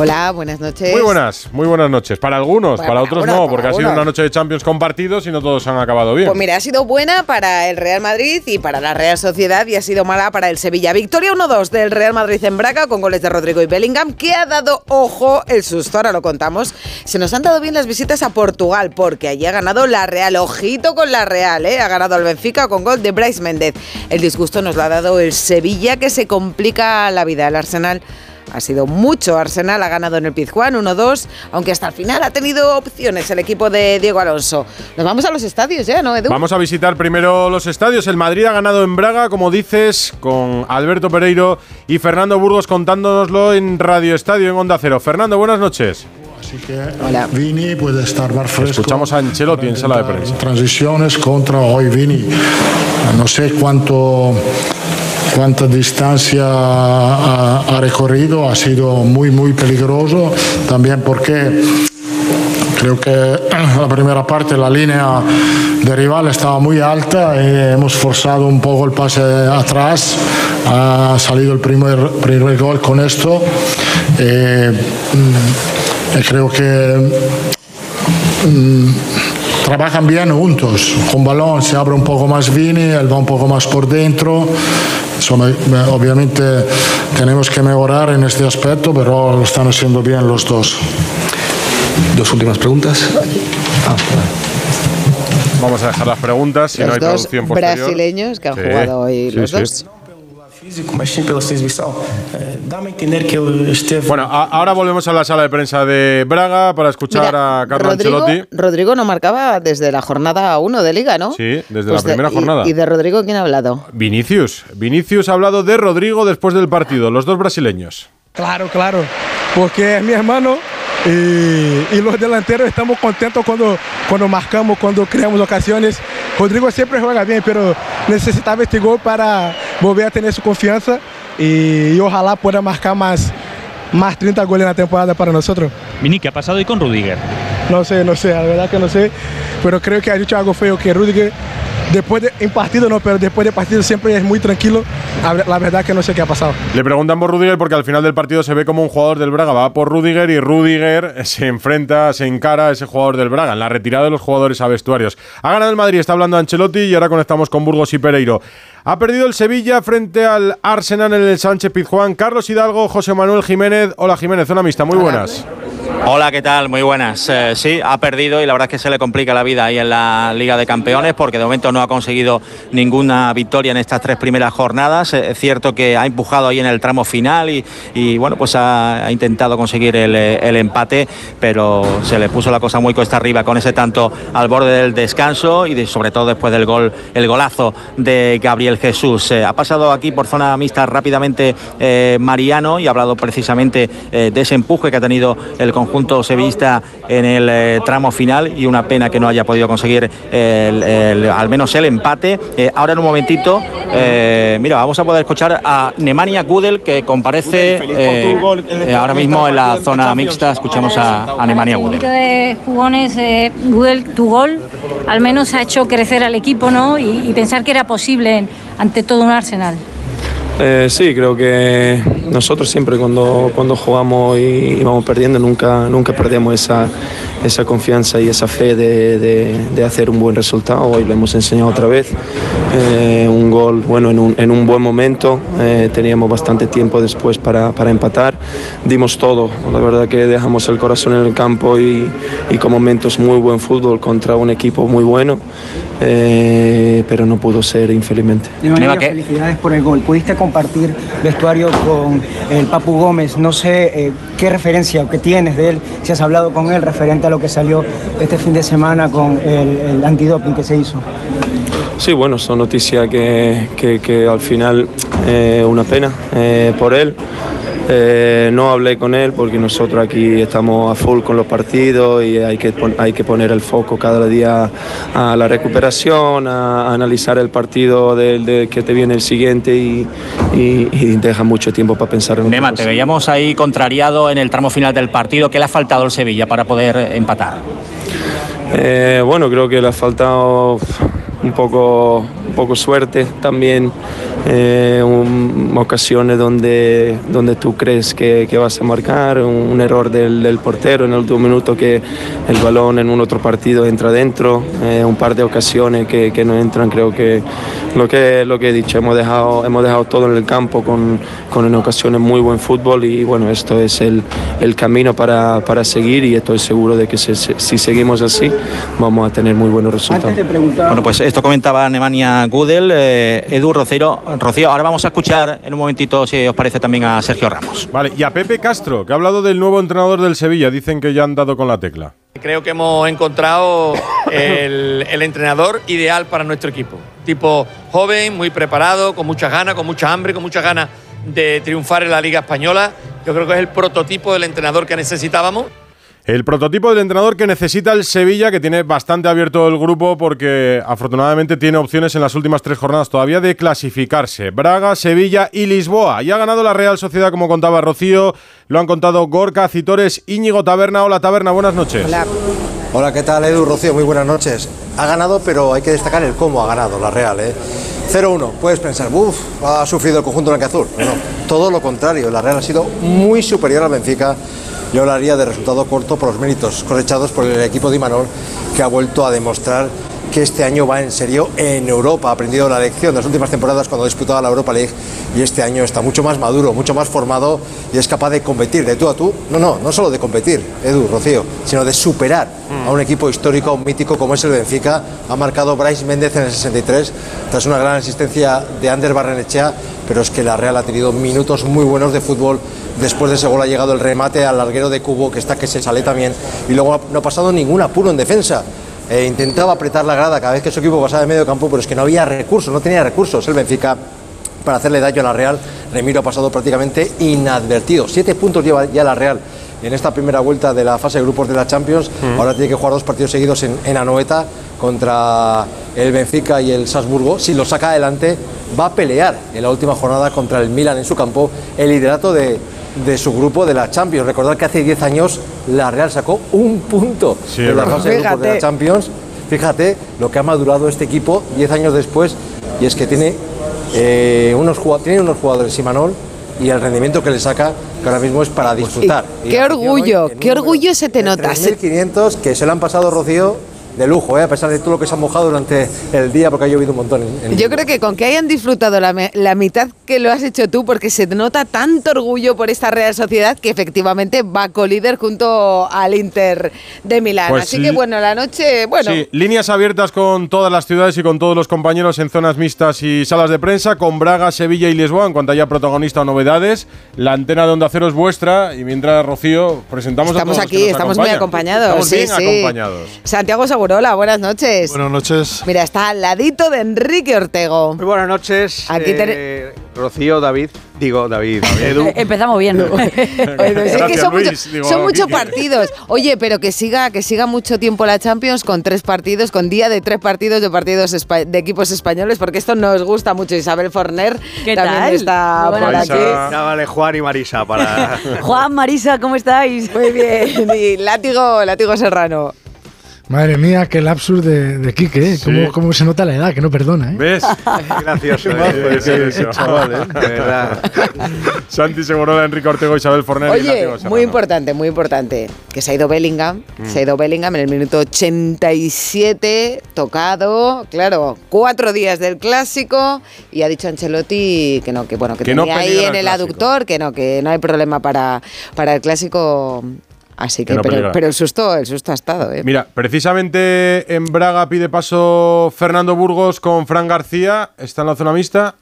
Hola, buenas noches. Muy buenas, muy buenas noches. Para algunos, para otros no, porque ha sido una noche de Champions con partidos y no todos han acabado bien. Pues mira, ha sido buena para el Real Madrid y para la Real Sociedad y ha sido mala para el Sevilla. Victoria 1-2 del Real Madrid en Braga con goles de Rodrigo y Bellingham, que ha dado ojo el susto, ahora lo contamos. Se nos han dado bien las visitas a Portugal porque allí ha ganado la Real. Ojito con la Real, ¿eh? Ha ganado al Benfica con gol de Bryce Méndez. El disgusto nos lo ha dado el Sevilla, que se complica la vida. El Arsenal ha sido mucho. Arsenal ha ganado en el Pizjuán 1-2, aunque hasta el final ha tenido opciones el equipo de Diego Alonso. Nos vamos a los estadios ya, ¿no, Edu? Vamos a visitar primero los estadios. El Madrid ha ganado en Braga, como dices, con Alberto Pereiro y Fernando Burgos contándonoslo en Radio Estadio en Onda Cero. Fernando, buenas noches. Así que Vini puede estar más fresco. Escuchamos a Ancelotti en sala de prensa. Transiciones contra hoy Vini. No sé cuánto cuánta distancia ha, recorrido, ha sido muy, muy peligroso, también porque creo que la primera parte la línea de rival estaba muy alta y hemos forzado un poco el pase atrás, ha salido el primer, primer gol con esto. Eh, creo que mm, trabajan bien juntos. Con balón se abre un poco más Vini, él va un poco más por dentro. Obviamente tenemos que mejorar en este aspecto, pero lo están haciendo bien los dos. Dos últimas preguntas. Ah, Vamos a dejar las preguntas si los no hay dos traducción posterior. brasileños que han Sí, jugado hoy sí, los sí. dos. Bueno, a- ahora volvemos a la sala de prensa de Braga para escuchar Mira, a Carlo Rodrigo, Ancelotti. Rodrigo no marcaba desde la jornada 1 de Liga, ¿no? Sí, desde Pues la primera de- y- jornada. ¿Y de Rodrigo quién ha hablado? Vinicius. Vinicius ha hablado de Rodrigo después del partido, los dos brasileños. Claro, claro, porque es mi hermano y, y los delanteros estamos contentos cuando, cuando marcamos, cuando creamos ocasiones. Rodrigo siempre juega bien, pero necesitaba este gol para volver a tener su confianza y, y ojalá pueda marcar más, más 30 goles en la temporada para nosotros. Vini, ¿qué ha pasado hoy con Rudiger? No sé, no sé, la verdad que no sé, pero creo que ha dicho algo feo que Rudiger, después de, en partido no, pero después de partido siempre es muy tranquilo. La la verdad que no sé qué ha pasado. Le preguntan por Rudiger porque al final del partido se ve como un jugador del Braga va por Rudiger y Rudiger se enfrenta, se encara a ese jugador del Braga en la retirada de los jugadores a vestuarios. Ha ganado el Madrid, está hablando Ancelotti y ahora conectamos con Burgos y Pereiro. Ha perdido el Sevilla frente al Arsenal en el Sánchez Pizjuán. Carlos Hidalgo, José Manuel Jiménez. Hola Jiménez, zona mixta, muy buenas. Hola, ¿qué tal? Muy buenas. Eh, sí, ha perdido y la verdad es que se le complica la vida ahí en la Liga de Campeones porque de momento no ha conseguido ninguna victoria en estas tres primeras jornadas. Eh, Es cierto que ha empujado ahí en el tramo final y, bueno, pues ha, intentado conseguir el, eh, el empate, pero se le puso la cosa muy cuesta arriba con ese tanto al borde del descanso y de- sobre todo después del gol, el golazo de Gabriel Jesús. Ha pasado aquí por zona mixta rápidamente Mariano y ha hablado precisamente de ese empuje que ha tenido el conjunto sevillista en el eh, tramo final y una pena que no haya podido conseguir el- el- al menos el empate. Eh, ahora en un momentito, eh, mira, vamos a poder escuchar a Nemanja Gudel que comparece eh, eh, ahora mismo en la zona mixta. Escuchamos a, a Nemanja Gudel. de jugones, eh, Gudel, tu gol al menos ha hecho crecer al equipo ¿no? y, y pensar que era posible en- ante todo un Arsenal. Eh, sí, creo que nosotros siempre cuando, cuando jugamos y, vamos perdiendo nunca, nunca perdemos esa, esa confianza y esa fe de, de- de hacer un buen resultado. Hoy lo hemos enseñado otra vez. Eh, un gol bueno en un, en un buen momento. Eh, teníamos bastante tiempo después para, para empatar. Dimos todo. La verdad que dejamos el corazón en el campo y, y con momentos muy buen fútbol contra un equipo muy bueno. Eh, pero no pudo ser infelizmente. Manera, felicidades por el gol. ¿Pudiste compartir vestuario con el Papu Gómez? No sé eh, qué referencia o qué tienes de él, si has hablado con él referente a lo que salió este fin de semana con el, el antidoping que se hizo. Sí, bueno, son noticias que, que- que al final eh, una pena eh, por él. Eh, no hablé con él porque nosotros aquí estamos a full con los partidos y hay que, hay que poner el foco cada día a la recuperación, a, a analizar el partido del, que te viene el siguiente y, y- y deja mucho tiempo para pensar en Nema, te veíamos ahí contrariado en el tramo final del partido. ¿Qué le ha faltado al Sevilla para poder empatar? Eh, bueno, creo que le ha faltado un poco, un poco suerte también, eh, un- ocasiones donde, donde tú crees que, que vas a marcar, un, un error del, del portero en el último minuto que el balón en un otro partido entra dentro, eh, un par de ocasiones que, que no entran, creo que lo que, lo que he dicho, hemos dejado, hemos dejado todo en el campo con, con en ocasiones muy buen fútbol y bueno, esto es el, el camino para, para seguir y estoy seguro de que se- se- si seguimos así vamos a tener muy buenos resultados. Bueno, pues esto comentaba Nemanja Gudel, eh, Edu Rocero. Rocío, ahora vamos a escuchar en un momentito, si os parece, también a Sergio Ramos. Vale, y a Pepe Castro, que ha hablado del nuevo entrenador del Sevilla. Dicen que ya han dado con la tecla. Creo que hemos encontrado el, el entrenador ideal para nuestro equipo. Tipo joven, muy preparado, con muchas ganas, con mucha hambre, con muchas ganas de triunfar en la Liga Española. Yo creo que es el prototipo del entrenador que necesitábamos. El prototipo del entrenador que necesita el Sevilla, que tiene bastante abierto el grupo porque afortunadamente tiene opciones en las últimas tres jornadas todavía de clasificarse. Braga, Sevilla y Lisboa. Y ha ganado la Real Sociedad, como contaba Rocío. Lo han contado Gorka, Citores, Íñigo Taberna. Hola Taberna, buenas noches. Hola, ¿qué tal Edu Rocío? Muy buenas noches. Ha ganado, pero hay que destacar el cómo ha ganado la Real. ¿eh? 0-1. Puedes pensar, uff, ha sufrido el conjunto blanqueazul. No, todo lo contrario. La Real ha sido muy superior al Benfica. Yo hablaría de resultado corto por los méritos cosechados por el equipo de Imanol, que ha vuelto a demostrar que este año va en serio en Europa. Ha aprendido la lección de las últimas temporadas cuando disputaba la Europa League y este año está mucho más maduro, mucho más formado y es capaz de competir de tú a tú. No, no, no solo de competir, Edu, Rocío, sino de superar a un equipo histórico, a un mítico como es el Benfica. Ha marcado Bryce Méndez en el 63 tras una gran asistencia de Ander Barrenechea, pero es que la Real ha tenido minutos muy buenos de fútbol. Después de ese gol ha llegado el remate al larguero de Cubo, que está que se sale también, y luego no ha pasado ningún apuro en defensa. Eh, intentaba apretar la grada cada vez que su equipo pasaba de medio campo, pero es que no había recursos, no tenía recursos el Benfica para hacerle daño a la Real. Remiro ha pasado prácticamente inadvertido. Siete puntos lleva ya la Real en esta primera vuelta de la fase de grupos de la Champions. Ahora tiene que jugar dos partidos seguidos en, en Anoeta contra el Benfica y el Salzburgo. Si lo saca adelante, va a pelear en la última jornada contra el Milan en su campo el liderato de, de su grupo de la Champions. Recordar que hace 10 años la Real sacó un punto Sí, de la fase de grupos de la. Champions. Fíjate lo que ha madurado este equipo 10 años después y es que tiene, eh, unos, tiene unos jugadores Imanol y el rendimiento que le saca que ahora mismo es para disfrutar. Y Qué orgullo, qué orgullo se te nota. Se- 3.500 que se le han pasado Rocío de lujo, eh, a pesar de todo lo que se ha mojado durante el día porque ha llovido un montón. en- en- Yo creo que con que hayan disfrutado la, la mitad que lo has hecho tú, porque se nota tanto orgullo por esta Real Sociedad que efectivamente va colíder junto al Inter de Milán. Pues Así que bueno, la noche, bueno, Sí, líneas abiertas con todas las ciudades y con todos los compañeros en zonas mixtas y salas de prensa, con Braga, Sevilla y Lisboa, en cuanto haya protagonista o novedades. La antena de Onda Cero es vuestra y mientras Rocío presentamos a estamos todos los que aquí, nos estamos muy acompañan. acompañados. Estamos sí, bien sí. acompañados. Santiago Segurola, buenas noches. Buenas noches. Mira, está al ladito de Enrique Ortego. Muy buenas noches. Aquí ten- eh, Rocío, David, digo David, Edu. Empezamos bien. Que Gracias, son, Luis, mucho- digo, son muchos partidos. Oye, pero que siga, que siga mucho tiempo la Champions con tres partidos, con día de tres partidos de partidos de equipos españoles, porque esto nos gusta mucho. Isabel Forner ¿Qué también tal? está por aquí. Ya vale Juan y Marisa para. Juan, Marisa, ¿cómo estáis? Muy bien. Y látigo, látigo serrano. Madre mía, qué lapsus de, de Quique, ¿eh? ¿Cómo, cómo se nota la edad, que no perdona, ¿eh? ¿Ves? Gracioso, eh, es chaval, eh, de verdad. Santi Segurola, Enrique Ortego, Isabel Forner y Oye, Látigo muy importante, muy importante. Que se ha ido Bellingham. Mm. Se ha ido Bellingham en el minuto 87, tocado. Claro, cuatro días del clásico. Y ha dicho Ancelotti que no, que bueno, que, Que no tenía ahí peligra en el el aductor, que no, que no hay problema para, para el clásico. Así Que que, no pero, el susto, el susto ha estado, ¿eh? Mira, precisamente en Braga pide paso Fernando Burgos con Fran García. Está en la zona mixta.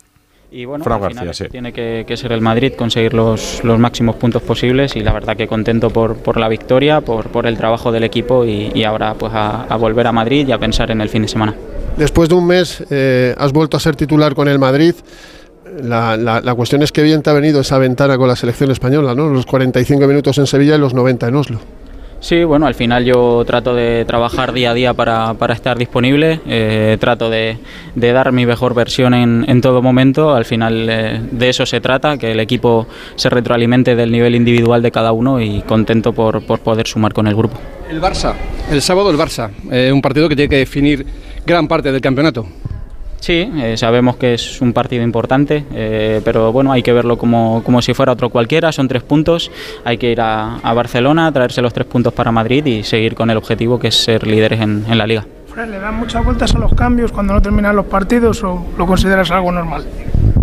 Y bueno, Fran al final García, sí. tiene que, que ser el Madrid, conseguir los, los máximos puntos posibles y la verdad que contento por, por la victoria, por, por el trabajo del equipo y, y ahora pues a, a volver a Madrid y a pensar en el fin de semana. Después de un mes eh, has vuelto a ser titular con el Madrid. La, la- la cuestión es que bien te ha venido esa ventana con la selección española, ¿no? Los 45 minutos en Sevilla y los 90 en Oslo. Sí, bueno, al final yo trato de trabajar día a día para, para estar disponible, eh, trato de, de dar mi mejor versión en, en todo momento, al final eh, de eso se trata, que el equipo se retroalimente del nivel individual de cada uno y contento por, por poder sumar con el grupo. El Barça, el sábado el Barça, eh, un partido que tiene que definir gran parte del campeonato. Sí, eh, sabemos que es un partido importante, eh, pero bueno, hay que verlo como, como si fuera otro cualquiera, son tres puntos, hay que ir a, a Barcelona, traerse los tres puntos para Madrid y seguir con el objetivo que es ser líderes en, en la liga. Fred, ¿Le dan muchas vueltas a los cambios cuando no terminan los partidos o lo consideras algo normal?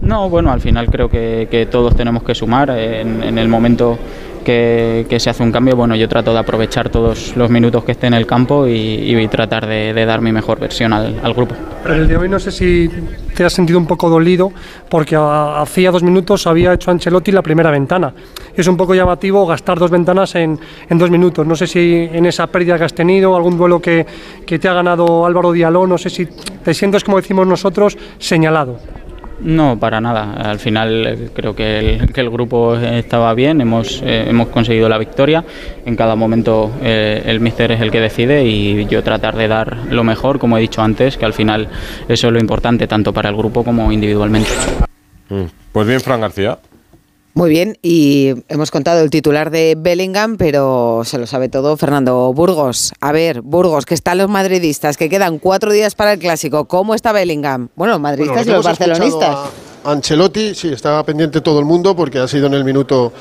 No, bueno, al final creo que, que todos tenemos que sumar eh, en, en el momento que, que se hace un cambio. Bueno, yo trato de aprovechar todos los minutos que esté en el campo y, y tratar de, de dar mi mejor versión al, al grupo. El de hoy no sé si te has sentido un poco dolido porque hacía dos minutos había hecho Ancelotti la primera ventana. Es un poco llamativo gastar dos ventanas en, en dos minutos. No sé si en esa pérdida que has tenido, algún duelo que, que te ha ganado Álvaro Diallo, no sé si te sientes, como decimos nosotros, señalado. No, para nada. Al final eh, creo que el, que el grupo estaba bien, hemos, eh, hemos conseguido la victoria. En cada momento eh, el míster es el que decide y yo tratar de dar lo mejor, como he dicho antes, que al final eso es lo importante tanto para el grupo como individualmente. Pues bien, Fran García. Muy bien, y hemos contado el titular de Bellingham, pero se lo sabe todo Fernando Burgos. A ver, Burgos, que están los madridistas, que quedan cuatro días para el clásico. ¿Cómo está Bellingham? Bueno, los madridistas Bueno, y los barcelonistas. a Ancelotti, sí, estaba pendiente todo el mundo porque ha sido en el minuto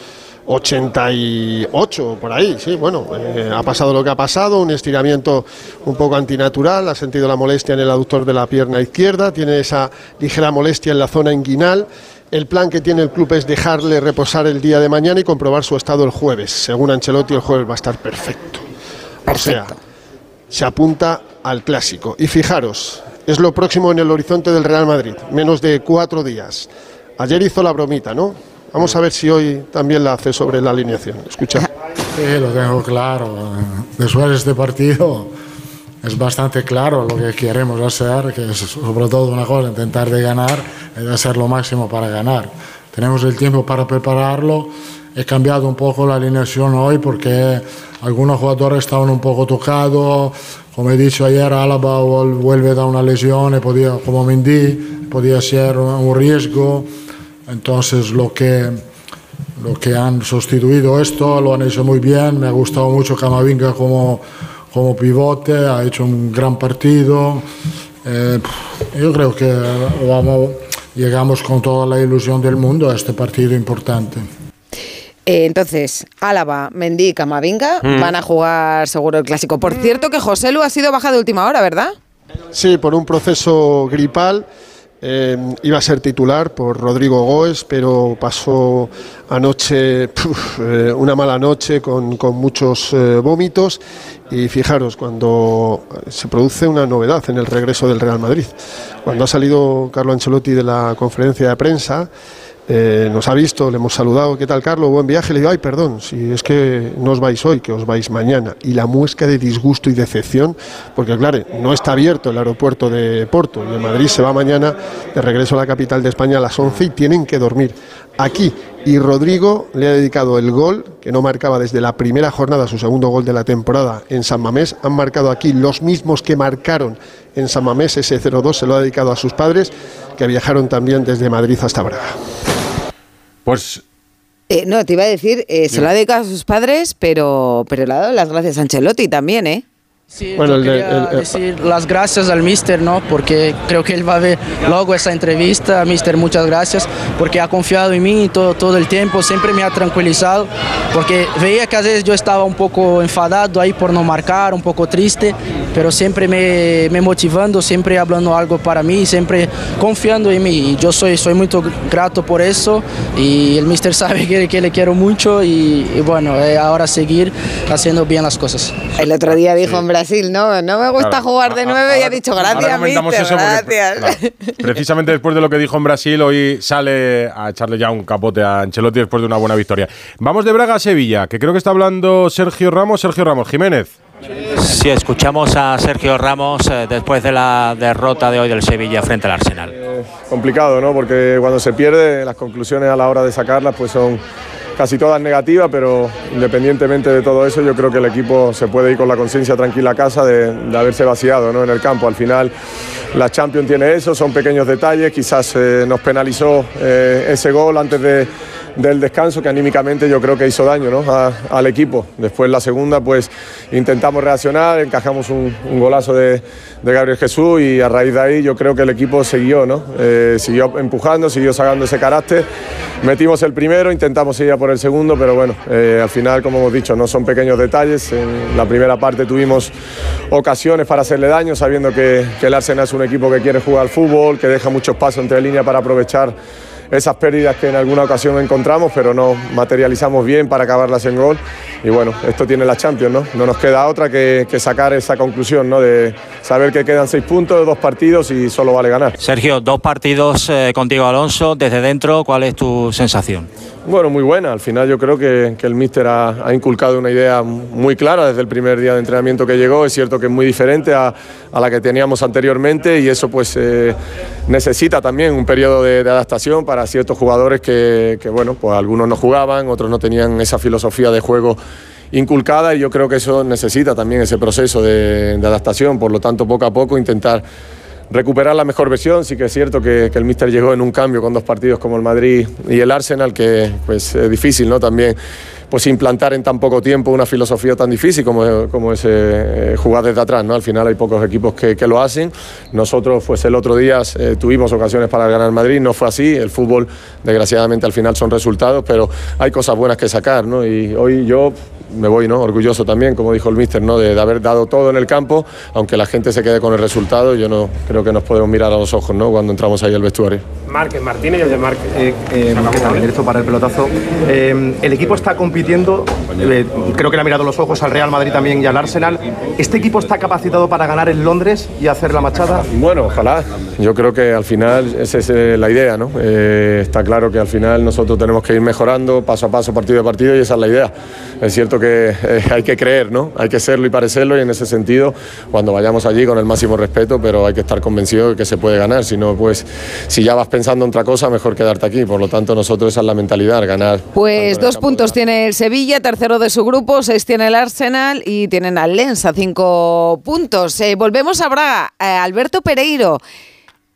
88, por ahí, sí, bueno, eh, ha pasado lo que ha pasado, un estiramiento un poco antinatural, ha sentido la molestia en el aductor de la pierna izquierda, tiene esa ligera molestia en la zona inguinal. El plan que tiene el club es dejarle reposar el día de mañana y comprobar su estado el jueves. Según Ancelotti, el jueves va a estar perfecto. O sea, se apunta al clásico. Y fijaros, es lo próximo en el horizonte del Real Madrid, menos de cuatro días. Ayer hizo la bromita, ¿no? Vamos a ver si hoy también la hace sobre la alineación. Escucha. Sí, lo tengo claro. Después de este partido es bastante claro lo que queremos hacer, que es sobre todo una cosa, intentar de ganar de hacer lo máximo para ganar. Tenemos el tiempo para prepararlo. He cambiado un poco la alineación hoy porque algunos jugadores estaban un poco tocados. Como he dicho ayer, Álava vuelve de una lesión, podía, como Mendy, podía ser un riesgo. Entonces lo que lo que han sustituido esto lo han hecho muy bien. Me ha gustado mucho Camavinga como, como pivote, ha hecho un gran partido. Eh, yo creo que vamos, llegamos con toda la ilusión del mundo a este partido importante. Eh, entonces, Álava, Mendy y Camavinga Mm. van a jugar seguro el clásico. Por cierto, que José Lu ha sido baja de última hora, ¿verdad? Sí, por un proceso gripal. Eh, iba a ser titular por Rodrigo Goes, pero pasó anoche eh, una mala noche con, con muchos eh, vómitos. Y fijaros, cuando se produce una novedad en el regreso del Real Madrid, cuando ha salido Carlo Ancelotti de la conferencia de prensa, eh, nos ha visto, le hemos saludado, ¿qué tal Carlos? Buen viaje. Le digo, ay, perdón, si es que no os vais hoy, que os vais mañana. Y la muesca de disgusto y decepción, porque claro, no está abierto el aeropuerto de Porto y en Madrid se va mañana de regreso a la capital de España a las 11 y tienen que dormir aquí. Y Rodrigo le ha dedicado el gol, que no marcaba desde la primera jornada, su segundo gol de la temporada en San Mamés. Han marcado aquí los mismos que marcaron en San Mamés, ese 0-2 se lo ha dedicado a sus padres, que viajaron también desde Madrid hasta Braga. Pues Eh, no, te iba a decir, eh, se lo ha dedicado a sus padres, pero, pero le ha dado las gracias a Ancelotti también, ¿eh? Sí, Bueno, yo quería el- el- decir las gracias al mister, ¿no? Porque creo que él va a ver luego esa entrevista. Mister, muchas gracias porque ha confiado en mí todo, todo el tiempo, siempre me ha tranquilizado, porque veía que a veces yo estaba un poco enfadado ahí por no marcar, un poco triste, pero siempre me, me motivando, siempre hablando algo para mí, siempre confiando en mí. Y yo soy, soy muy grato por eso y el mister sabe que, que le quiero mucho y, y bueno, eh, ahora seguir haciendo bien las cosas. El otro día dijo en Brasil, no, no me gusta Claro. jugar de nueve y ha dicho gracias, comentamos mister, eso porque- gracias. claro, precisamente después de lo que dijo en Brasil, hoy sale a echarle ya un capote a Ancelotti después de una buena victoria. Vamos de Braga a Sevilla, que creo que está hablando Sergio Ramos. Sergio Ramos, Jiménez. Si escuchamos a Sergio Ramos eh, después de la derrota de hoy del Sevilla frente al Arsenal. complicado, ¿no? Porque cuando se pierde, las conclusiones a la hora de sacarlas pues son casi todas negativas, pero independientemente de todo eso, yo creo que el equipo se puede ir con la conciencia tranquila a casa de, de haberse vaciado ¿no? en el campo. Al final, la Champions tiene eso, son pequeños detalles, quizás eh, nos penalizó eh, ese gol antes de del descanso que anímicamente yo creo que hizo daño ¿no? al equipo. Después la segunda pues intentamos reaccionar, encajamos un, golazo de, de Gabriel Jesús y a raíz de ahí yo creo que el equipo siguió, ¿no? Eh, siguió empujando, siguió sacando ese carácter. Metimos el primero, intentamos seguir a por el segundo, pero bueno, eh, al final como hemos dicho no son pequeños detalles. En la primera parte tuvimos ocasiones para hacerle daño sabiendo que, el Arsenal es un equipo que quiere jugar al fútbol, que deja muchos pasos entre líneas para aprovechar esas pérdidas que en alguna ocasión encontramos, pero no materializamos bien para acabarlas en gol. Y bueno, esto tiene la Champions, ¿no? No nos queda otra que, sacar esa conclusión, ¿no? De saber que quedan seis puntos, dos partidos y solo vale ganar. Sergio, dos partidos eh, contigo Alonso, desde dentro, ¿cuál es tu sensación? Bueno, muy buena. Al final yo creo que, el míster ha, inculcado una idea muy clara desde el primer día de entrenamiento que llegó. Es cierto que es muy diferente a, la que teníamos anteriormente y eso pues eh, necesita también un periodo de, adaptación para ciertos jugadores que, bueno, pues algunos no jugaban, otros no tenían esa filosofía de juego inculcada y yo creo que eso necesita también ese proceso de adaptación. Por lo tanto, poco a poco intentar recuperar la mejor versión. Sí que es cierto que, el míster llegó en un cambio con dos partidos como el Madrid y el Arsenal, que pues es difícil, ¿no? También pues implantar en tan poco tiempo una filosofía tan difícil como, como es eh, jugar desde atrás, ¿no? Al final hay pocos equipos que, lo hacen. Nosotros, pues el otro día eh, tuvimos ocasiones para ganar Madrid, no fue así. El fútbol, desgraciadamente, al final son resultados, pero hay cosas buenas que sacar, ¿no? Y hoy yo me voy ¿no? orgulloso también, como dijo el míster, ¿no? de, de haber dado todo en el campo, aunque la gente se quede con el resultado, yo no creo que nos podemos mirar a los ojos ¿no? cuando entramos ahí al vestuario. Márquez, Martínez y el de Márquez. Eh, eh, ¿qué tal? Directo para el pelotazo. Eh, el equipo está compitiendo, eh, creo que le ha mirado los ojos al Real Madrid también y al Arsenal. ¿Este equipo está capacitado para ganar en Londres y hacer la machada? Bueno, ojalá. Yo creo que al final esa es eh, la idea, ¿no? Eh, está claro que al final nosotros tenemos que ir mejorando paso a paso, partido a partido, y esa es la idea. Es cierto que eh, hay que creer, ¿no? Hay que serlo y parecerlo, y en ese sentido, cuando vayamos allí con el máximo respeto, pero hay que estar convencido de que se puede ganar. Si no, pues, si ya vas pensando en otra cosa, mejor quedarte aquí. Por lo tanto, nosotros esa es la mentalidad, ganar. Pues dos puntos tiene el Sevilla, tercero de su grupo, seis tiene el Arsenal y tienen al Lens a cinco puntos. Eh, volvemos a Braga. Eh, Alberto Pereiro,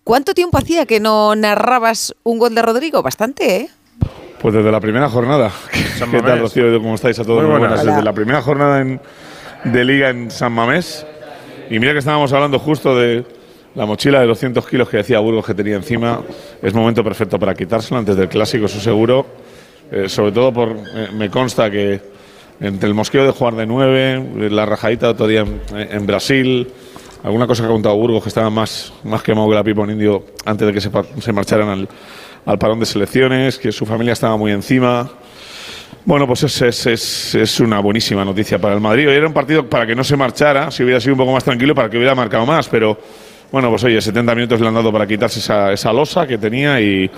¿cuánto tiempo hacía que no narrabas un gol de Rodrigo? Bastante, ¿eh? Pues desde la primera jornada. ¿Qué tal, Rocío? ¿Cómo estáis a todos? Muy Muy buenas. buenas. Desde la primera jornada en- de Liga en San Mamés. Y mira que estábamos hablando justo de la mochila de 200 kilos que decía Burgos que tenía encima. Es momento perfecto para quitárselo antes del clásico, eso seguro. Eh, sobre todo por. eh, me consta que entre el mosqueo de jugar de 9, la rajadita otro día en, en Brasil. Alguna cosa que ha contado Burgos que estaba más, más quemado que la pipa en indio antes de que se, se marcharan al, al parón de selecciones, que su familia estaba muy encima. Bueno, pues es, es, es, es una buenísima noticia para el Madrid. Era un partido para que no se marchara, si hubiera sido un poco más tranquilo, para que hubiera marcado más, pero bueno, pues oye, 70 minutos le han dado para quitarse esa, esa losa que tenía y,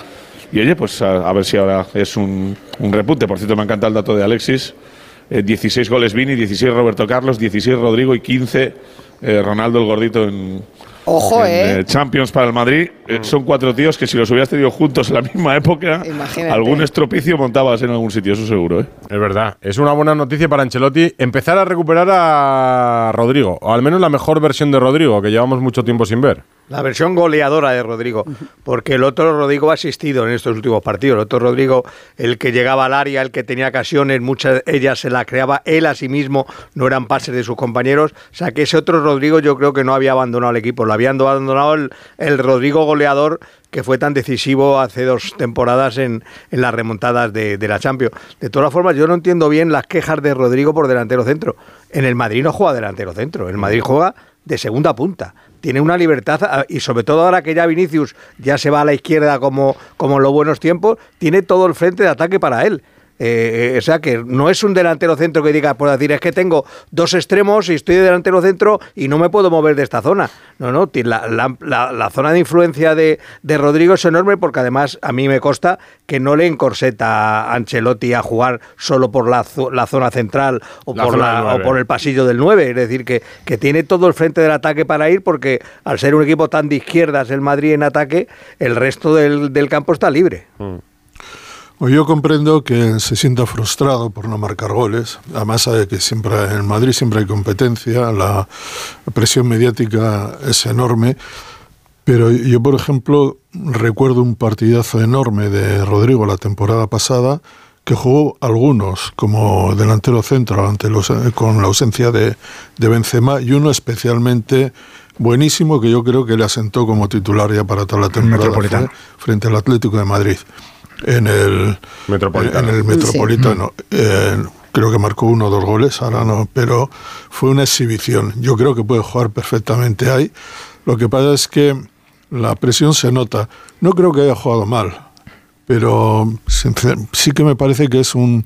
y oye, pues a, ver si ahora es un, un repunte. Por cierto, me encanta el dato de Alexis. Eh, 16 goles Vini, 16 Roberto Carlos, 16 Rodrigo y 15 eh, Ronaldo el gordito en, Ojo, en, ¿eh? eh, Champions para el Madrid. Eh, son cuatro tíos que si los hubieras tenido juntos en la misma época, Imagínate. algún estropicio montabas en algún sitio, eso seguro. ¿eh? Es verdad. Es una buena noticia para Ancelotti empezar a recuperar a Rodrigo, o al menos la mejor versión de Rodrigo, que llevamos mucho tiempo sin ver. La versión goleadora de Rodrigo, porque el otro Rodrigo ha asistido en estos últimos partidos. El otro Rodrigo, el que llegaba al área, el que tenía ocasiones, muchas de ellas se las creaba él a sí mismo, no eran pases de sus compañeros. O sea que ese otro Rodrigo yo creo que no había abandonado el equipo, lo había abandonado el, el Rodrigo goleador que fue tan decisivo hace dos temporadas en, en las remontadas de, de la Champions. De todas formas, yo no entiendo bien las quejas de Rodrigo por delantero centro. En el Madrid no juega delantero centro, el Madrid juega de segunda punta. Tiene una libertad ah, y sobre todo ahora que ya Vinicius ya se va a la izquierda como, como en los buenos tiempos, tiene todo el frente de ataque para él. Eh, eh, o sea que no es un delantero centro que diga, por decir, es que tengo dos extremos y estoy de delantero centro y no me puedo mover de esta zona. No, no, la, la, la, zona de influencia de, de, Rodrigo es enorme porque además a mí me consta que no le encorseta a Ancelotti a jugar solo por la, la zona central o por, o por el pasillo del 9. Es decir, que, que tiene todo el frente del ataque para ir porque al ser un equipo tan de izquierdas el Madrid en ataque, el resto del, del campo está libre. Mm. Pues yo comprendo que se sienta frustrado por no marcar goles. Además sabe que siempre en Madrid siempre hay competencia, la presión mediática es enorme. Pero yo, por ejemplo, recuerdo un partidazo enorme de Rodrigo la temporada pasada, que jugó algunos como delantero centro ante los, con la ausencia de, de Benzema y uno especialmente buenísimo que yo creo que le asentó como titular ya para toda la temporada frente al Atlético de Madrid en el Metropolitano. En el Metropolitano. Eh, creo que marcó uno o dos goles, ahora no, pero fue una exhibición. Yo creo que puede jugar perfectamente ahí. Lo que pasa es que la presión se nota. No creo que haya jugado mal, pero sí que me parece que es un,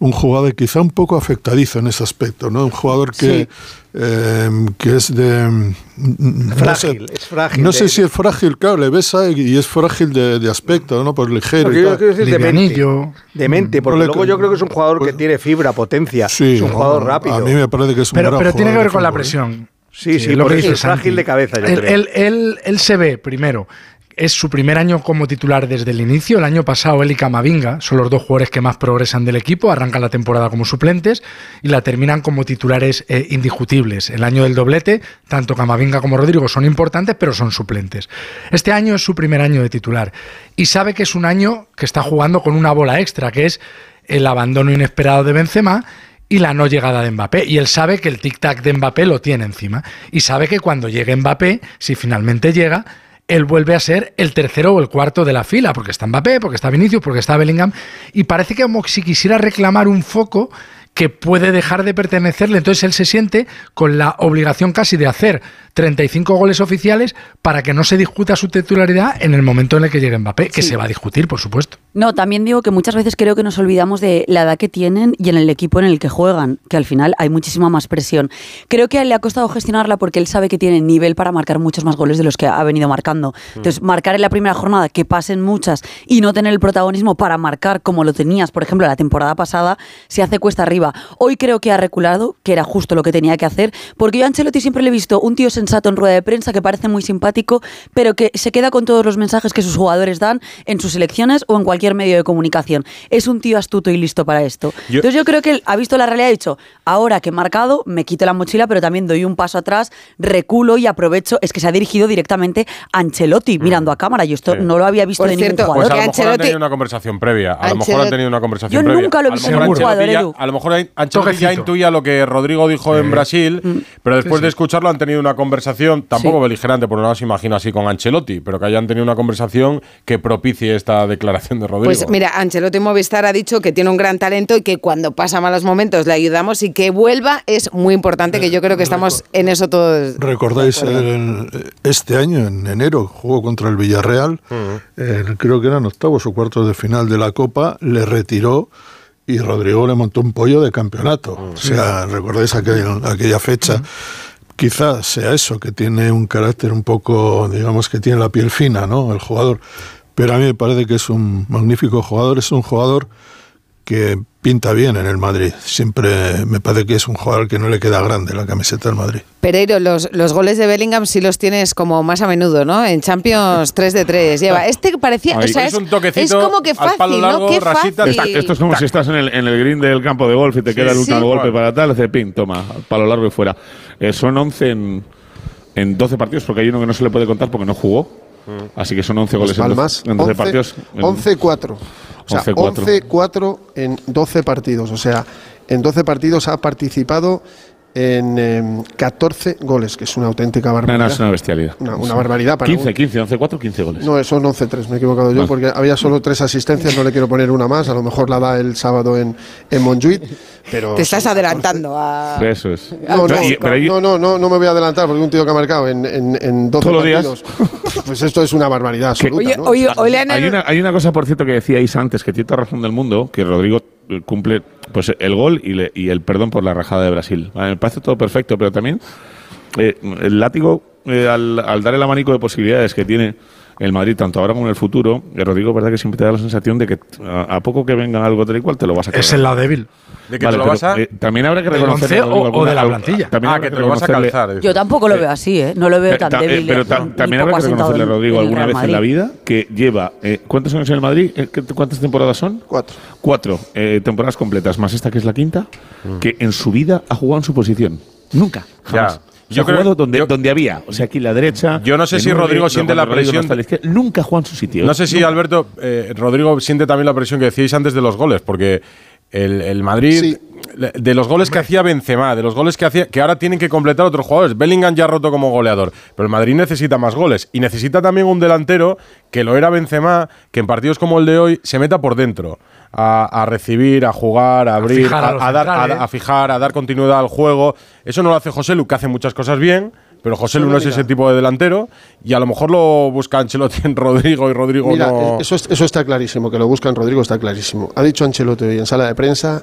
un jugador quizá un poco afectadizo en ese aspecto, ¿no? Un jugador que, eh, que es de... Frágil, no sé, es frágil. No sé si es frágil, claro, le besa y es frágil de, aspecto, ¿no? Por ligero y tal. de mente, de mente, porque luego yo creo que es un jugador que pues tiene fibra, potencia, es un jugador rápido. A mí me parece que es un Pero, pero tiene que ver con la ¿eh? presión. Sí, sí, lo que es frágil de cabeza, yo él, creo. Él, él, él se ve, primero, es su primer año como titular desde el inicio. El año pasado él y Camavinga son los dos jugadores que más progresan del equipo, arrancan la temporada como suplentes y la terminan como titulares eh, indiscutibles. El año del doblete, tanto Camavinga como Rodrigo son importantes, pero son suplentes. Este año es su primer año de titular y sabe que es un año que está jugando con una bola extra, que es el abandono inesperado de Benzema y la no llegada de Mbappé. Y él sabe que el tic-tac de Mbappé lo tiene encima. Y sabe que cuando llegue Mbappé, si finalmente llega, él vuelve a ser el tercero o el cuarto de la fila, porque está Mbappé, porque está Vinicius, porque está Bellingham, y parece que como si quisiera reclamar un foco que puede dejar de pertenecerle. Entonces él se siente con la obligación casi de hacer 35 goles oficiales para que no se discuta su titularidad en el momento en el que llegue Mbappé, que se va a discutir, por supuesto. No, también digo que muchas veces creo que nos olvidamos de la edad que tienen y en el equipo en el que juegan, que al final hay muchísima más presión. Creo que a él le ha costado gestionarla porque él sabe que tiene nivel para marcar muchos más goles de los que ha venido marcando. Mm. Entonces, marcar en la primera jornada, que pasen muchas y no tener el protagonismo para marcar como lo tenías, por ejemplo, la temporada pasada, se hace cuesta arriba. Hoy creo que ha reculado, que era justo lo que tenía que hacer, porque yo a Ancelotti siempre le he visto un tío sensato en rueda de prensa que parece muy simpático, pero que se queda con todos los mensajes que sus jugadores dan en sus elecciones o en cualquier medio de comunicación. Es un tío astuto y listo para esto. Entonces yo creo que él ha visto la realidad y ha dicho, ahora que he marcado, me quito la mochila, pero también doy un paso atrás, reculo y aprovecho. Es que se ha dirigido directamente a Ancelotti, mm. mirando a cámara. Yo esto no lo había visto de ningún jugador. Pues a lo mejor han tenido una conversación previa. A lo mejor han tenido una conversación yo previa. nunca lo he visto en un jugador, Edu. A lo mejor Ancelotti ya intuía lo que Rodrigo dijo en Brasil, Mm. pero después de escucharlo han tenido una conversación, tampoco beligerante, porque no se imagina así con Ancelotti, pero que hayan tenido una conversación que propicie esta declaración de Rodrigo. Pues mira, Ancelotti Movistar ha dicho que tiene un gran talento y que cuando pasa malos momentos le ayudamos y que vuelva es muy importante, que yo creo que estamos en eso todos. ¿Recordáis el- este año, en enero, jugó contra el Villarreal? el- creo que eran octavos o cuartos de final de la Copa, le retiró y Rodrigo le montó un pollo de campeonato. O sea, ¿recordáis aquel- aquella fecha? Quizás sea eso, que tiene un carácter un poco, digamos que tiene la piel fina, ¿no? El jugador. Pero a mí me parece que es un magnífico jugador, es un jugador que pinta bien en el Madrid. Siempre me parece que es un jugador que no le queda grande la camiseta del Madrid. Pereiro, los, los goles de Bellingham sí los tienes como más a menudo, ¿no? En Champions 3 de 3 lleva. Este parecía, o sea, Es es, un toquecito es como que al fácil, palo largo, ¿no? Qué rasita, fácil. Está- esto es como si estás en el, en el green del campo de golf y te queda el último Sí. golpe para tal, hace pin, toma, palo largo y fuera. Eh, son 11 en, en 12 partidos, porque hay uno que no se le puede contar porque no jugó. Así que son 11 goles en 12, Palmas, en 12 11, partidos. En- 11-4. O sea, 11-4. 11-4 en 12 partidos. O sea, en 12 partidos ha participado en em, 14 goles, que es una auténtica No, barbaridad. no, es una bestialidad. Una, una barbaridad para 15, un- 15, 11, 4, 15 goles. No, son 11-3, me he equivocado yo, Vale. porque había solo tres asistencias, no le quiero poner una más, a lo mejor la da el sábado en, en Montjuic, pero... Te estás adelantando a... Eso es. No, no, Y- no, no, no, no me voy a adelantar porque un tío que ha marcado en, en, en 12 Todos los días. partidos, pues esto es una barbaridad absoluta. Oye, ¿no? oye, hay, una, hay una cosa, por cierto, que decíais antes, que tiene toda razón del mundo, que Rodrigo eh, cumple pues el gol y, le- y el perdón por la rajada de Brasil. Me parece todo perfecto, pero también eh, el látigo, eh, al, al dar el abanico de posibilidades que tiene el Madrid, tanto ahora como en el futuro, eh, Rodrigo, verdad que siempre te da la sensación de que a, a poco que venga algo tal y cual te lo vas a Es cargar. el lado débil. ¿De que te lo vas a- eh, también habrá que ¿Del reconocerle once a Rodrigo o- o de la plantilla? también Ah, habrá que te lo vas a calzar. Yo tampoco lo veo así, ¿eh? No lo veo tan Ta- eh, débil. pero ni- ta- ni también habrá que reconocerle a Rodrigo alguna vez en la vida que lleva. eh, ¿Cuántos años en el Madrid? Eh, ¿qué- ¿Cuántas temporadas son? Cuatro. Cuatro eh, temporadas completas, más esta que es la quinta, que en su vida ha jugado en su posición. Nunca. Jamás. Ya. Yo Yo creo- jugado donde, donde había. O sea, aquí la derecha. Yo no sé si Rodrigo siente la no presión- la izquierda, nunca jugado en su sitio. No sé si Nunca. Alberto, eh, Rodrigo siente también la presión que decíais antes de los goles, porque el, el Madrid, le- de los goles que hacía Benzema, de los goles que hacía, que ahora tienen que completar otros jugadores. Bellingham ya ha roto como goleador, pero el Madrid necesita más goles y necesita también un delantero que lo era Benzema, que en partidos como el de hoy se meta por dentro. A, a recibir, a jugar, a abrir, fijar a los a, dar, a- centrales. a fijar, a dar continuidad al juego. Eso no lo hace José Lu, que hace muchas cosas bien, pero José Lu No, es ese tipo de delantero y a lo mejor lo busca Ancelotti en Rodrigo y Rodrigo Mira, no. eso, es- eso está clarísimo, que lo buscan Rodrigo está clarísimo. Ha dicho Ancelotti hoy en sala de prensa,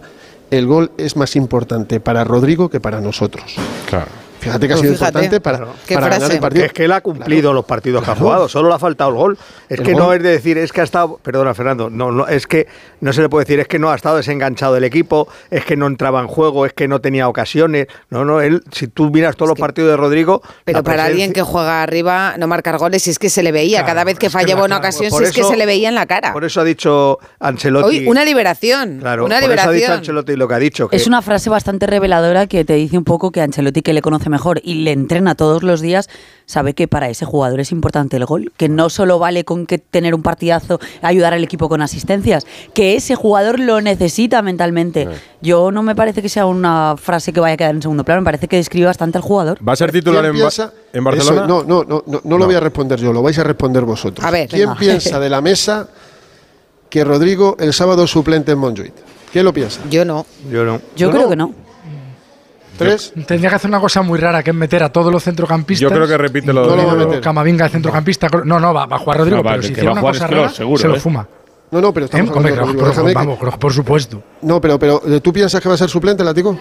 el gol es más importante para Rodrigo que para nosotros. Claro. Fíjate que ha Pues sido fíjate, importante para, para ganar el partido. Es que él ha cumplido los partidos que ha jugado, solo le ha faltado el gol. Es El que gol. no es de decir, es que ha estado, perdona Fernando, no, no, es que no se le puede decir, es que no ha estado desenganchado del equipo, es que no entraba en juego, es que no tenía ocasiones. No, no, él, si tú miras todos los partidos de Rodrigo. Pero para alguien que juega arriba, no marcar goles, si es que se le veía. Claro, Cada vez que fallaba la una ocasión, si es que se le veía en la cara. Por eso ha dicho Ancelotti. Hoy, una liberación. Claro, una por eso ha dicho liberación. Ancelotti lo que ha dicho. Que Es una frase bastante reveladora que te dice un poco que Ancelotti, que le conoce mejor y le entrena todos los días, sabe que para ese jugador es importante el gol, que no solo vale con que tener un partidazo, ayudar al equipo con asistencias, que ese jugador lo necesita mentalmente. Yo no me parece que sea una frase que vaya a quedar en segundo plano, me parece que describe bastante al jugador. ¿Va a ser titular ¿Quién en, Ba- piensa- en Barcelona? Eso, no, no, no, no, no lo voy a responder yo, lo vais a responder vosotros. A ver, ¿Quién venga. piensa de la mesa que Rodrigo el sábado suplente en Montjuic? ¿Quién lo piensa? Yo no. Yo no. Yo ¿No, creo no? que no. ¿Tres? Tendría que hacer una cosa muy rara, que es meter a todos los centrocampistas. Yo creo que repite lo de- No lo. Camavinga de centrocampista. No, no, va, va a jugar Rodrigo, No, va, pero que si hiciera a una cosa rara, seguro, se lo ¿eh? fuma. No, no, pero ¿Eh? estamos Hombre, hablando de Rodrigo. pero- Déjame que- vamos, por supuesto. No, pero, pero eh, ¿tú piensas que va a ser suplente, Latico?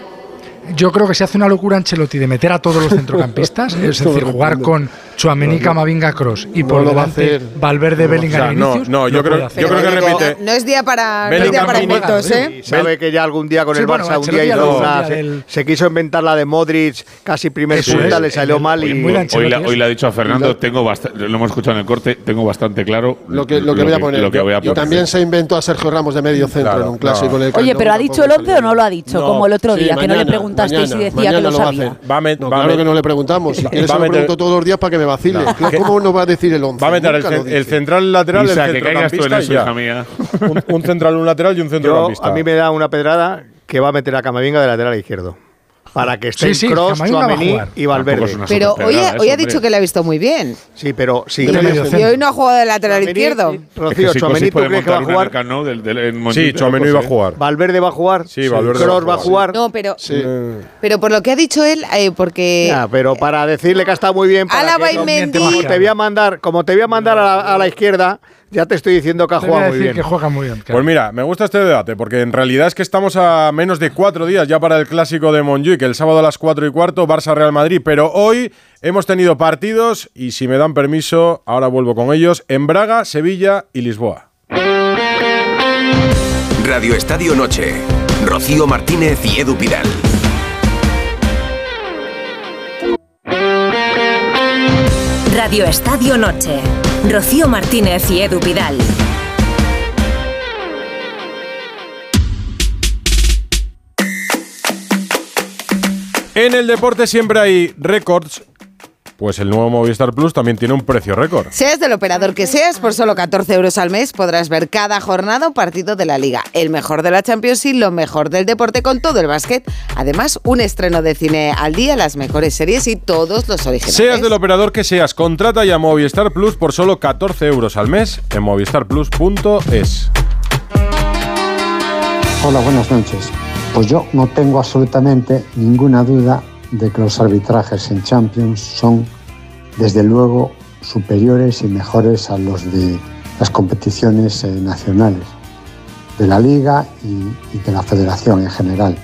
Yo creo que se hace una locura Ancelotti de meter a todos los centrocampistas, es decir, jugar con Chuamení, Camavinga, Cross y No por lo va a delante hacer. Valverde, Bellingham O sea, y no, Vinicius. no, yo creo- yo creo que repite. No es día para, no es día para inventos, ¿eh? Y sabe que ya algún día con Sí, el bueno, Barça un día una- decía se, del- se quiso inventar la de Modric casi primer punta, le salió El- mal y Hoy, la- le ha dicho a Fernando, tengo lo hemos escuchado en el corte, tengo bastante claro Lo que, lo que voy a poner. lo que voy a y también se inventó a Sergio Ramos de medio centro en un clásico. Oye, pero ¿ha dicho el 11 salió o no lo ha dicho? Como el otro día, que no le mañana, preguntasteis mañana, y decía que lo lo va a sabía. hacer. Va a No, va claro que no le preguntamos. Si quieres va se a lo meter- pregunto todos los días para que me vacile. Claro. ¿Cómo no va a decir el 11? Va a meter el, el central, lateral, Isa, el que caigas tú en centrocampista eso, y ya. hija mía. Un, un central, un lateral y un yo, centrocampista. a mí me da una pedrada que va a meter a Camavinga de lateral izquierdo. Para que estén sí, Cross, jugar. y Valverde. Pero hoy, ha- eso, hoy ha dicho que le ha visto muy bien. Sí, pero sí. Y hoy no ha jugado de lateral izquierdo. Rocío, Cosi ¿tú puede crees que va a jugar? Sí, Chouameni va a eh. jugar. Valverde va a jugar. Sí, Valverde Kroos va a jugar. No, pero, Sí. pero por lo que ha dicho él, eh, porque Ya, pero para decirle que ha estado muy bien. Para Álava que- y Mendy- como te voy a mandar, como te voy a mandar a la, a la izquierda, ya te estoy diciendo que ha jugado muy bien. que juega muy bien. claro. Pues mira, me gusta este debate, porque en realidad es que estamos a menos de cuatro días ya para el clásico de Montjuic, el sábado a las cuatro y cuarto, Barça-Real Madrid, pero hoy hemos tenido partidos, y si me dan permiso, ahora vuelvo con ellos, en Braga, Sevilla y Lisboa. Radio Estadio Noche. Rocío Martínez y Edu Pidal. Radio Estadio Noche. Rocío Martínez y Edu Pidal. En el deporte siempre hay récords pues el nuevo Movistar Plus también tiene un precio récord. Seas del operador que seas, por solo 14 euros al mes podrás ver cada jornada un partido de la Liga, el mejor de la Champions y lo mejor del deporte con todo el básquet. Además, un estreno de cine al día, las mejores series y todos los originales. Seas del operador que seas, contrata ya Movistar Plus por solo 14 euros al mes en movistarplus.es. Hola, buenas noches. Pues yo no tengo absolutamente ninguna duda de que los arbitrajes en Champions son, desde luego, superiores y mejores a los de las competiciones eh, nacionales, de la Liga y, y de la Federación en general.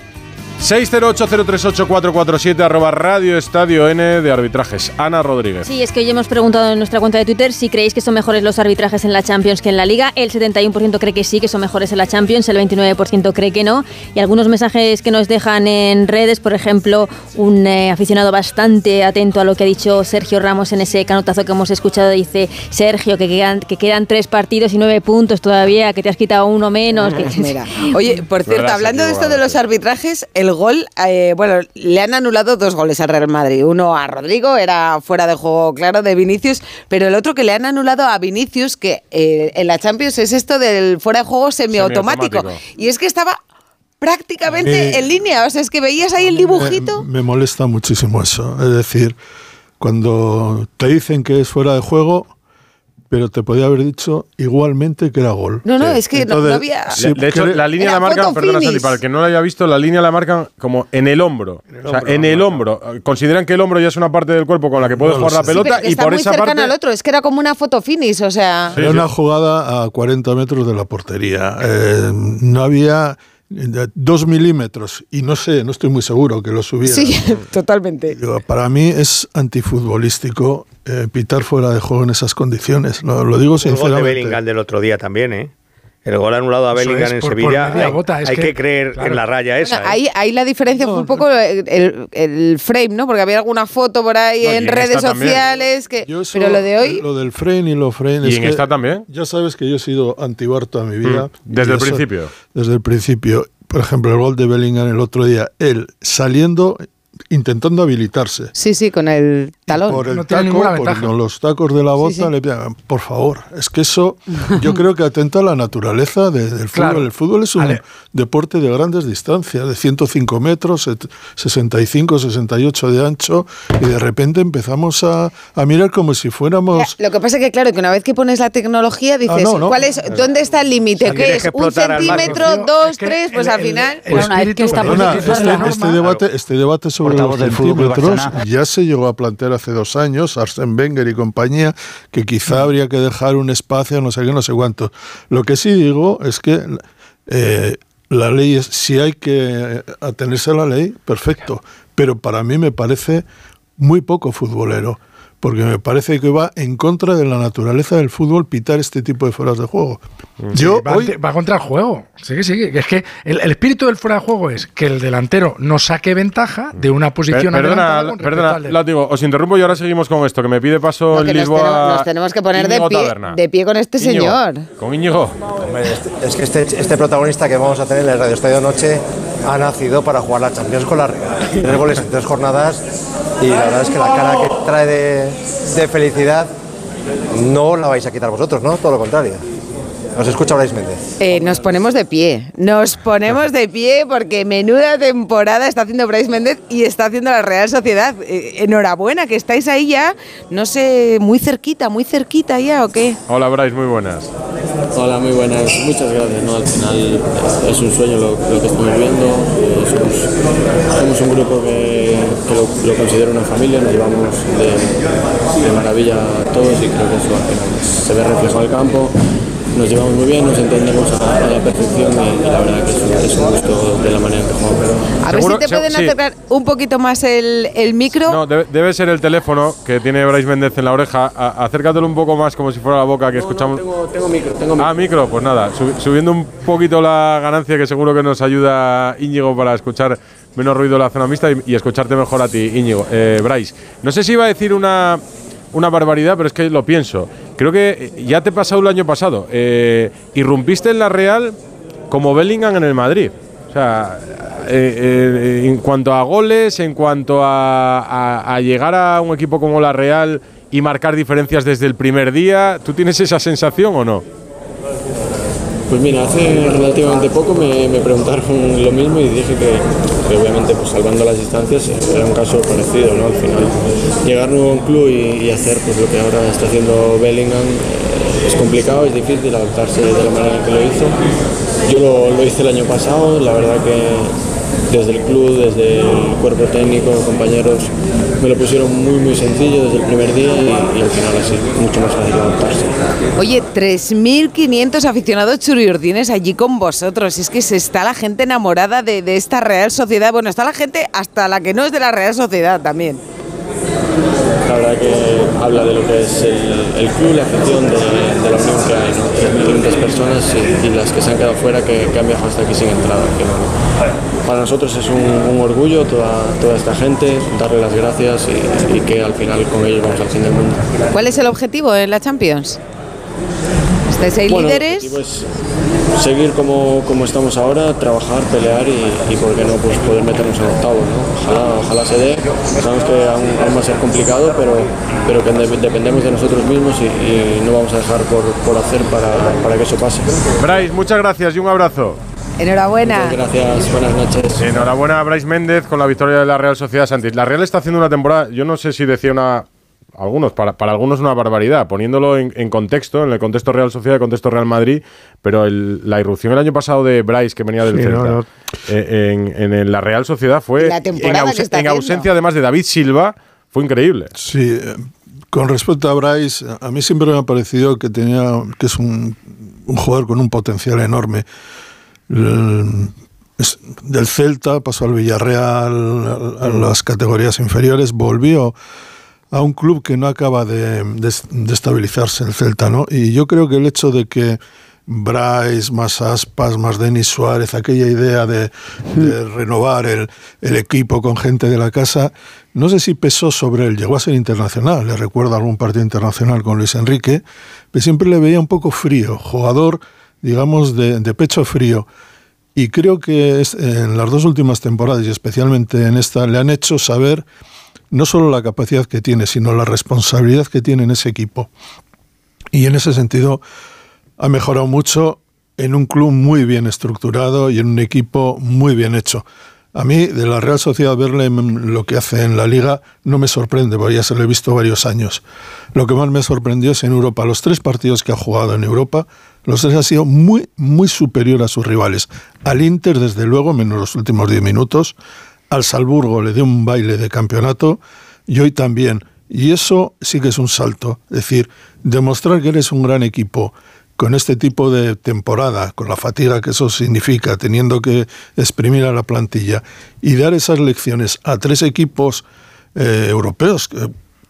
608038447 arroba Radio Estadio N de arbitrajes. Ana Rodríguez. Sí, es que hoy hemos preguntado en nuestra cuenta de Twitter si creéis que son mejores los arbitrajes en la Champions que en la Liga. El 71% cree que sí, que son mejores en la Champions, el 29% cree que no. Y algunos mensajes que nos dejan en redes, por ejemplo, un eh, aficionado bastante atento a lo que ha dicho Sergio Ramos en ese canotazo que hemos escuchado, dice Sergio que quedan, que quedan tres partidos y nueve puntos todavía, que te has quitado uno menos. que- Mira. Oye, por cierto, hablando de esto de los arbitrajes, el gol, eh, bueno, le han anulado dos goles al Real Madrid. Uno a Rodrigo, era fuera de juego, claro, de Vinicius, pero el otro que le han anulado a Vinicius, que eh, en la Champions es esto del fuera de juego semiautomático. Semiautomático. Y es que estaba prácticamente mí- en línea, o sea, es que veías ahí el dibujito. Me, me molesta muchísimo eso. Es decir, cuando te dicen que es fuera de juego, pero te podía haber dicho igualmente que era gol. No, no, es que no- no había- sí, de hecho, la línea la marcan, perdona. Santi, para el que no la haya visto, la línea la marcan como en el hombro. o sea, en el hombro. Consideran que el hombro ya es una parte del cuerpo con la que puedes No lo jugar la sé. Sí, pero pelota y está por muy esa parte. al otro, es que era como una foto finish, o sea... Era una jugada a 40 metros de la portería. Eh, no había eh, dos milímetros y no sé, no estoy muy seguro que lo subiera. Sí, totalmente. Para mí es antifutbolístico eh, pitar fuera de juego en esas condiciones. No, lo digo El gol de sinceramente. Bellingham del otro día también, ¿eh? El gol anulado a Bellingham es, en por- Sevilla. hay gota, es hay que, que- creer claro. en la raya esa. Bueno, ¿eh? ahí, ahí la diferencia fue un poco el, el- el frame, ¿no? Porque había alguna foto por ahí No, en redes también. sociales. Que, Yo eso, pero lo de hoy. Lo del frame y lo frame. ¿Y es en que esta también? Ya sabes que yo he sido antibar toda mi vida. Mm, desde el principio. Desde el principio. Por ejemplo, el gol de Bellingham el otro día, él saliendo, intentando habilitarse. Sí, sí, con el talón. Por el No taco, por- con los tacos de la bota, sí. le pegan. Por favor, es que eso yo creo que atenta a la naturaleza de- del Claro. fútbol. El fútbol es un Ale. deporte de grandes distancias, de 105 metros, set- 65, 68 de ancho, y de repente empezamos a, a mirar como si fuéramos... Lo que pasa es que, claro, que una vez que pones la tecnología, dices, Ah, no, no. ¿cuál es, ¿dónde está el límite? sea, ¿Qué es? ¿Un centímetro, dos, Es que tres? Pues el- al final. el espíritu- Perdona, este, este debate, este debate sobre Portavoz del Fútbol Barcelona. ya se llegó a plantear hace dos años, Arsène Wenger y compañía, que quizá habría que dejar un espacio, no sé qué, no sé cuánto. Lo que sí digo es que eh, la ley es, si hay que atenerse a la ley, perfecto, pero para mí me parece muy poco futbolero. Porque me parece que va en contra de la naturaleza del fútbol pitar este tipo de fueras de juego. Yo va, hoy, va contra el juego. Sí, que sí. Es que el, el espíritu del fuera de juego es que el delantero no saque ventaja de una Per- posición perdona, respecto perdona, al del- látigo, os interrumpo y ahora seguimos con esto, que me pide paso No, nos, Lisboa. tenemos, nos tenemos que poner de pie, de pie con este Íñigo, señor. Con Íñigo. Es que este, este protagonista que vamos a tener en el Radio Estadio Noche ha nacido para jugar la Champions con la Real. Tres goles en tres jornadas y la verdad es que la cara que trae de, de felicidad no la vais a quitar vosotros, ¿no? Todo lo contrario. Os escucha Brais Méndez. Eh, nos ponemos de pie, nos ponemos de pie porque menuda temporada está haciendo Bryce Méndez y está haciendo la Real Sociedad. Eh, enhorabuena, que estáis ahí ya, no sé, muy cerquita, muy cerquita ya o qué. Hola, Bryce, muy buenas. Hola, muy buenas. Muchas gracias. ¿no? Al final es un sueño lo, lo que estamos viendo. Eh, somos, somos un grupo que, que lo, lo considero una familia, nos llevamos de, de maravilla todos y creo que eso al final se ve reflejado en el campo. Nos llevamos muy bien, nos entendemos a, a la perfección y, y la verdad que es un, es un gusto de la manera en que jugamos. A ver si te pueden sí. acercar un poquito más el, el micro. No, debe, debe ser el teléfono que tiene Bryce Méndez en la oreja. A- acércatelo un poco más como si fuera la boca que escuchamos. Tengo, tengo micro, tengo micro. Ah, micro, pues nada, sub- subiendo un poquito la ganancia que seguro que nos ayuda Íñigo para escuchar menos ruido la zona mixta y, escucharte mejor a ti, Íñigo. Eh, Bryce, no sé si iba a decir una, una barbaridad, pero es que lo pienso. Creo que eh, ya te pasado el año pasado. Eh, irrumpiste en la Real como Bellingham en el Madrid. O sea, eh, eh, en cuanto a goles, en cuanto a- a llegar a un equipo como la Real y marcar diferencias desde el primer día, ¿tú tienes esa sensación o no? Pues mira, hace relativamente poco me, preguntaron lo mismo y dije que, obviamente pues salvando las distancias era un caso parecido, ¿no? Al final llegar nuevo a un club y, hacer pues lo que ahora está haciendo Bellingham eh, es complicado, es difícil adaptarse de la manera en que lo hizo. Yo lo hice el año pasado, la verdad que desde el club, desde el cuerpo técnico, compañeros, me lo pusieron muy muy sencillo desde el primer día y, al final así mucho más fácil adaptarse. Oye, 3.500 aficionados churiurdines allí con vosotros. Es que se está la gente enamorada de, de esta Real Sociedad. Bueno, está la gente hasta la que no es de la Real Sociedad también. La verdad que habla de lo que es el, el club, la afición, de, de la unión que hay, ¿no? 3.500 personas y, y las que se han quedado fuera que, que han viajado hasta aquí sin entrada. que no- para nosotros es un, un orgullo toda, toda esta gente, darle las gracias y, y que al final con ellos vamos al fin del mundo. ¿Cuál es el objetivo en la Champions? ¿Estáis ahí Bueno, líderes? es seguir como, como estamos ahora, trabajar, pelear y, y por qué no pues poder meternos en octavos. ¿no? Ojalá, ojalá se dé. Sabemos que aún, aún va a ser complicado, pero, pero que de- dependemos de nosotros mismos y, y no vamos a dejar por, por hacer para, para que eso pase. Bryce, muchas gracias y un abrazo. Enhorabuena. Gracias, buenas noches. Enhorabuena a Bryce Méndez con la victoria de la Real Sociedad Santis. La Real está haciendo una temporada, yo no sé si decía una. Algunos, para, para algunos una barbaridad, poniéndolo en, en contexto, en el contexto Real Sociedad, el contexto Real Madrid, pero el- la irrupción el año pasado de Bryce, que venía del Sí, Celta, no, no. eh, en, en la Real Sociedad fue, La en, está en ausencia además de David Silva, fue increíble. Sí, eh, con respecto a Bryce, a mí siempre me ha parecido que tenía que es un, un jugador con un potencial enorme. El- es- del Celta pasó al Villarreal, a, a las categorías inferiores, volvió a un club que no acaba de, de- de estabilizarse el Celta, ¿no? Y yo creo que el hecho de que Bryce, más Aspas, más Denis Suárez, aquella idea de, de renovar el, el equipo con gente de la casa, no sé si pesó sobre él, llegó a ser internacional, le recuerdo algún partido internacional con Luis Enrique, pero siempre le veía un poco frío, jugador, digamos, de, de pecho frío. Y creo que es- en las dos últimas temporadas, y especialmente en esta, le han hecho saber no solo la capacidad que tiene, sino la responsabilidad que tiene en ese equipo. Y en ese sentido ha mejorado mucho en un club muy bien estructurado y en un equipo muy bien hecho. A mí, de la Real Sociedad, verle lo que hace en la liga no me sorprende, porque ya se lo he visto varios años. Lo que más me sorprendió es en Europa. Los tres partidos que ha jugado en Europa, los tres ha sido muy, muy superior a sus rivales. Al Inter, desde luego, menos los últimos diez minutos. Al Salzburgo le dio un baile de campeonato y hoy también. Y eso sí que es un salto. Es decir, demostrar que eres un gran equipo con este tipo de temporada, con la fatiga que eso significa, teniendo que exprimir a la plantilla y dar esas lecciones a tres equipos eh, europeos,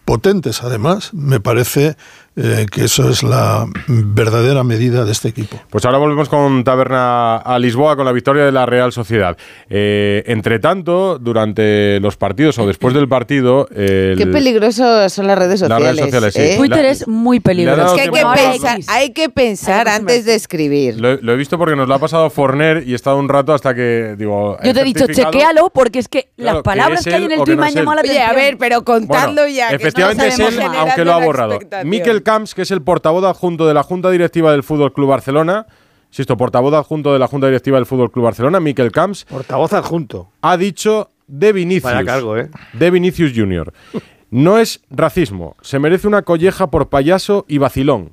potentes además, me parece eh, que eso es la verdadera medida de este equipo. Pues ahora volvemos con Taberna a Lisboa con la victoria de la Real Sociedad. Eh, entre tanto, durante los partidos o después del partido. el- Qué peligrosos son las redes Las sociales. redes sociales, sí. ¿eh? Twitter La- es muy peligroso. Es que hay que, pensar, hay que pensar antes de escribir. Lo, lo he visto porque nos lo ha pasado Forner y he estado un rato hasta que digo. Yo te he dicho, chequéalo porque es que Claro, las que palabras es que, hay él en el que tweet no me han llamado la Oye, atención. a ver, pero contadlo ya. que Efectivamente es él, aunque lo ha borrado. expectación. Miquel Camps, que es el portavoz adjunto de la Junta Directiva del Fútbol Club Barcelona. Insisto, portavoz adjunto de la Junta Directiva del Fútbol Club Barcelona, Miquel Camps. Portavoz adjunto. Ha dicho de Vinicius. Cargo, ¿eh? De Vinicius Junior. No es racismo. Se merece una colleja por payaso y vacilón.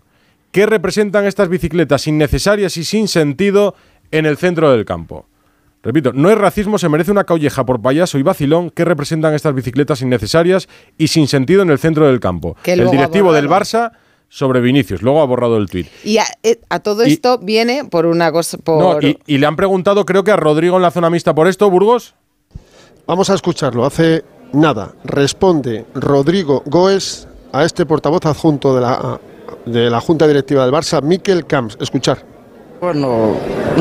¿Qué representan estas bicicletas innecesarias y sin sentido en el centro del campo? Repito, no es racismo, se merece una colleja por payaso y vacilón que representan estas bicicletas innecesarias y sin sentido en el centro del campo. Que el directivo del. Barça sobre Vinicius. Luego ha borrado el tuit. Y a, eh, a todo Y- esto viene por una cosa. No, Por... y, y le han preguntado, creo que a Rodrigo en la zona mixta por esto, Burgos. Vamos a escucharlo. Hace nada responde Rodrigo Goes a este portavoz adjunto de la, de la Junta Directiva del Barça, Miquel Camps. Escuchar. Bueno,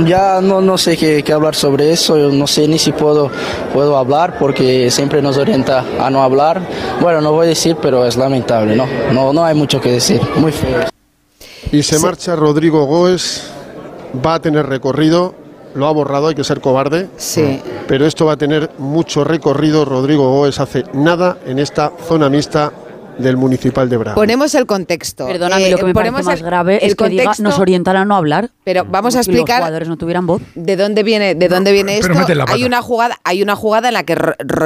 ya no, no sé qué, qué hablar sobre eso, yo no sé ni si puedo, puedo hablar porque siempre nos orienta a no hablar. Bueno, no voy a decir, pero es lamentable, ¿no? No, no hay mucho que decir, muy feo. Y se marcha Rodrigo Goes. Va a tener recorrido. lo ha borrado, hay que ser cobarde. Sí. Pero esto va a tener mucho recorrido. Rodrigo Goes hace nada en esta zona mixta del Municipal de Braga. Ponemos el contexto. Perdóname, Eh, lo que me parece ponemos más el- grave el es que diga, contexto, nos orientan a no hablar. Pero vamos a Si los explicar jugadores no tuvieran voz. de dónde viene, de dónde viene pero esto. pata. Hay una jugada, hay una jugada en la que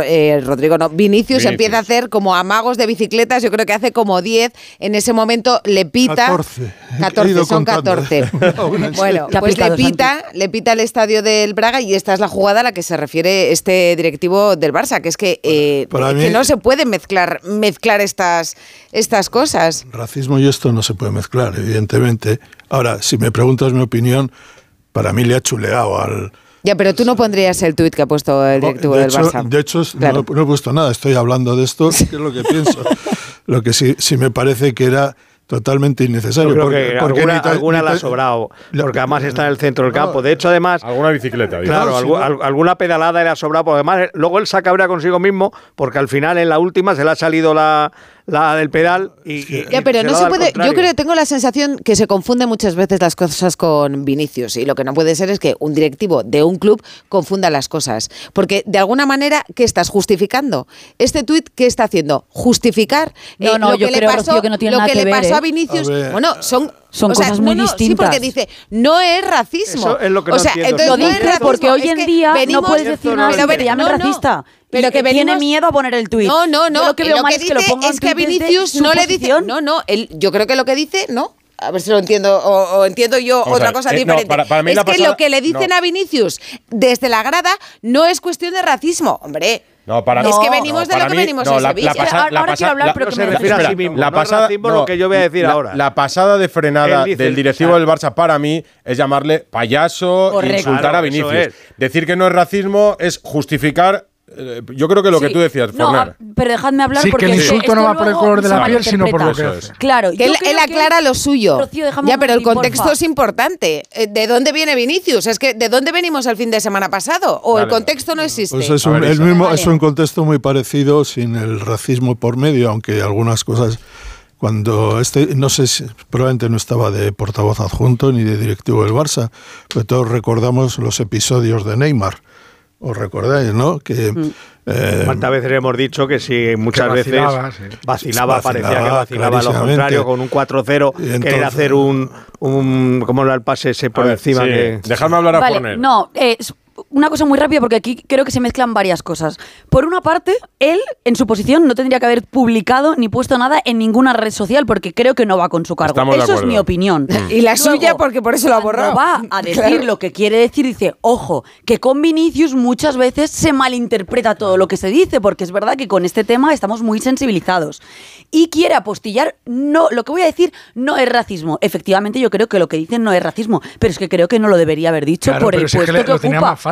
eh, Rodrigo no, Vinicius, Vinicius. empieza a hacer como amagos de bicicletas. Yo creo que hace como 10. En ese momento le pita. 14. He 14, ido son contando. 14. bueno, pues le pita, le pita el estadio del Braga y esta es la jugada a la que se refiere este directivo del Barça, que es que, eh, Para que mí- no se puede mezclar, mezclar estas, estas cosas. Racismo y esto no se puede mezclar, evidentemente. Ahora, si me preguntas mi opinión, para mí le ha chuleado al... Ya, pero tú no pondrías el tuit que ha puesto el directivo de del hecho, Barça. de hecho, Claro. no, no he puesto nada, estoy hablando de esto, que es lo que pienso. lo que sí, sí me parece que era totalmente innecesario. Yo creo porque, que porque alguna, le ha sobrado, la- porque además está en el centro del campo. De hecho, además, Alguna bicicleta. claro, sí, no. alguna pedalada le ha sobrado, porque además eh, luego él se cabrea consigo mismo, porque al final en la última se le ha salido la, la del pedal y, y- Ya, y pero se no se puede. Yo creo, tengo la sensación que se confunden muchas veces las cosas con Vinicius. Y lo que no puede ser es que un directivo de un club confunda las cosas. Porque de alguna manera, ¿qué estás justificando? Este tuit, ¿qué está haciendo? Justificar eh, No, no, lo yo que le creo, pasó, Rocío, que no tiene lo nada que que le ver, pasó ¿eh? a Vinicius. A. Bueno, son. Son o sea, cosas no, muy no, Sí, distintas. porque dice, no es racismo. Eso es lo que o no sea, entiendo. entonces Lo no es dice racismo, porque hoy es en que día no puedes decir nada no, que te llamen no, no. racista. Pero que tiene venimos- miedo a poner el tuit. No, no, no. Yo lo que veo lo mal que es que lo es que a Vinicius no le dice. No, no. Él, yo creo que lo que dice, no. A ver si lo entiendo. O, o entiendo yo Vamos otra cosa eh, no, diferente. para- para mí es la que pasada- lo que le dicen no. a Vinicius desde la grada no es cuestión de racismo. Hombre. No, para es que no, venimos de para lo que mí- venimos no, en la- Sevilla. la pasa- Ahora- la ahora pasa- quiero hablar, la- pero que se me refiere a sí mismo. La no pasada, racismo no, lo que yo voy a decir la, ahora. La pasada de frenada dice- del directivo del Barça para mí es llamarle payaso, Correcto. insultar Claro, a Vinicius. es. Decir que no es racismo es justificar. Eh, yo creo que lo que Sí. tú decías, No, Forner. a- pero dejadme hablar Sí, porque que el insulto no va por el color de la piel, sino por lo que hace. Claro, Que él, él aclara lo suyo. Rocío, déjame ya, pero el contexto porfa. es importante. Eh, ¿De dónde viene Vinicius? Es que ¿de dónde venimos el fin de semana pasado? ¿O el contexto no existe? Pues es un, ver, el mismo, Vale. es un contexto muy parecido sin el racismo por medio, aunque algunas cosas cuando este no sé si probablemente no estaba de portavoz adjunto ni de directivo del Barça, pero todos recordamos los episodios de Neymar. ¿Os recordáis, no? Que eh, ¿Cuántas veces hemos dicho que sí, muchas Que vacilaba, veces sí. vacilaba, Vacilaba, parecía que vacilaba lo contrario, con un 4-0, Y entonces- querer hacer un, un ¿cómo era el pase ese por ver, encima? sí, que- Dejadme hablar a Vale, Forner. no, eh, es una cosa muy rápida porque aquí creo que se mezclan varias cosas. Por una parte, él en su posición no tendría que haber publicado ni puesto nada en ninguna red social porque creo que no va con su cargo. Estamos eso es mi opinión. Y la Luego, suya, porque por eso lo ha cuando borrado. va a decir Claro. lo que quiere decir, dice, ojo, que con Vinicius muchas veces se malinterpreta todo lo que se dice, porque es verdad que con este tema estamos muy sensibilizados. Y quiere apostillar, no, lo que voy a decir no es racismo. Efectivamente, yo creo que lo que dicen no es racismo, pero es que creo que no lo debería haber dicho Claro, por pero el es puesto que que, le- lo tenía ocupa. más fácil.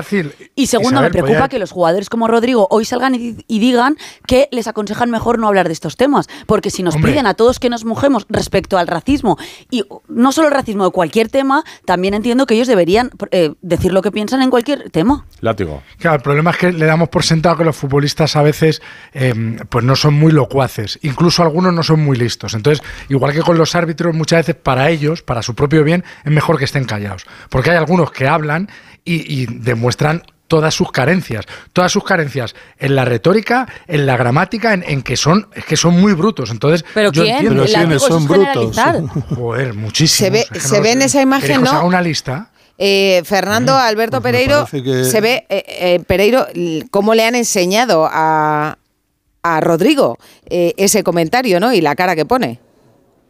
Y segundo, Isabel, me preocupa podía- que los jugadores como Rodrigo hoy salgan y, y digan que les aconsejan mejor no hablar de estos temas. Porque si nos Hombre. piden a todos que nos mojemos respecto al racismo, y no solo el racismo de cualquier tema, también entiendo que ellos deberían eh, decir lo que piensan en cualquier tema. Látigo. Claro, el problema es que le damos por sentado que los futbolistas a veces eh, pues no son muy locuaces, incluso algunos no son muy listos. Entonces, igual que con los árbitros, muchas veces para ellos, para su propio bien, es mejor que estén callados. Porque hay algunos que hablan y, y demuestran todas sus carencias, todas sus carencias en la retórica, en la gramática, en, en que son es que son muy brutos. Entonces, ¿Pero yo quién? entiendo. Pero ¿quiénes son brutos? Joder, muchísimos. Se ve- es que se no ve en sé. esa imagen, ¿Queréis que os ¿no? haga una lista? Eh, Fernando Alberto pues Pereiro, que- se ve, eh, eh, Pereiro, cómo le han enseñado a, a Rodrigo eh, ese comentario, ¿no? Y la cara que pone.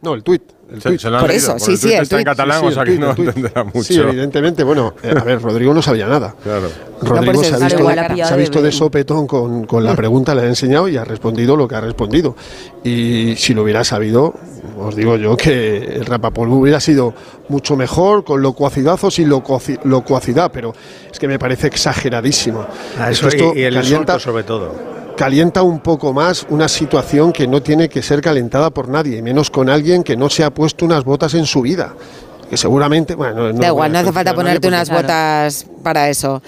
No, el tuit. El Se, tuit. se lo han Por eso, sí, el sí, tuit el está en tuit. catalán, Sí, o sí, sea el que tuit, no entenderá mucho. Sí, evidentemente, bueno, eh, a ver, Rodrigo no sabía nada. Claro. Rodrigo por eso se ha visto, la se ha de- visto de sopetón con, con la pregunta, le ha enseñado y ha respondido lo que ha respondido. Y si lo hubiera sabido, os digo yo que el rapapolvo hubiera sido mucho mejor con locuacidad o sin locuaci- locuacidad, pero es que me parece exageradísimo. Ah, Es eso que esto y, y el calienta, sobre todo. calienta un poco más una situación que no tiene que ser calentada por nadie, menos con alguien que no se ha puesto unas botas en su vida. Que seguramente, bueno, da igual, no hace falta nadie ponerte unas botas para eso.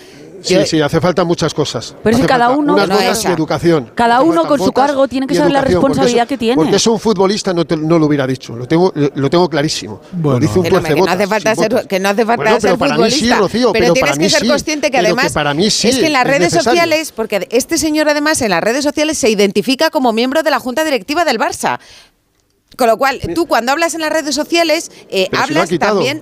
Sí, sí, hace falta muchas cosas. Pero si cada uno. Unas no y educación. Cada uno con su cargo tiene que saber la responsabilidad que tiene. Porque eso un futbolista no, te, no, lo hubiera dicho. Lo tengo, lo tengo clarísimo. Bueno. Lo dice un que no hace falta ser, que no hace falta ser pero para. Mí sí, Rocío, pero, tienes que ser consciente que además. Para mí sí es que en las redes sociales, porque este señor además en las redes sociales se identifica como miembro de la junta directiva del Barça. Con lo cual, tú cuando hablas en las redes sociales, eh, hablas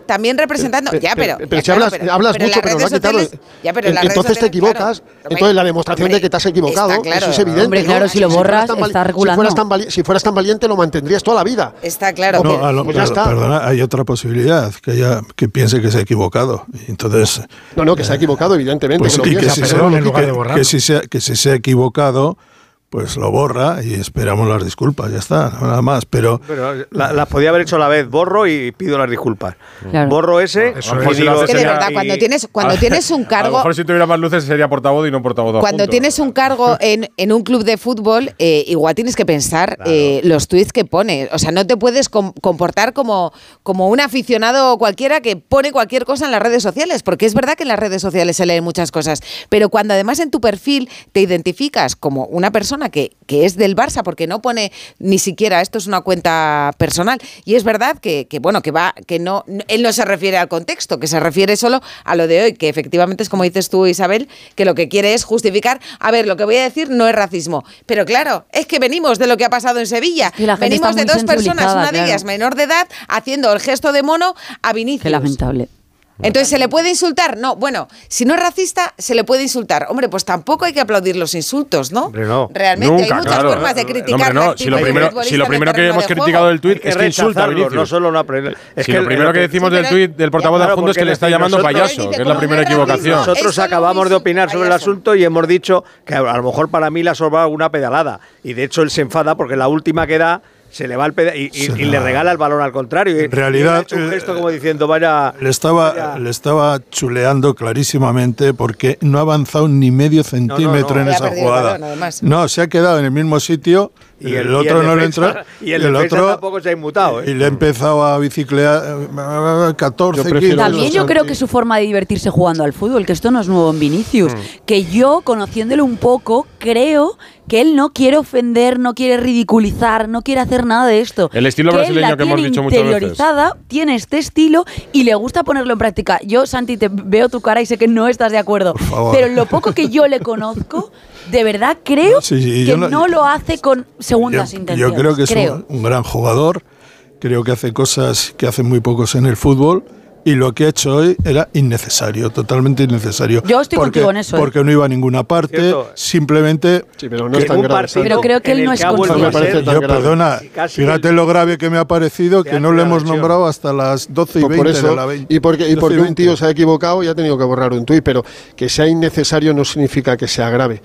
también, representando. Pero, ya, pero. Pero, si hablas, mucho, pero lo ha quitado. Entonces te equivocas. Entonces la demostración de que te has equivocado. Eso es evidente. Claro, si, lo borras, si regulando. Fueras tan valiente, si fueras, tan valiente, lo mantendrías toda la vida. Está claro. No, pues ya está. Perdona, hay otra posibilidad, que, haya, que piense que se ha equivocado. Entonces. No, no, que se ha equivocado, evidentemente. Pues, que lo piensa, se. Que si se ha equivocado pues lo borra y esperamos las disculpas, ya está, nada más. Pero, eh, las podía haber hecho a la vez, borro y pido las disculpas. Borro ese. Eso es. Pues es que de verdad, cuando tienes, cuando ah, tienes un cargo. A lo mejor si tuviera más luces sería portavoz y no portavoz. Cuando tienes un cargo en, en, un club de fútbol, eh, igual tienes que pensar eh, los tweets que pones. O sea, no te puedes com comportar como, como un aficionado cualquiera que pone cualquier cosa en las redes sociales, porque es verdad que en las redes sociales se leen muchas cosas. Pero cuando además en tu perfil te identificas como una persona que, es del Barça, porque no pone ni siquiera esto es una cuenta personal. Y es verdad que, bueno, que va, que no, él no se refiere al contexto, que se refiere solo a lo de hoy, que efectivamente es como dices tú, Isabel, que lo que quiere es justificar, a ver, lo que voy a decir no es racismo. Pero claro, es que venimos de lo que ha pasado en Sevilla. Venimos de dos personas, una de ellas menor de edad, haciendo el gesto de mono a Vinicius. Qué lamentable. Entonces, ¿se le puede insultar? No, bueno, si no es racista, se le puede insultar. Hombre, pues tampoco hay que aplaudir los insultos, ¿no? Hombre, no. Realmente Nunca, hay muchas formas de criticar. Hombre, no. Si lo primero, que hemos criticado del tuit es que insulta, No solo una es si que lo primero que decimos del tuit del portavoz claro, del fondo es que le está llamando payaso, que es la primera equivocación. Nosotros acabamos de opinar sobre el asunto y hemos dicho que a lo mejor para mí le ha sobrado una pedalada. Y de hecho él se enfada porque la última que da se le va el y, y, le regala el balón al contrario. En realidad, y ha hecho un eh, gesto como diciendo, vaya. Le estaba. Le estaba chuleando clarísimamente porque no ha avanzado ni medio centímetro en esa jugada. No, se ha quedado en el mismo sitio y el, otro no le entra Y el, el otro tampoco se ha inmutado. ¿eh? Y le ha empezado a biciclear eh, 14 kilos. También yo creo que su forma de divertirse jugando al fútbol, que esto no es nuevo en Vinicius, mm. que yo, conociéndolo un poco, creo que él no quiere ofender, no quiere ridiculizar, no quiere hacer nada de esto. El estilo que brasileño él la que hemos dicho muchas veces. Tiene este estilo y le gusta ponerlo en práctica. Yo, Santi, te veo tu cara y sé que no estás de acuerdo. Pero lo poco que yo le conozco, de verdad creo que no, lo hace con segundas intenciones. Yo creo que es. Un, gran jugador, creo que hace cosas que hacen muy pocos en el fútbol. Y lo que ha hecho hoy era innecesario, totalmente innecesario. Yo estoy contigo en eso. ¿eh? Porque no iba a ninguna parte, simplemente. Sí, pero no es tan grave. Pero creo que él no es consciente. Yo, perdona, fíjate lo grave que me ha parecido que no lo hemos nombrado hasta las 12 y 20 por eso, Y porque, y porque un tío se ha equivocado y ha tenido que borrar un tuit, pero que sea innecesario no significa que sea grave.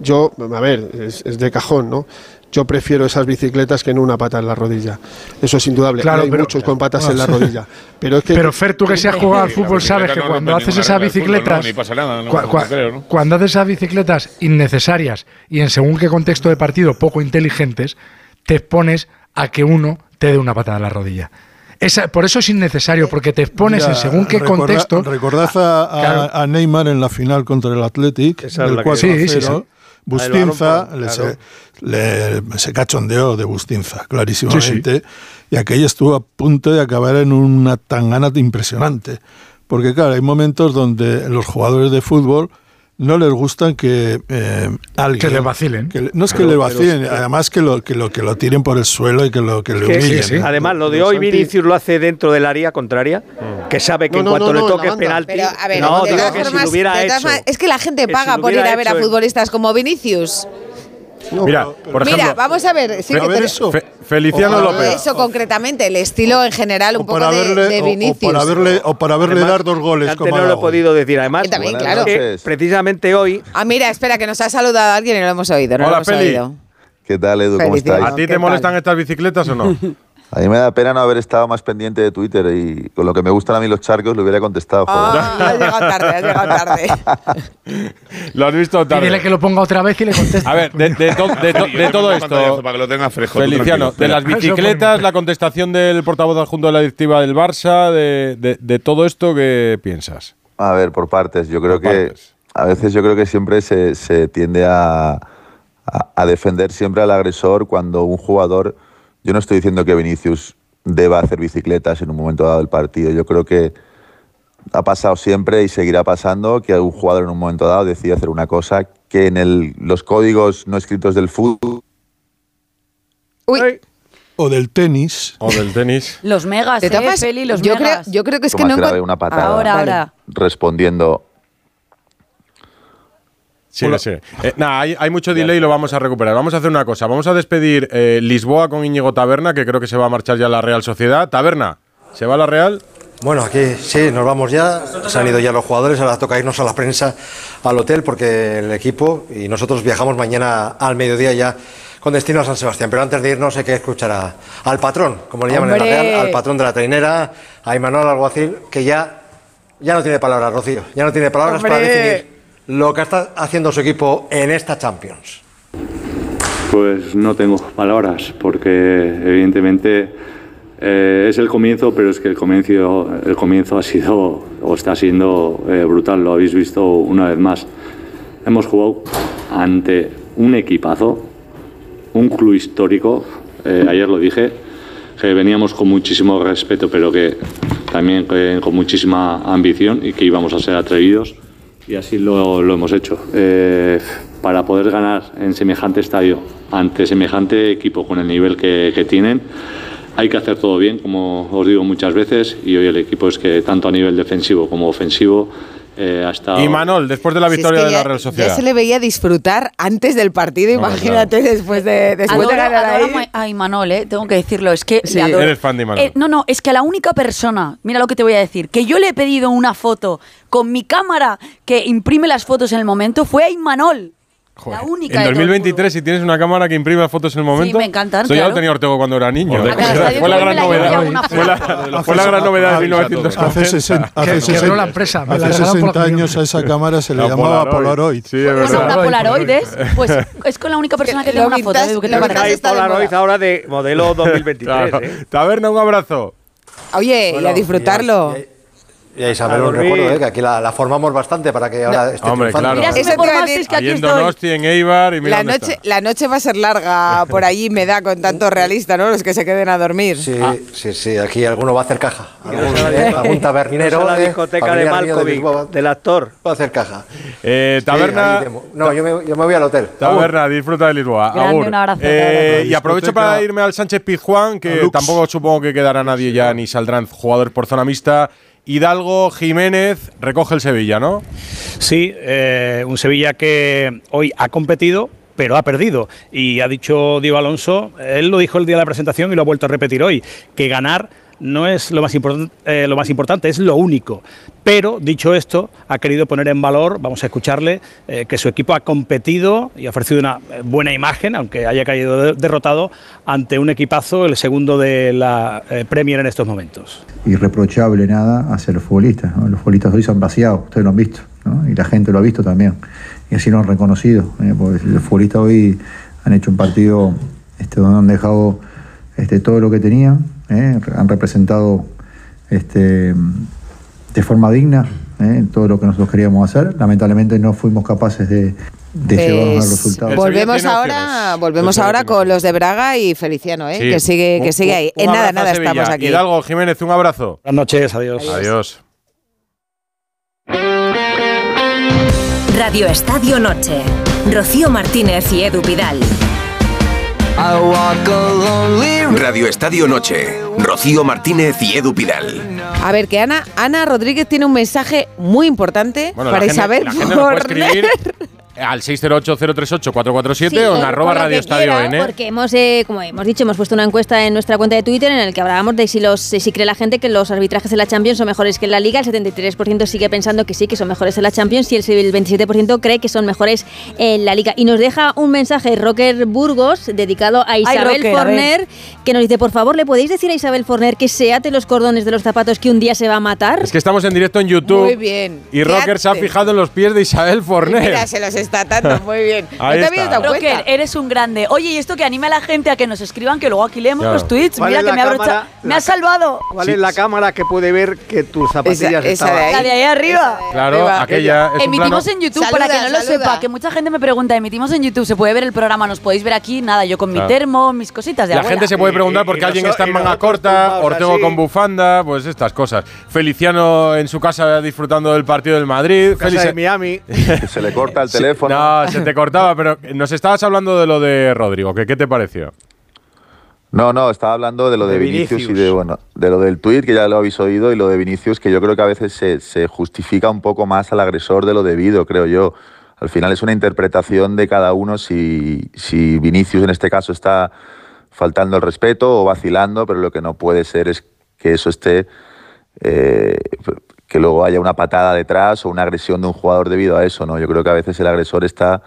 Yo, a ver, es, de cajón, ¿no? yo prefiero esas bicicletas que no una pata en la rodilla. Eso es indudable. Claro, Hay muchos con patas en la rodilla. Pero, es que, pero Fer, tú que se has jugado al fútbol, sabes que cuando haces esas bicicletas. Fútbol, no, nada, cua, creo. Cuando haces esas bicicletas innecesarias y en según qué contexto de partido poco inteligentes, te expones a que uno te dé una patada en la rodilla. Esa, por eso es innecesario, porque te expones en según qué contexto. Recordad a, Neymar en la final contra el Athletic, sí, sí, sí. Bustinza, Ay, claro. le, se cachondeó de Bustinza, clarísimamente, y aquello estuvo a punto de acabar en una tangana impresionante. Porque claro, hay momentos donde los jugadores de fútbol no les gustan que eh, alguien... Que le vacilen. Que le, no es que pero, le vacilen, pero, además que lo, que, lo, que lo tiren por el suelo y que lo que le humillen. Sí, sí. ¿no? Además, lo de hoy Vinicius lo hace dentro del área contraria, que sabe que no, en cuanto no, le toque es penalti... Pero, a ver, no, digo que formas, si lo hubiera hecho... Formas, es que la gente paga si por ir a ver a futbolistas como Vinicius. Mira, por ejemplo, vamos a ver. Sí, que ver eso. Feliciano López. Eso concretamente, el estilo en general, un poco de, de, Vinicius. O, o para haberle, o dar dos goles. Como no lo he podido decir, además. También, precisamente hoy. Ah, mira, espera, que nos ha saludado alguien y no lo hemos oído. No Hola, lo hemos Oído. ¿Qué tal, Edu? ¿Cómo estás? ¿A ti te molestan estas bicicletas o no? A mí me da pena no haber estado más pendiente de Twitter y con lo que me gustan a mí los charcos le hubiera contestado. Joder. Ah, ah, has llegado tarde, has llegado tarde. lo has visto tarde. Y dile que lo ponga otra vez y le conteste. A ver, de, todo esto. Para que lo tenga fresco. Feliciano, de las bicicletas, la contestación del portavoz adjunto de la directiva del Barça, de, todo esto, ¿qué piensas? A ver, por partes. Yo creo que. A veces yo creo que siempre se, se tiende a, a defender siempre al agresor cuando un jugador yo no estoy diciendo que Vinicius deba hacer bicicletas en un momento dado del partido, yo creo que ha pasado siempre y seguirá pasando que un jugador en un momento dado decide hacer una cosa que en el- los códigos no escritos del fútbol O del tenis. O del tenis. Los megas, De eh, Feli, los yo creo, megas. yo creo que es que no grave, una patada. Ahora, ahora. respondiendo Sigue, sigue. Eh, nada, hay, hay mucho delay y lo vamos a recuperar. Vamos a hacer una cosa. Vamos a despedir eh, Lisboa con Íñigo Taberna, que creo que se va a marchar ya a la Real Sociedad. Taberna, ¿se va a la Real? Bueno, aquí sí, nos vamos ya. Se han ido ya los jugadores, ahora toca irnos a la prensa, al hotel, porque el equipo y nosotros viajamos mañana al mediodía ya con destino a San Sebastián. Pero antes de irnos hay que escuchar a- al patrón, como le llaman en la ¡Hombre! Real, al patrón de la trainera, a Imanol Alguacil, que ya, ya no tiene palabras, Rocío, ya no tiene palabras para ¡Hombre! definir lo que está haciendo su equipo en esta Champions. Pues no tengo palabras, porque evidentemente eh, es el comienzo, pero es que el comienzo, el comienzo ha sido o está siendo eh, brutal, lo habéis visto una vez más. Hemos jugado ante un equipazo, un club histórico, eh, ayer lo dije, que veníamos con muchísimo respeto, pero que también eh, con muchísima ambición y que íbamos a ser atrevidos y así lo, lo hemos hecho. Eh, para poder ganar en semejante estadio, ante semejante equipo con el nivel que, que tienen, hay que hacer todo bien, como os digo muchas veces, y hoy el equipo es que tanto a nivel defensivo como ofensivo eh. Y Manol, después de la Si es victoria de ya- la Real Ya Sociedad. se le veía disfrutar antes del partido, No, imagínate después de, después de Adoro- ganar adoro ahí. a Imanol, eh, tengo que decirlo. Es que Sí. le adoro. Eres fan de Imanol. Eh, no, no, es que a la única persona, mira lo que te voy a decir, que yo le he pedido una foto con mi cámara que imprime las fotos en el momento fue a Imanol. Joder, la única En de todo el 2023, si tienes una cámara que imprime fotos en el momento. me encantan, Esto ya claro. lo tenía Ortego cuando era niño. Joder, Fue la gran que me novedad. ya Fue la, foto. fue la gran novedad de Hace 1950. 60, hace Que- 60 quebró la empresa, me la hace dejaron por 60 la años a esa cámara se le La llamaba Polaroid. Polaroid. Sí, es Bueno, verdad. una Polaroides, pues es con la única persona que tengo una foto. vintage- Edu, ¿qué te lo Hay está de Polaroid ahora de modelo 2023. Claro. ¿eh? Taberna, un abrazo. Oye, y a disfrutarlo. Y a Isabel os recuerdo eh, que aquí la, la formamos bastante para que ahora esté Hombre, triunfando. claro. Mira si formasteis que aquí en estoy. Donosti, en Eibar y mira La dónde noche, está. la noche va a ser larga por allí, me da con tanto realista, ¿no? Los que se queden a dormir. Sí, sí, sí, aquí alguno va a hacer caja. Algún, eh, algún tabernero. La eh, discoteca de Malkovich, del actor. va a hacer caja. Eh, Sí, taberna. no, yo me, yo me voy al hotel. Taberna, disfruta de Lisboa. Grande, un abrazo, Eh, y aprovecho para irme al Sánchez Pizjuán, que tampoco supongo que quedará nadie ya, ni saldrán jugadores por zona mixta. Hidalgo, Jiménez, recoge el Sevilla, ¿no? Sí, eh, un Sevilla que hoy ha competido, pero ha perdido. Y ha dicho Diego Alonso, él lo dijo el día de la presentación y lo ha vuelto a repetir hoy, que ganar no es lo más, eh, lo más importante, es lo único. Pero, dicho esto, ha querido poner en valor, vamos a escucharle, eh, que su equipo ha competido y ha ofrecido una eh, buena imagen, aunque haya caído de- derrotado, ante un equipazo, el segundo de la eh, Premier en estos momentos. irreprochable nada hacia los futbolistas. Los futbolistas hoy se han vaciado, ustedes lo han visto, ¿no? y la gente lo ha visto también. Y así lo han reconocido, los futbolistas hoy han hecho un partido este, donde han dejado este, todo lo que tenían, ¿eh? han representado este, de forma digna ¿eh? todo lo que nosotros queríamos hacer. Lamentablemente no fuimos capaces de, de llevarnos al Pues resultado. Volvemos ahora, volvemos ahora con los de Braga y Feliciano, ¿eh? Sí. que sigue, que Un- sigue ahí. un En nada, nada, Sevilla. estamos aquí. Hidalgo, Jiménez, un abrazo. Buenas noches, adiós. Adiós. Radio Estadio Noche. Rocío Martínez y Edu Vidal. Radio Estadio Noche. Rocío Martínez y Edu Pidal. A ver, que Ana, Ana Rodríguez tiene un mensaje muy importante Bueno, para la gente, Isabel la gente puede escribir al 608-038-447 Sí, o en arroba Radio Estadio N. Porque hemos, eh, como hemos dicho, hemos puesto una encuesta en nuestra cuenta de Twitter en el que hablábamos de si los si cree la gente que los arbitrajes en la Champions son mejores que en la Liga. El 73% sigue pensando que sí, que son mejores en la Champions y el 27% cree que son mejores en la Liga. Y nos deja un mensaje Rocker Burgos dedicado a Isabel Rocker, a Forner que nos dice, por favor, ¿le podéis decir a Isabel Forner que se ate los cordones de los zapatos que un día se va a matar? Es que estamos en directo en YouTube. Muy bien. Y ¿Qué Rocker se ha fijado en los pies de Isabel Forner. Mira, se los Bueno, destatando, muy bien. Ahí no te está. Rocker, eres un grande. Oye, y esto que anime a la gente a que nos escriban, que luego aquí leemos Claro. los tweets. ¿Cuál Mira que me ha abrochado. cámara? Me ha salvado. ¿Cuál es la cámara que puede ver que tus zapatillas Esa- esa estaban de ahí. La de ahí arriba. Claro, Arriba. aquella es un Emitimos plano- en YouTube, Saluda, para que no lo saluda. sepa, que mucha gente me pregunta, emitimos en YouTube, ¿se puede ver el programa? ¿Nos podéis ver aquí? Nada, yo con mi Claro. termo, mis cositas de La abuela. gente se puede preguntar por qué alguien está en manga corta, Ortego con bufanda, pues estas cosas. Feliciano en su casa disfrutando del partido del Madrid. Casa Felice- de Miami. Se le corta el Sí, teléfono. No, se te cortaba, pero nos estabas hablando de lo de Rodrigo. que ¿Qué te pareció? No, no, estaba hablando de lo de, De Vinicius, Vinicius. y de bueno, de lo del tuit que ya lo habéis oído y lo de Vinicius que yo creo que a veces se, se justifica un poco más al agresor de lo debido, creo yo. Al final es una interpretación de cada uno si, si Vinicius en este caso está faltando el respeto o vacilando, pero lo que no puede ser es que eso esté eh, que luego haya una patada detrás o una agresión de un jugador debido a eso, ¿no? Yo creo que a veces el agresor está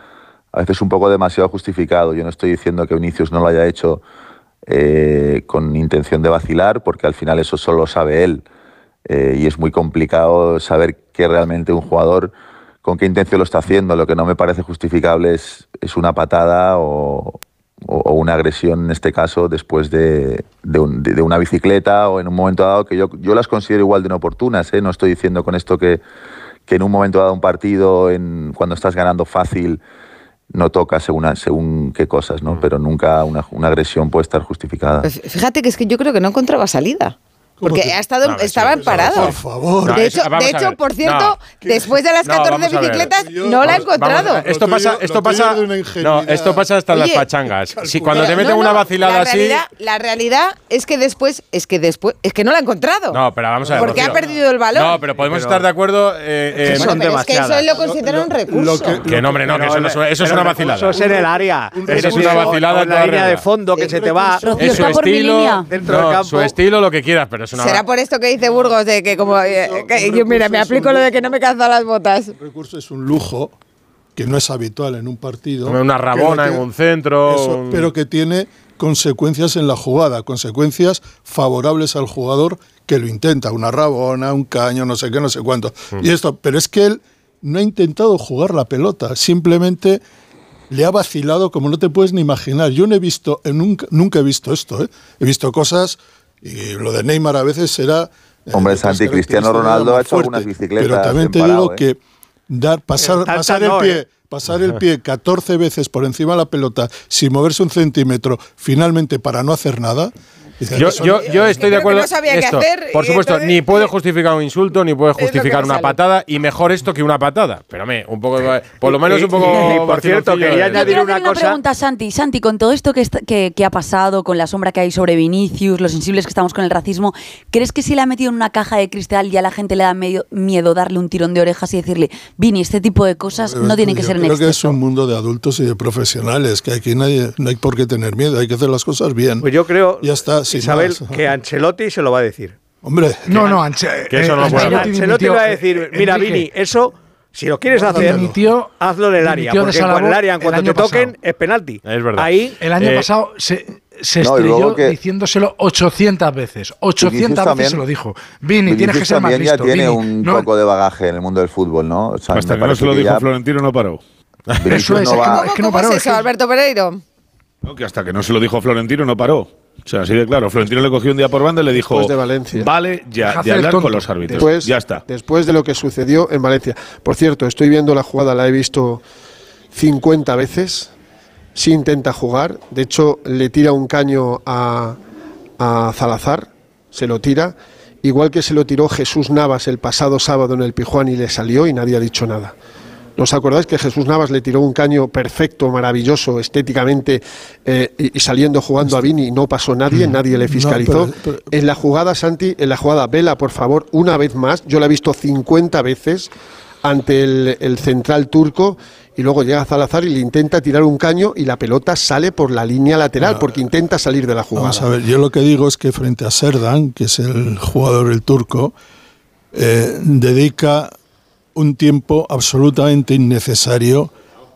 a veces un poco demasiado justificado. Yo no estoy diciendo que Vinicius no lo haya hecho eh, con intención de vacilar, porque al final eso solo lo sabe él. Eh, y es muy complicado saber que realmente un jugador con qué intención lo está haciendo. Lo que no me parece justificable es, es una patada o, o- o una agresión, en este caso, después de, de un- de- de una bicicleta o en un momento dado que yo, yo las considero igual de inoportunas. ¿eh? No estoy diciendo con esto que, que en un momento dado un partido, en, cuando estás ganando fácil, no toca según, según qué cosas, ¿no? Pero nunca una, una agresión puede estar justificada. Pues fíjate que es que yo creo que no encontraba salida. Porque que- ha estado, No, sí, estaba por parado. favor. Por favor. No, de eso- hecho, de a hecho por cierto, No. después de las No, 14 vamos a ver. bicicletas, Yo- no la a encontrado. Esto pasa, esto pasa, no, esto pasa hasta en las Oye, pachangas. Si cuando te meten no, una vacilada la así, la realidad es que después, es que después, es que no la ha encontrado. no, pero vamos a ver. Porque ha perdido el balón. No, pero podemos Pero- estar de acuerdo. eh, en- Bueno, pero es que eso lo considera un recurso. que no, hombre, no, que eso, no es, eso es una vacilada. en el área. Eso es una vacilada. La línea de fondo que se te va Es su estilo, línea. dentro no, del campo. su estilo, lo que quieras, pero es una. Será por esto que dice Burgos de que como eh, que yo, mira, me aplico lo de que no me calzan las botas. El recurso es un lujo que no es habitual en un partido. Una rabona que- en un centro. Eso, un- pero que tiene consecuencias en la jugada, consecuencias favorables al jugador que lo intenta, una rabona, un caño, no sé qué, no sé cuánto. Mm. Y esto, pero es que él no ha intentado jugar la pelota, simplemente le ha vacilado como no te puedes ni imaginar. Yo no he visto, eh, nunca, nunca he visto esto, ¿eh? he visto cosas y lo de Neymar a veces era Hombre, eh, Santi, Cristiano Ronaldo ha hecho algunas bicicletas Pero también te digo ¿eh? que dar, pasar, Tantas pasar el no, pie, ¿eh? pasar el pie 14 veces por encima de la pelota sin moverse un centímetro, finalmente para no hacer nada. Yo, estoy de acuerdo. no sabía qué esto, hacer por supuesto, entonces- ni puede justificar un insulto, ni puede justificar una sale. patada, y mejor esto que una patada. Pero me, un poco, por lo menos un poco. Por cierto, quería añadir una hacer una cosa. pregunta, Santi. Santi, con todo esto que, está- que, que ha pasado, con la sombra que hay sobre Vinicius, los sensibles que estamos con el racismo, ¿crees que si le ha metido en una caja de cristal y a la gente le da medio miedo darle un tirón de orejas y decirle, Vini, este tipo de cosas no tienen que ser en Creo que es un mundo de adultos y de profesionales, que aquí nadie, no hay por qué tener miedo, hay que hacer las cosas bien. Pues yo creo, ya está, sin Isabel, más. que Ancelotti se lo va a decir. Hombre, No, no, Anche- Que eso no eh, Ancelotti Ancelotti dimitió, va a decir, mira, Enrique, Vini, eso, si lo quieres hacer, dimitió- hazlo en el área. Porque en el área, en cuanto te toquen, pasado. es penalti. Es verdad. Ahí, El año Eh, pasado se, se no, estrelló que- diciéndoselo 800 veces. 800 Vinicius veces también- se lo dijo. Vini, tienes que Vinicius ser más listo. ya tiene Vini, un no- poco de bagaje en el mundo del fútbol, ¿no? O sea, Hasta que no se lo dijo ya Florentino no paró. Vinicius Eso es, no es que no- ¿Cómo, que no paró, es es eso, Alberto Pereiro? No, que hasta que no se lo dijo Florentino no paró. O sea, así de claro. Florentino le cogió un día por banda y le dijo: Después de Valencia. Vale, ya, de hablar con los árbitros. Después, ya está. Después de lo que sucedió en Valencia. Por cierto, estoy viendo la jugada, la he visto 50 veces. Sí intenta jugar. De hecho, le tira un caño a, a Salazar. Se lo tira. Igual que se lo tiró Jesús Navas el pasado sábado en el Pijuán y le salió y nadie ha dicho nada. ¿No os acordáis que Jesús Navas le tiró un caño perfecto, maravilloso, estéticamente, eh, y, y saliendo jugando a Vini no pasó nadie, nadie le fiscalizó? Mm. pero- pero- En la jugada, Santi, en la jugada, vela, por favor, una vez más. Yo la he visto 50 veces ante el, el central turco y luego llega Salazar y le intenta tirar un caño y la pelota sale por la línea lateral porque intenta salir de la jugada. Vamos a ver, yo lo que digo es que frente a Serdan, que es el jugador, el turco, eh, dedica un tiempo absolutamente innecesario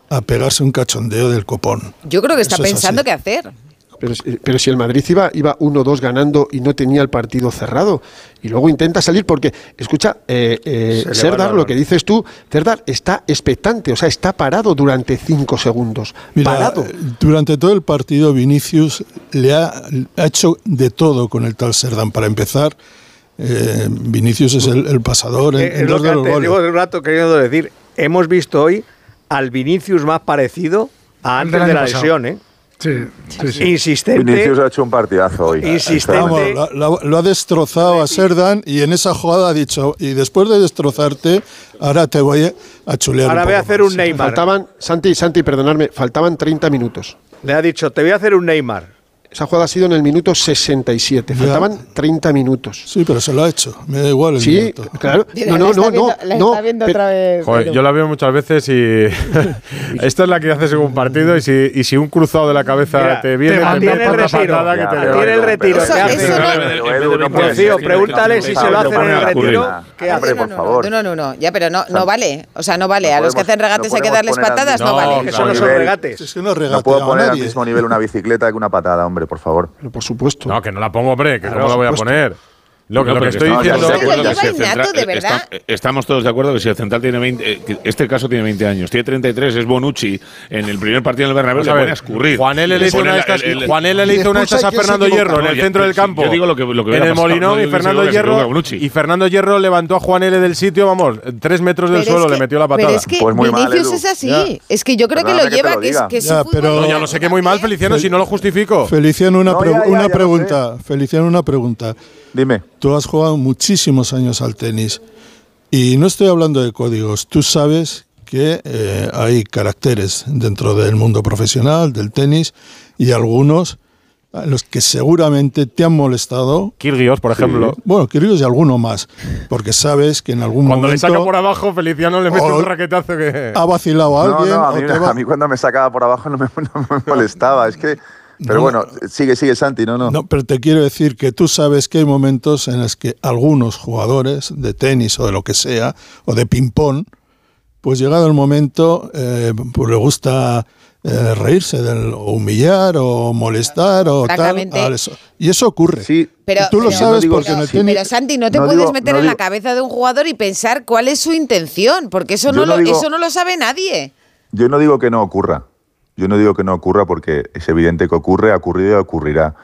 a pegarse un cachondeo del copón. Yo creo que está Eso pensando qué hacer. Pero, si- pero si el Madrid iba, iba 1-2 ganando y no tenía el partido cerrado. Y luego intenta salir porque, escucha, eh, eh, Se Serdar, lo que dices tú, Serdar está expectante, o sea, está parado durante 5 segundos. Mira, parado. durante todo el partido Vinicius le ha, ha hecho de todo con el tal Serdán. Para empezar, eh, Vinicius es el, el pasador en, Eh, en es lo dos de los goles. llevo un rato queriendo decir. Hemos visto hoy al Vinicius más parecido a antes de la pasado. lesión, ¿eh? Sí, Insistente. Vinicius ha hecho un partidazo hoy. Insistente. Vamos, lo, lo- lo ha destrozado a Serdan y en esa jugada ha dicho, y después de destrozarte, ahora te voy a- chulear Ahora un voy a hacer más". un Neymar. Faltaban, Santi, Santi, perdonadme, faltaban 30 minutos. Le ha dicho, te voy a hacer un Neymar. Esa jugada ha sido en el minuto 67. Faltaban 30 minutos. Sí, pero se lo ha hecho. Me da igual el Sí, minuto. claro. No, no, está no, viendo- no. la no, está viendo pero- otra vez. Joder, yo la veo muchas veces y esta es la que haces en un partido y si, y si un cruzado de la cabeza Mira, te viene, te el retiro. patada Ya, te tiene el retiro. Eso- Rocío, pregúntale si se lo hacen en el retiro. ¿Qué hace? no, no, no, no, no, no, ya, pero no, no vale. O sea, no vale. A los que hacen regates hay que darles patadas, no, vale. Eso no son regates. Es que no puedo poner al mismo nivel una bicicleta que una patada, hombre, por favor. Por supuesto. No, que no la pongo, hombre, que Claro, cómo la voy a poner. Lo que, lo que estoy estamos- diciendo. Lo que verdad. está- estamos todos de acuerdo que si el central tiene 20, eh, que este caso tiene 20 años, tiene 33, es Bonucci, en el primer partido en el Bernabéu le pone a escurrir. Juan L. le hizo una de estas, el- el- Juan L. le hizo una de estas a Fernando Hierro en el centro del campo. Yo digo lo que, lo que en el Molinón no y Fernando Hierro y Fernando Hierro levantó a Juan L. del sitio, vamos, tres metros del Pero es suelo, que- le metió la patada. Pero es que Pues muy mal, Vinicius es así. Ya. Es que yo creo que lo lleva, que es, es pero- No, ya lo sé que muy mal, Feliciano, si no lo justifico. Feliciano, una, pregunta. Feliciano, una pregunta. Dime. Tú has jugado muchísimos años al tenis y no estoy hablando de códigos. Tú sabes que eh, hay caracteres dentro del mundo profesional, del tenis, y algunos a los que seguramente te han molestado. Kirgios, por ejemplo. Bueno, Kirgios y alguno más, porque sabes que en algún Cuando le momento saca por abajo, Feliciano le mete un raquetazo que. ha vacilado a No, alguien. no, a o mí, te va- a mí cuando me sacaba por abajo no me, no me molestaba. Es que. Pero No, bueno, sigue, sigue, Santi, no, no. No, pero te quiero decir que tú sabes que hay momentos en los que algunos jugadores de tenis o de lo que sea, o de ping-pong, pues llegado el momento, eh, pues le gusta eh, reírse del, o humillar o molestar o tal. Eso. Y eso ocurre. Sí, Pero, Y tú lo pero- sabes porque sí, tenis... pero Santi, no te No puedes digo- meter no en la cabeza de un jugador y pensar cuál es su intención, porque eso Yo no, no lo, digo- eso no lo sabe nadie. Yo no digo que no ocurra. Yo no digo que no ocurra porque es evidente que ocurre, ha ocurrido y ocurrirá.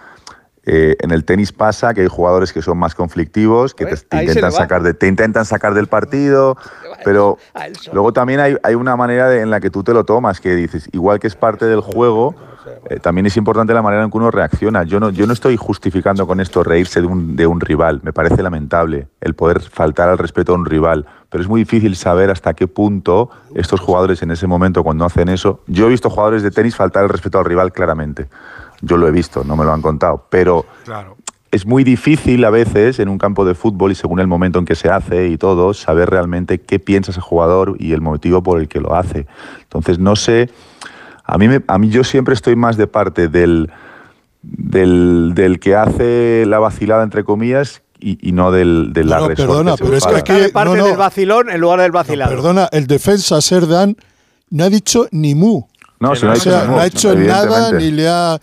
Eh, en el tenis pasa que hay jugadores que son más conflictivos, que te, intentan, sacar de- te intentan sacar del partido, pero luego también hay, hay una manera de- en la que tú te lo tomas, que dices, igual que es parte del juego, eh, también es importante la manera en que uno reacciona. Yo no, yo no estoy justificando con esto reírse de un, de un rival, me parece lamentable el poder faltar al respeto a un rival, pero es muy difícil saber hasta qué punto estos jugadores en ese momento cuando hacen eso, yo he visto jugadores de tenis faltar el respeto al rival claramente, yo lo he visto, no me lo han contado, pero es muy difícil a veces en un campo de fútbol y según el momento en que se hace y todo, saber realmente qué piensa ese jugador y el motivo por el que lo hace. Entonces, no sé, a mí, me- a mí yo siempre estoy más de parte del, del, del que hace la vacilada, entre comillas, y, y no del, del No, perdona, se pero es que aquí- Está de parte no, no. del vacilón en lugar del vacilado. Perdona, el defensa Serdan no ha dicho ni mu. No, si no ha o dicho sea, ni mu, no ha hecho nada ni le ha...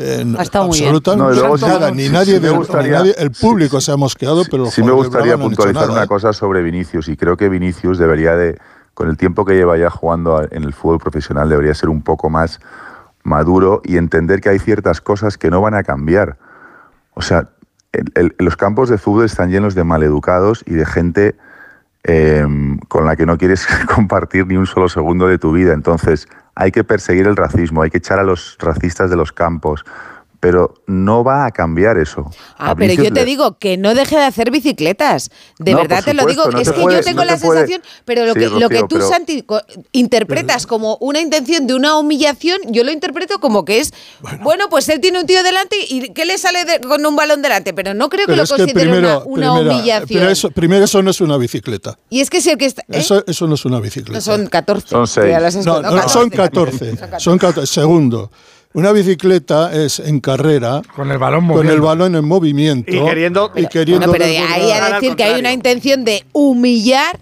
eh, Ha estado muy bien. absolutamente No, luego nada, sí- ni sí- nadie, sí me del- ni gustaría- nadie- el sí, público se ha mosqueado, pero Sí me gustaría no puntualizar nada, una ¿eh? cosa sobre Vinicius y creo que Vinicius debería de, con el tiempo que lleva ya jugando en el fútbol profesional, debería ser un poco más maduro y entender que hay ciertas cosas que no van a cambiar. O sea, el- el- los campos de fútbol están llenos de maleducados y de gente eh, con la que no quieres compartir ni un solo segundo de tu vida. Entonces, hay que perseguir el racismo, hay que echar a los racistas de los campos, pero no va a cambiar eso. Ah, A pero yo te digo que no deje de hacer bicicletas. De No, verdad te lo digo. no es que puede- yo tengo no la te puede- sensación, pero lo Sí, que, lo que tú, pero- Santi, interpretas como una intención de una humillación, yo lo interpreto como que es, bueno, pues él tiene un tío delante y ¿qué le sale de- con un balón delante? Pero no creo que Pero lo considere primero, una, una primera- humillación. pero eso, primero, eso no es una bicicleta. y es que si el que está... ¿eh? Eso, eso no es una bicicleta. No, son 14. Son que seis. ya las has- No, no, no, son 14. Son 14. Segundo, una bicicleta es en carrera Con el balón con el balón en movimiento Y queriendo- y queriendo Bueno, pero de ahí a decir que hay una intención de humillar.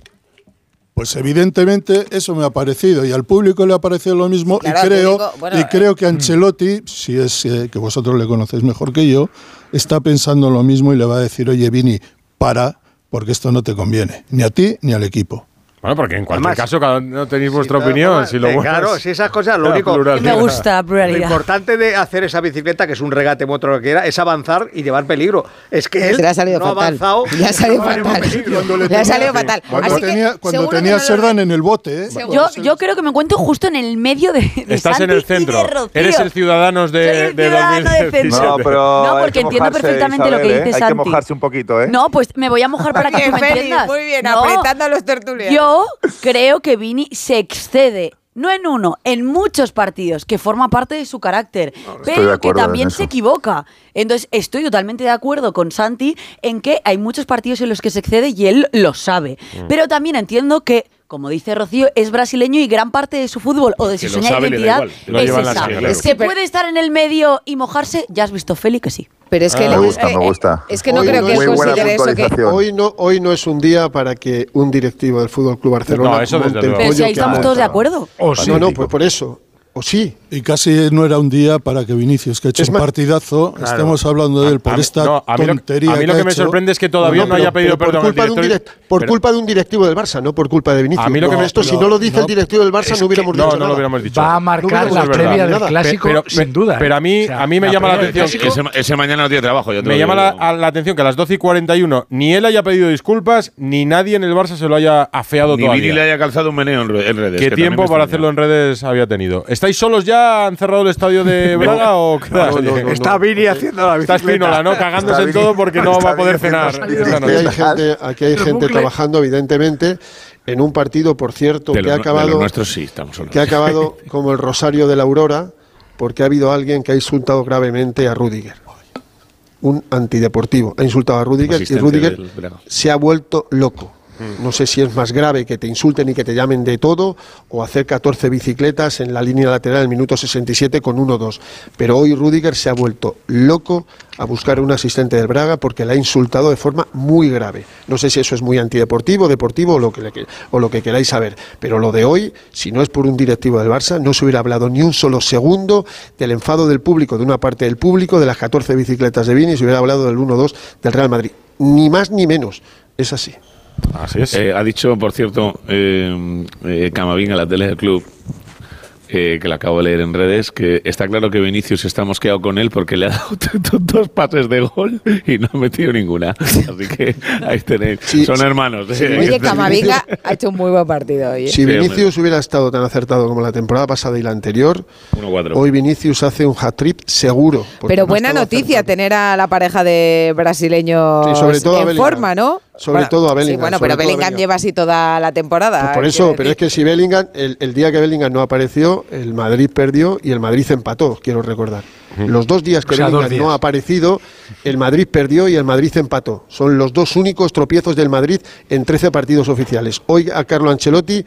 Pues evidentemente eso me ha parecido y al público le ha parecido lo mismo Claro, y creo público, bueno, y creo que eh, Ancelotti, si es eh, que vosotros le conocéis mejor que yo, está pensando lo mismo y le va a decir, oye Vini, para, porque esto no te conviene, ni a ti ni al equipo. Bueno, porque en cualquier Además- caso cada uno tenéis vuestra Claro, opinión. Si lo eh, bueno claro, es- si esas cosas, lo único. pluralidad. Me gusta, Lo pluralidad. importante de hacer esa bicicleta, que es un regate motor lo que quiera, es avanzar y llevar peligro. Es que él le ha salido no ha fatal. avanzado. Le ha salido no fatal. Le ha salido fatal. Cuando Así que tenía, cuando que tenía no lo- Serdán en el bote, ¿eh? Yo, yo creo que me encuentro justo en el medio de, de Estás en Santi el y centro. de. Eres el Ciudadanos de, el de ciudadano de 2017. centro. No, pero No, porque que entiendo mojarse, perfectamente lo que ¿eh? dice Hay que Santi. mojarse un poquito, ¿eh? No, pues me voy a mojar para que tú me entiendas. muy bien, No, apretando a los tertulianos. Yo creo que Vini se excede. No en uno, en muchos partidos, que forma parte de su carácter, pero que también se equivoca. Entonces, estoy totalmente de acuerdo con Santi en que hay muchos partidos en los que se excede y él lo sabe. Mm. Pero también entiendo que, como dice Rocío, es brasileño y gran parte de su fútbol o de su señal de identidad es esa. Es que puede estar en el medio y mojarse, ya has visto Feli que sí. Pero es que Me le- gusta, eh, me gusta. Es que no Hoy creo no que es él considere eso que. Hoy no, hoy no es un día para que un directivo del Fútbol Club Barcelona No, eso desde monte el luego. Pero si pollo ahí estamos todos de acuerdo. O sí. No, no, pues por eso. O sí. Y casi no era un día para que Vinicius, que ha hecho Es un partidazo, estemos hablando de él por A mí- esta no, a mí lo- tontería. a mí lo ha que me hecho. sorprende es que todavía no, pero- haya pedido pero perdón por al culpa, de un, direct- por Pero- culpa de un directivo del Barça, no por culpa de Vinicius. A mí lo que No, me- esto, si no, no lo dice no, el directivo del Barça, no hubiéramos No, dicho no lo nada. hubiéramos dicho. Va a marcar la previa del clásico, pero, sin duda. pero a mí-. O sea, a mí me llama la atención Ese, mañana no tiene trabajo. Me lo llama la, atención que a las 12 y 41 ni él haya pedido disculpas, ni nadie en el Barça se lo haya afeado Ni todavía. Vini le haya calzado un meneo en, re- en redes. ¿Qué que tiempo para hacerlo en redes había tenido? ¿Estáis solos ya? ¿Han cerrado el estadio de Braga o qué tal? no, no, no. Está Vini haciendo la Está bicicleta. Espínola, ¿no? Cagándose en Está todo porque no va a poder está cenar Aquí hay gente, aquí hay gente trabajando, evidentemente, en un partido, por cierto, De que ha acabado, sí, que ha acabado como el Rosario de la Aurora, porque ha habido alguien que ha insultado gravemente a Rudiger. Un antideportivo. Ha insultado a Rudiger y Rudiger del se ha vuelto loco. No sé si es más grave que te insulten y que te llamen de todo o hacer 14 bicicletas en la línea lateral el minuto 67 con 1-2. Pero hoy Rudiger se ha vuelto loco a buscar un asistente del Braga porque le ha insultado de forma muy grave. No sé si eso es muy antideportivo, deportivo o lo que- o lo que queráis saber. Pero lo de hoy, si no es por un directivo del Barça, no se hubiera hablado ni un solo segundo del enfado del público, de una parte del público, de las 14 bicicletas de Vini, se hubiera hablado del 1-2 del Real Madrid. Ni más ni menos. Es así. Así es. Eh, ha dicho, por cierto, eh, eh, Camavinga, la tele del club, eh, que lo acabo de leer en redes, que está claro que Vinicius está mosqueado con él porque le ha dado dos pases de gol y no ha metido ninguna. Así que ahí tenéis. Son hermanos. eh. Oye, Camavinga ha hecho un muy buen partido hoy. Si Vinicius hubiera estado tan acertado como la temporada pasada y la anterior, 1-4. hoy Vinicius hace un hat-trick seguro. Pero no buena noticia tener a la pareja de brasileños Sí, sobre todo a en forma, ¿no? Sobre todo a Sí, Bellingham, bueno, sobre pero Bellingham Bellingham. lleva así toda la temporada. Pues por eso, pero es que si Bellingham, el, el día que Bellingham no apareció, el Madrid perdió y el Madrid empató, quiero recordar. Los dos días que O sea, dos Bellingham días. no ha aparecido, el Madrid perdió y el Madrid empató. Son los dos únicos tropiezos del Madrid en 13 partidos oficiales. Hoy a Carlo Ancelotti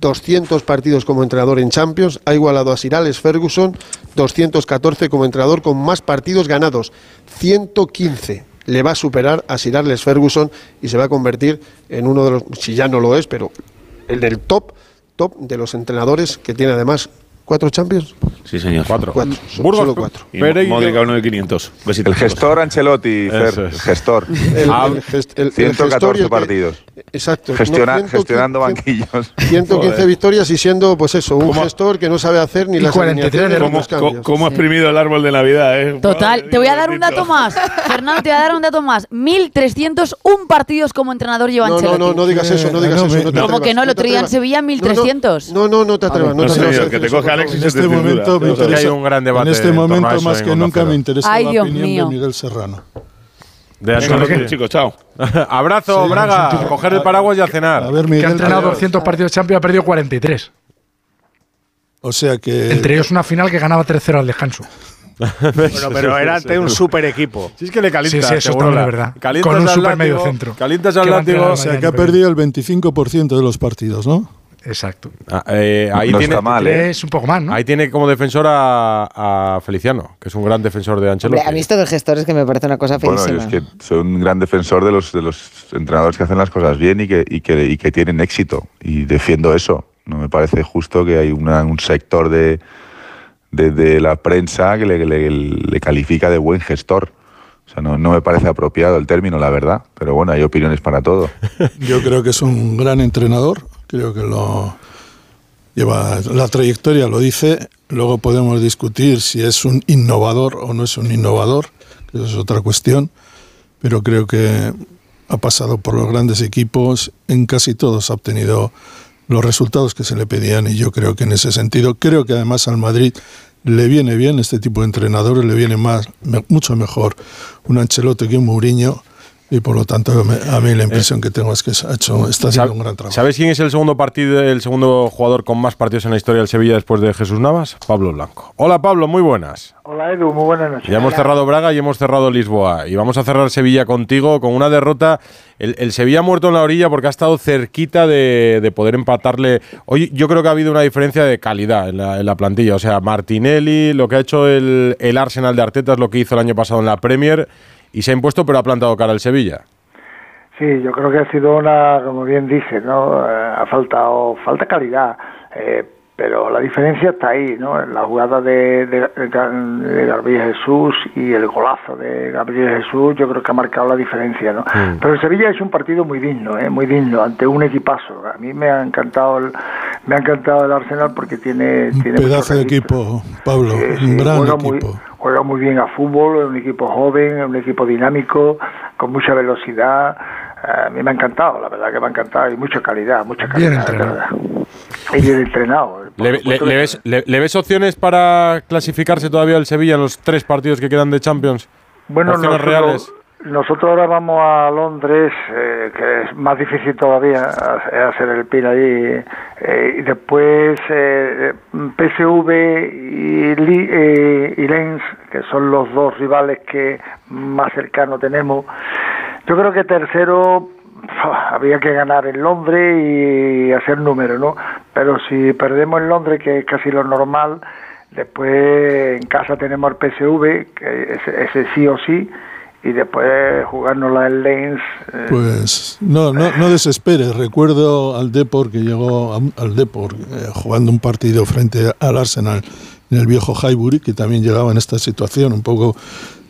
200 partidos como entrenador en Champions, ha igualado a Sir Alex Ferguson 214 como entrenador con más partidos ganados, 115. Le va a superar a Sir Alex Ferguson y se va a convertir en uno de los, si ya no lo es, pero el del top, top de los entrenadores que tiene además cuatro Champions. Sí, señor. Cuatro. Cuatro, Burgos, solo cuatro. Y. Modric a uno de 500. Besitos. El gestor Ancelotti, Fer, es. gestor. El, Ah, el gest- el- el 114 gestor y el que- partidos. Exacto. Gestiona- No, 115 gestionando banquillos. 115 Joder. victorias y siendo, pues eso, un gestor que no sabe hacer ni Y las 43 alineaciones ni ¿Cómo, ha exprimido el árbol de Navidad? Eh? Total, Madre te voy a dar un dato más. Fernando, te voy a dar un dato más. 1.301 partidos como entrenador lleva No, no, Ancelotti. no, no digas eso, no digas no, eso. No Como que no, otro día en. Sevilla No, 1.300. No, no, no te atrevas. No, No, te atrevas Alexis En este te momento me interesa, hay un gran debate en este momento más que nunca Cero. me interesa Ay, la Dios opinión mío. de Miguel Serrano. De Venga, chicos, chao. Abrazo, Braga. Coger el paraguas y a cenar. A ver, Que ha entrenado 200 partidos de Champions, ha perdido 43. o sea que Entre ellos una final que ganaba 3-0 al descanso. Bueno, pero era ante un super equipo. Si es que le calienta. Sí, sí, eso seguro también es verdad. Calientas Con un super látigo, mediocentro. Calientas al látigo. o sea que ha perdido el 25% de los partidos, ¿no? Exacto. Ah, eh, ahí No tiene, está mal, ¿eh? Es un poco más, ¿no? Ahí tiene como defensor a, a Feliciano, que es un gran defensor de Ancelotti. Hombre, a mí esto del gestor es que me parece una cosa Bueno, feísima. yo es que soy un gran defensor de los, de los entrenadores que hacen las cosas bien y que, y que, y que tienen éxito. Y defiendo eso. No me parece justo que hay una- un sector de, de, de la prensa que le, le- le califica de buen gestor. O sea, no, no me parece apropiado el término, la verdad. Pero bueno, hay opiniones para todo. Yo creo que es un gran entrenador, creo que lo lleva la trayectoria lo dice, luego podemos discutir si es un innovador o no es un innovador, que eso es otra cuestión, pero creo que ha pasado por los grandes equipos, en casi todos ha obtenido los resultados que se le pedían y yo creo que en ese sentido, creo que además al Madrid le viene bien este tipo de entrenadores, le viene más, mucho mejor un Ancelotti que un Mourinho y por lo tanto a mí la impresión que tengo es que ha hecho, está haciendo un gran trabajo. ¿Sabes quién es el segundo partido, el segundo jugador con más partidos en la historia del Sevilla después de Jesús Navas? Pablo Blanco. Hola Pablo, muy buenas. Hola Edu, muy buenas noches. Ya hemos cerrado Braga y hemos cerrado Lisboa. Y vamos a cerrar Sevilla contigo con una derrota. El, el Sevilla ha muerto en la orilla porque ha estado cerquita de, de poder empatarle. Hoy yo creo que ha habido una diferencia de calidad en la, en la plantilla. O sea, Martinelli, lo que ha hecho el, el Arsenal de Arteta es lo que hizo el año pasado en la Premier y se ha impuesto, pero ha plantado cara al Sevilla. Sí, yo creo que ha sido una, como bien dices, ¿no? Eh, ha faltado, falta calidad, eh, pero la diferencia está ahí, ¿no? En la jugada de, de, de Gabriel Jesús y el golazo de Gabriel Jesús, yo creo que ha marcado la diferencia, ¿no? Mm. Pero el Sevilla es un partido muy digno, ¿eh? Muy digno, ante un equipazo. A mí me ha encantado el, me ha encantado el Arsenal porque tiene, Un tiene pedazo de equipo, Pablo, un gran equipo. muy, juega muy bien a fútbol, es un equipo joven, es un equipo dinámico, con mucha velocidad. Eh, a mí me ha encantado, la verdad que me ha encantado, y mucha calidad, mucha calidad. Bien entrenado. verdad. Y bien entrenado. ¿Le, le- ves, le- le ves opciones para clasificarse todavía el Sevilla en los tres partidos que quedan de Champions? Bueno, opciones nosotros, reales. Nosotros ahora vamos a Londres, eh, que es más difícil todavía ha- hacer el pin allí. eh, y después eh, PSV y, Li- eh, y Lens, que son los dos rivales que más cercanos tenemos. Yo creo que tercero había que ganar en Londres y hacer número, ¿no? Pero si perdemos en Londres, que es casi lo normal, después en casa tenemos al PSV, que ese, ese sí o sí, y después jugárnosla en Lens. eh, Pues no, no, no desesperes. Recuerdo al Depor que llegó al Depor eh, jugando un partido frente al Arsenal en el viejo Highbury, que también llegaba en esta situación un poco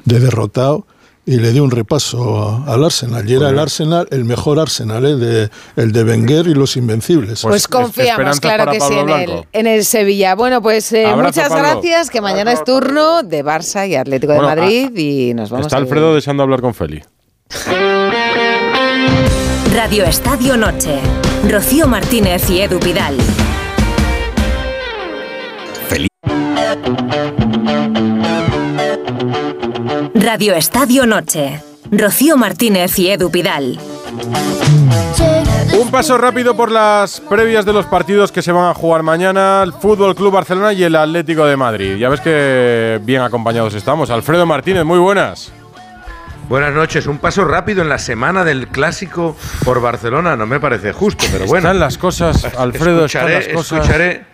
de derrotado. Y le dio un repaso al Arsenal. Y era el Arsenal, el mejor Arsenal, ¿eh? de, el de Wenger y los Invencibles. Pues, confiamos, claro que sí, en el, en el Sevilla. Bueno, pues eh, Abrazo, muchas Pablo. gracias, que mañana es turno de Barça y Atlético Bueno, de Madrid y nos vamos Está a Alfredo deseando hablar con Feli. Radio Estadio Noche. Rocío Martínez y Edu Pidal. Radio Estadio Noche. Rocío Martínez y Edu Pidal. Un paso rápido por las previas de los partidos que se van a jugar mañana, el Fútbol Club Barcelona y el Atlético de Madrid. Ya ves que bien acompañados estamos. Alfredo Martínez, muy buenas. Buenas noches. Un paso rápido en la semana del clásico por Barcelona. No me parece justo, pero bueno. Están las cosas, Alfredo, están escucharé, las cosas. escucharé,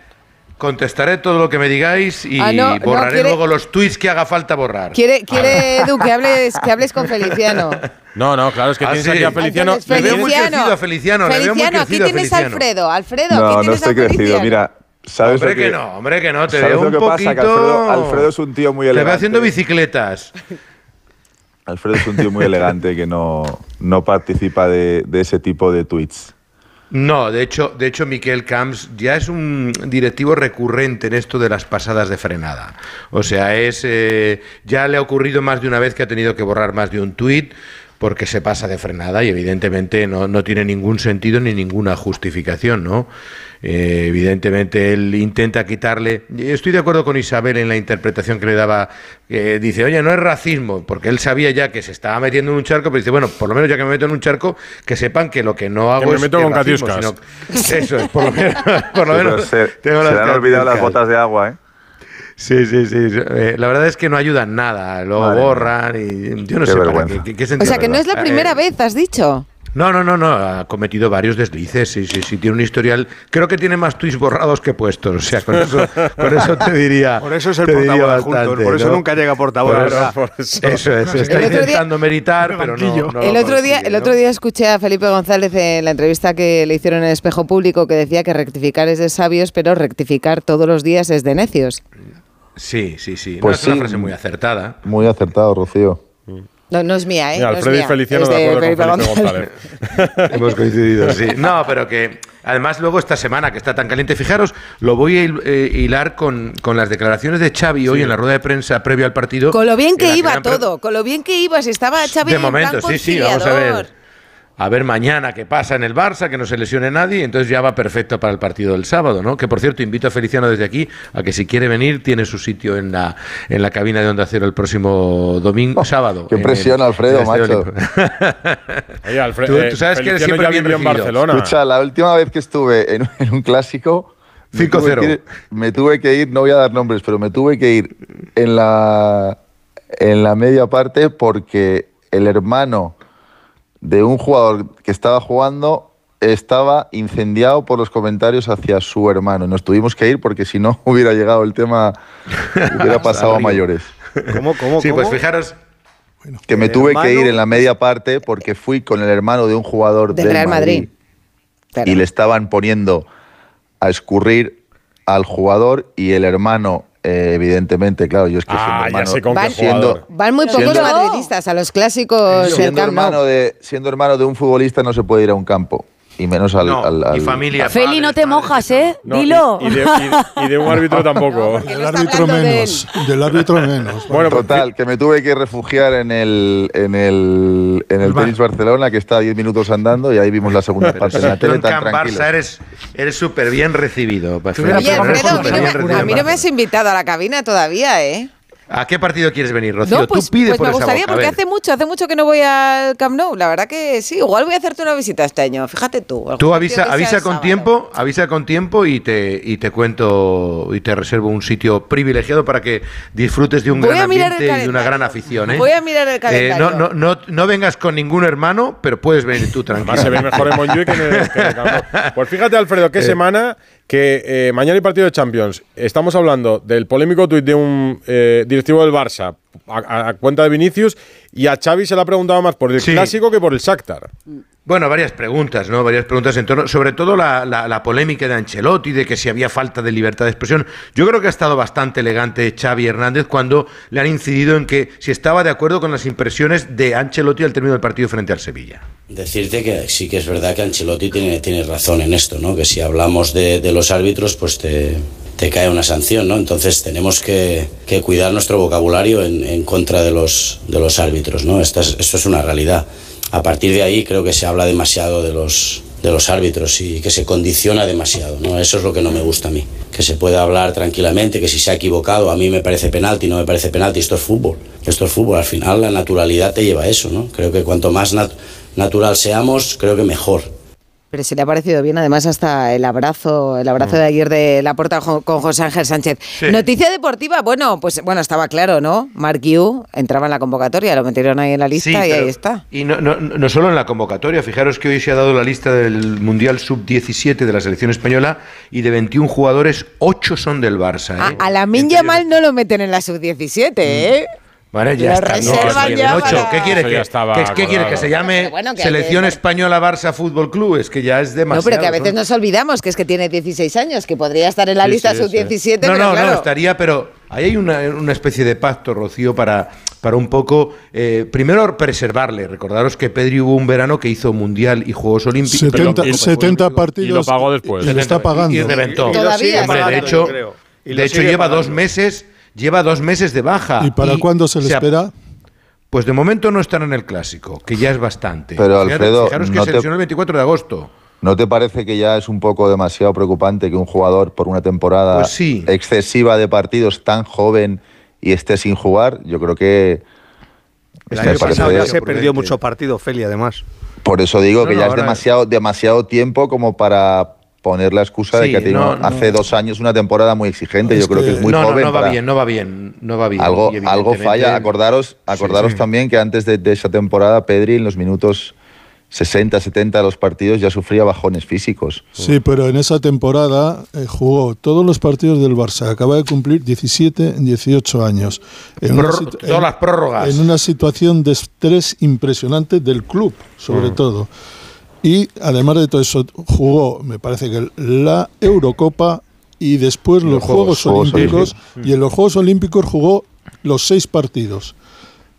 contestaré todo lo que me digáis y Ah, no, no, borraré quiere- luego los tweets que haga falta borrar. Quiere, quiere Edu, que hables, que hables con Feliciano. No, no, claro, es que Ah, tienes sí. aquí a Feliciano. Entonces, Le veo muy Feliciano. crecido a Feliciano, le veo muy Feliciano, aquí tienes a Feliciano. Alfredo. Alfredo, No, aquí no a estoy crecido. Feliciano. Mira, ¿sabes Hombre lo que no, hombre que no, te ¿sabes veo lo un que pasa? Que poquito- Alfredo, Alfredo es un tío muy Te veo elegante. haciendo bicicletas. Alfredo es un tío muy elegante que no, no participa de, de ese tipo de tweets. No, de hecho, de hecho, Miquel Camps ya es un directivo recurrente en esto de las pasadas de frenada. O sea, es eh, ya le ha ocurrido más de una vez que ha tenido que borrar más de un tuit porque se pasa de frenada y evidentemente no, no tiene ningún sentido ni ninguna justificación, ¿no? Eh, evidentemente él intenta quitarle. Estoy de acuerdo con Isabel en la interpretación que le daba. que dice, oye, no es racismo, porque él sabía ya que se estaba metiendo en un charco, pero dice, bueno, por lo menos ya que me meto en un charco, que sepan que lo que no hago me es meto con racismo, sino- Eso es, por lo menos. Por lo Sí, menos pero se, tengo se las le han olvidado las botas de agua, ¿eh? Sí, sí, sí. Eh, la verdad es que no ayudan nada. Luego Madre borran y yo no Qué sé para qué, qué- qué O sentido sea, que no es la primera Eh, vez, has dicho. No, no, no, no, ha cometido varios deslices, sí, sí, sí, tiene un historial, creo que tiene más tweets borrados que puestos, o sea, con eso, con eso te diría. Por eso es el portavoz por eso ¿no? nunca llega portavoz, Por eso, verdad. por eso. Eso es, está El otro día- intentando meritar, pero no, no el lo otro día, el otro día escuché a Felipe González en la entrevista que le hicieron en el Espejo Público que decía que rectificar es de sabios, pero rectificar todos los días es de necios. Sí, sí, sí, no, Pues es una frase muy acertada. Muy acertado, Rocío. No, no es mía, ¿eh? Mira, no es Alfredo mía, Feliciano es de acuerdo con Felipe González. González. Hemos coincidido, sí. No, pero que además luego esta semana que está tan caliente, fijaros, lo voy a eh, hilar con, con las declaraciones de Xavi hoy en la rueda de prensa previo al partido. Con lo bien en que iba todo, con lo bien que iba, si estaba Xavi De en momento, plan sí, sí, vamos a ver. A ver mañana qué pasa en el Barça, que no se lesione nadie, entonces ya va perfecto para el partido del sábado, ¿no? Que por cierto, invito a Feliciano desde aquí a que si quiere venir, tiene su sitio en la, en la cabina de Onda Cero el próximo domingo, sábado. Oh, Qué en presión, el- Alfredo, macho. Oye, Alfred- Tú- eh, tú sabes que eres siempre bien en. Barcelona. Escucha, la última vez que estuve en, en un clásico. me 5-0. tuve que ir- Me tuve que ir, no voy a dar nombres, pero me tuve que ir en la, en la media parte porque el hermano de un jugador que estaba jugando estaba incendiado por los comentarios hacia su hermano. Nos tuvimos que ir porque si no hubiera llegado el tema, hubiera pasado a mayores. ¿Cómo, cómo, Sí, pues fijaros, Que me tuve que ir en la media parte porque fui con el hermano de un jugador Del del, Real Madrid. y le estaban poniendo a escurrir al jugador y el hermano, eh, evidentemente, claro, yo es que siendo Ah, ya hermano, sé con qué Van- siendo. Van muy pocos Siendo- madridistas a los clásicos siendo hermano de siendo hermano de un futbolista no se puede ir a un campo y menos al, no, al- y familia. Feli, no te mojas, ¿eh? No, Dilo. Y, de, y- y de un árbitro tampoco. Del árbitro de menos. Del árbitro menos. Bueno, pues, Total, que me tuve que refugiar en el en el en el bar. tenis Barcelona que está a 10 minutos andando y ahí vimos la segunda parte en la tele en tan tranquilo. Barça eres eres súper bien recibido. Oye, Alfredo, a mí no me has invitado a la cabina todavía, ¿eh? ¿A qué partido quieres venir, Rocío? No, pues, Tú pide pues por me esa gustaría boca, porque hace mucho, hace mucho que no voy al Camp Nou. La verdad que sí, igual voy a hacerte una visita este año. Fíjate tú. Tú avisa, avisa con sábado. tiempo, avisa con tiempo y te, y te cuento y te reservo un sitio privilegiado para que disfrutes de un Voy gran ambiente y de una gran afición. ¿eh? Voy a mirar el Eh, calendario. no, no, no, no vengas con ningún hermano, pero puedes venir tú tranquilo. Además se ve mejor en Montjuic que en el, que en el Camp Nou. Pues fíjate, Alfredo, qué semana que eh, mañana hay partido de Champions. Estamos hablando del polémico tuit de un eh, directivo del Barça a, cuenta de Vinicius y a Xavi se le ha preguntado más por el Sí. clásico que por el Shakhtar. Bueno, varias preguntas, ¿no? Varias preguntas en torno, sobre todo la, la- la polémica de Ancelotti, de que si había falta de libertad de expresión. Yo creo que ha estado bastante elegante Xavi Hernández cuando le han incidido en que si estaba de acuerdo con las impresiones de Ancelotti al término del partido frente al Sevilla. Decirte que sí que es verdad que Ancelotti tiene, tiene razón en esto, ¿no? Que si hablamos de, de los árbitros, pues te, te cae una sanción, ¿no? Entonces tenemos que, cuidar nuestro vocabulario en, contra de los, árbitros, ¿no? Esta es- esto es una realidad. A partir de ahí creo que se habla demasiado de los, árbitros y que se condiciona demasiado, ¿no? Eso es lo que no me gusta a mí. Que se pueda hablar tranquilamente, que si se ha equivocado, a mí me parece penalti, no me parece penalti, esto es fútbol. Esto es fútbol, al final la naturalidad te lleva a eso, ¿no? Creo que cuanto más nat- natural seamos, creo que mejor. Pero se le ha parecido bien, además, hasta el abrazo, el abrazo de ayer de la puerta con José Ángel Sánchez. Sí. Noticia deportiva, bueno, pues bueno, estaba claro, ¿no? Mark Yu entraba en la convocatoria, lo metieron ahí en la lista Sí, y pero- ahí está. Y no, no, no solo en la convocatoria, fijaros que hoy se ha dado la lista del Mundial Sub-17 de la selección española y de 21 jugadores, 8 son del Barça. A, ¿eh? a la Yamal no lo meten en la sub-17, ¿eh? Vale, ya está. No, sí, ya para- ¿Qué quiere que, ya estaba que- ¿qué quiere que se llame bueno, que- Selección que- Española Barça Fútbol Club? Es que ya es demasiado. No, pero que a veces nos olvidamos que es que tiene 16 años, que podría estar en la Sí, lista sí, sí. sub-17, No, pero no, claro. no, estaría, pero ahí hay una, una especie de pacto, Rocío, para, para un poco, eh, primero preservarle. Recordaros que Pedri hubo un verano que hizo Mundial y Juegos Olímpicos. 70, pero- 70 partidos. y lo pagó después. Y lo está pagando. Y reventó. Y Todavía está Hombre, de hecho, de hecho lleva dos meses, lleva dos meses de baja. ¿Y para cuándo se le se espera? Pues de momento no están en el clásico, que ya es bastante. Pero, Fíjate- Alfredo, fijaros que no se te- el 24 de agosto. ¿No te parece que ya es un poco demasiado preocupante que un jugador por una temporada Pues sí. excesiva de partidos tan joven y esté sin jugar? Yo creo que El año pasado ya se perdió mucho partido, Feli, además. por eso digo No, que no, ya es demasiado tiempo como para poner la excusa de Sí, que ha tenido no, no. hace dos años una temporada muy exigente. Es Yo creo que que- es muy no, no, joven. no va para- bien, no va bien, no va bien. algo, algo falla. Acordaros, acordaros sí. también que antes de, de esa temporada, Pedri en los minutos 60, 70 de los partidos ya sufría bajones físicos. Sí, pero en esa temporada eh, jugó todos los partidos del Barça. Acaba de cumplir 17, 18 años. En Pror- todas las prórrogas. En una situación de estrés impresionante del club, sobre Mm. todo. Y además de todo eso, jugó, me parece que la Eurocopa y después los, los Juegos, Olímpicos. Y en los Juegos Olímpicos jugó los seis partidos.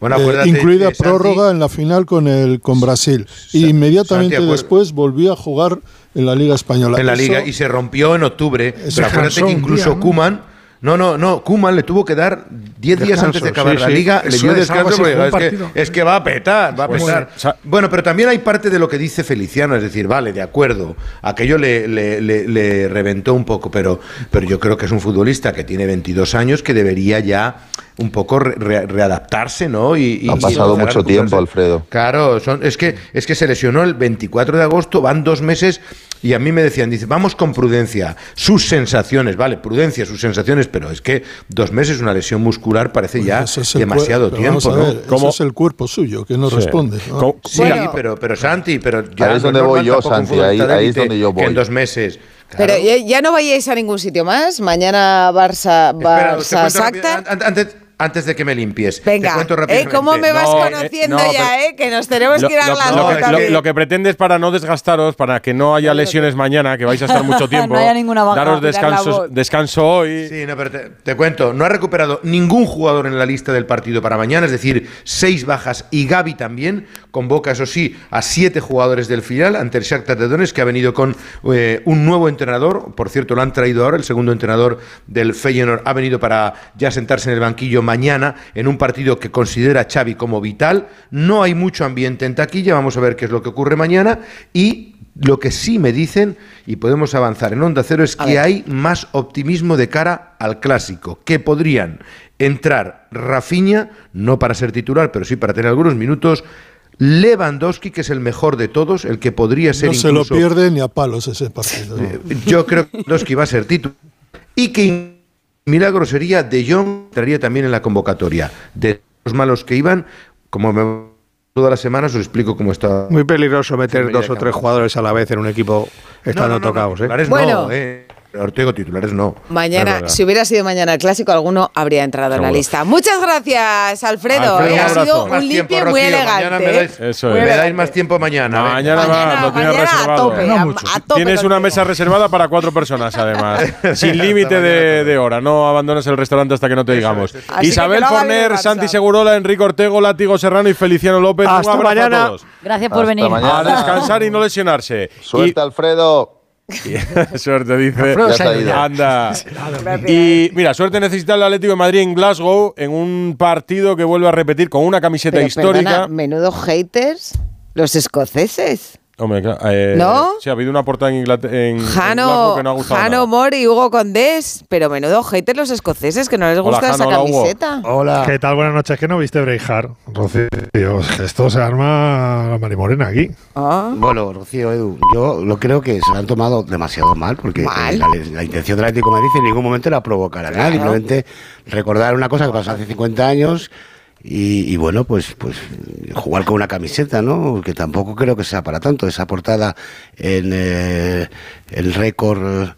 Bueno, Eh, acuérdate, incluida eh, prórroga en la final con el con Brasil. y inmediatamente Santi, después volvió a jugar en la Liga Española. en la Eso- liga y se rompió en octubre. Pero acuérdate que incluso día, ¿no? Kuman. No, no, no. Kuman le tuvo que dar 10 días antes de acabar sí, la sí. liga. Le dio descanso porque es, que, es que va a petar, va a Pues, petar. Bueno, pero también hay parte de lo que dice Feliciano, es decir, vale, de acuerdo, aquello le, le- le- le reventó un poco, pero, pero yo creo que es un futbolista que tiene 22 años que debería ya un poco re- re- readaptarse, ¿no? Y, y- Ha pasado mucho tiempo. Alfredo. Claro, son, es, que, es que se lesionó el 24 de agosto, van dos meses y a mí me decían, dice, vamos con prudencia, sus sensaciones, vale, prudencia, sus sensaciones, pero es que dos meses una lesión muscular parece ya es demasiado tiempo, a ¿no? ese es el cuerpo suyo que no Sí. responde. ¿no? Sí, pero, pero Santi, pero ya Ahí es no donde voy yo, Santi, ahí- ahí es donde yo que en voy. dos meses. Pero ya, ya no vayáis a ningún sitio más. Mañana Barça, Espera, Barça rápido, Sacta. antes, antes de que me limpies. te Venga, ¿eh? ¿cómo me vas No, eh, conociendo no, ya, eh? Que nos tenemos Lo, que ir a lo- las lo lo- lo que pretende es para no desgastaros, para que no haya lesiones mañana, que vais a estar mucho tiempo. No haya ninguna baja, Daros la descanso, descanso hoy. Sí, no, pero te, te cuento, no ha recuperado ningún jugador en la lista del partido para mañana, es decir, seis bajas y Gaby también. Convoca, eso sí, a siete jugadores del final ante el Shakhtar de Donetsk, que ha venido con eh, un nuevo entrenador. Por cierto, lo han traído ahora, el segundo entrenador del Feyenoord ha venido para ya sentarse en el banquillo mañana en un partido que considera Xavi como vital. No hay mucho ambiente en taquilla, vamos a ver qué es lo que ocurre mañana y lo que sí me dicen, y podemos avanzar en Onda Cero, es que hay más optimismo de cara al clásico, que podrían entrar Rafinha, no para ser titular, pero sí para tener algunos minutos, Lewandowski, que es el mejor de todos, el que podría ser no se lo pierde ni a palos ese partido. ¿no? yo creo que Lewandowski va a ser titular y que milagro sería De Jong entraría también en la convocatoria. De los malos que iban, como me todas las semanas os explico cómo está. Muy peligroso meter dos o tres jugadores a la vez en un equipo estando no, no, tocados. ¿eh? Bueno. no, eh. Ortego, titulares no. Mañana, si hubiera sido mañana el clásico, alguno habría entrado en la lista. Muchas gracias, Alfredo. Eh, ha sido un limpio muy elegante. mañana me eh. dais- Eso es. Me dais más tiempo mañana. venga. Mañana, va, lo tienes mañana a reservado. tope, a- a tope Tienes una mesa reservada para cuatro personas, además. sin límite de, de hora. No abandones el restaurante hasta que no te digamos. Así Isabel Forner. Santi Segurola, Enrique Ortego, Látigo Serrano y Feliciano López. Hasta un abrazo mañana. a todos. Gracias por Hasta venir. mañana. A descansar y no lesionarse. Suerte, Alfredo. Y- suerte, dice. Anda. Y mira, suerte necesita el Atlético de Madrid en Glasgow en un partido que vuelve a repetir con una camiseta Pero, histórica. perdona, menudo haters, los escoceses. Hombre, claro, eh, ¿No? Sí, ha habido una portada en Inglaterra. En, en Jano, Glasgow que no ha gustado Jano nada. Mori y Hugo Condés. Pero menudo haters los escoceses, que no les Hola, gusta esa Jano, hola, Hugo. camiseta. Hola. ¿Qué tal? Buenas noches. ¿Qué no viste Breijard, Rocío? Esto se arma la marimorena aquí. Ah. Bueno, Rocío, Edu, yo lo creo que se lo han tomado demasiado mal, porque Mal. eh, La, la intención del Atlético de Madrid en ningún momento era provocar a nadie, Claro. simplemente recordar una cosa que pasó hace 50 años y, bueno, pues, pues jugar con una camiseta, ¿no? Que tampoco creo que sea para tanto. Esa portada en eh, el récord eh,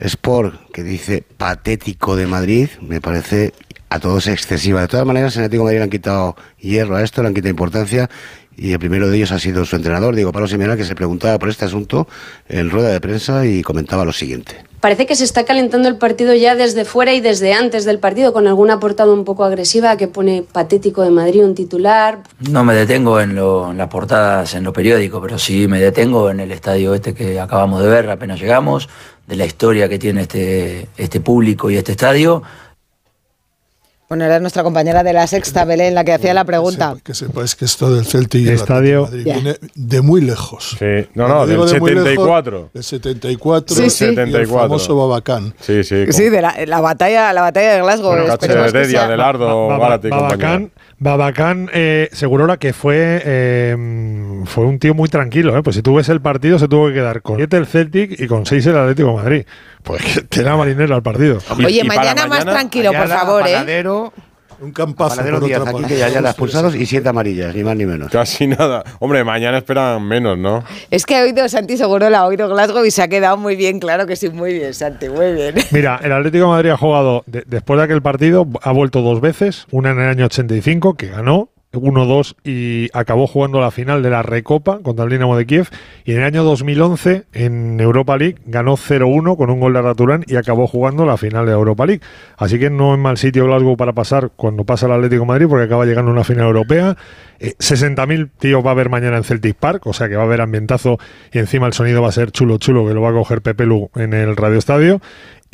Sport que dice patético de Madrid, me parece a todos excesiva. De todas maneras, en Atlético de Madrid le han quitado hierro a esto, le han quitado importancia. Y el primero de ellos ha sido su entrenador, Diego Pablo Simeone, que se preguntaba por este asunto en rueda de prensa y comentaba lo siguiente. Parece que se está calentando el partido ya desde fuera y desde antes del partido, con alguna portada un poco agresiva que pone patético de Madrid, un titular. No me detengo en, lo- en las portadas en los periódicos, pero sí me detengo en el estadio este que acabamos de ver apenas llegamos, de la historia que tiene este, este público y este estadio. Bueno, era nuestra compañera de la sexta, Belén, la que hacía la pregunta. Que sepáis que esto del Celtic y el Estadio- de. Madrid viene de muy lejos. Sí. No, no, del de muy lejos, 74. del 74 Sí, sí. y el 74. famoso Babacán. Sí, sí. con- Sí, de la, la batalla, la batalla de Glasgow. Bueno, esperemos Cache que Heredia. Babacán, Babacán eh, Segurola que fue eh, fue un tío muy tranquilo. ¿eh? Pues si tú ves el partido, se tuvo que quedar con 7 el Celtic y con 6 el Atlético de Madrid. Pues que tela marinera al partido. Oye, mañana, más tranquilo, por favor, ¿eh? Un campazo por otra aquí que ya, ya las y siete amarillas, ni más ni menos. Casi nada. Hombre, mañana esperan menos, ¿no? Es que ha oído Santi Seguro, la ha oído Glasgow y se ha quedado muy bien, claro que sí, muy bien, Santi, muy bien. Mira, el Atlético de Madrid ha jugado, de- después de aquel partido, ha vuelto dos veces, una en el año 85, que ganó, 1-2 y acabó jugando la final de la Recopa contra el Dinamo de Kiev, y en el año 2011, en Europa League, ganó 0-1 con un gol de Arda Turán y acabó jugando la final de Europa League. Así que no es mal sitio Glasgow para pasar cuando pasa el Atlético Madrid, porque acaba llegando una final europea. Eh, 60.000 tíos va a haber mañana en Celtic Park, o sea que va a haber ambientazo y encima el sonido va a ser chulo, chulo, que lo va a coger Pepe Lu en el Radio Estadio.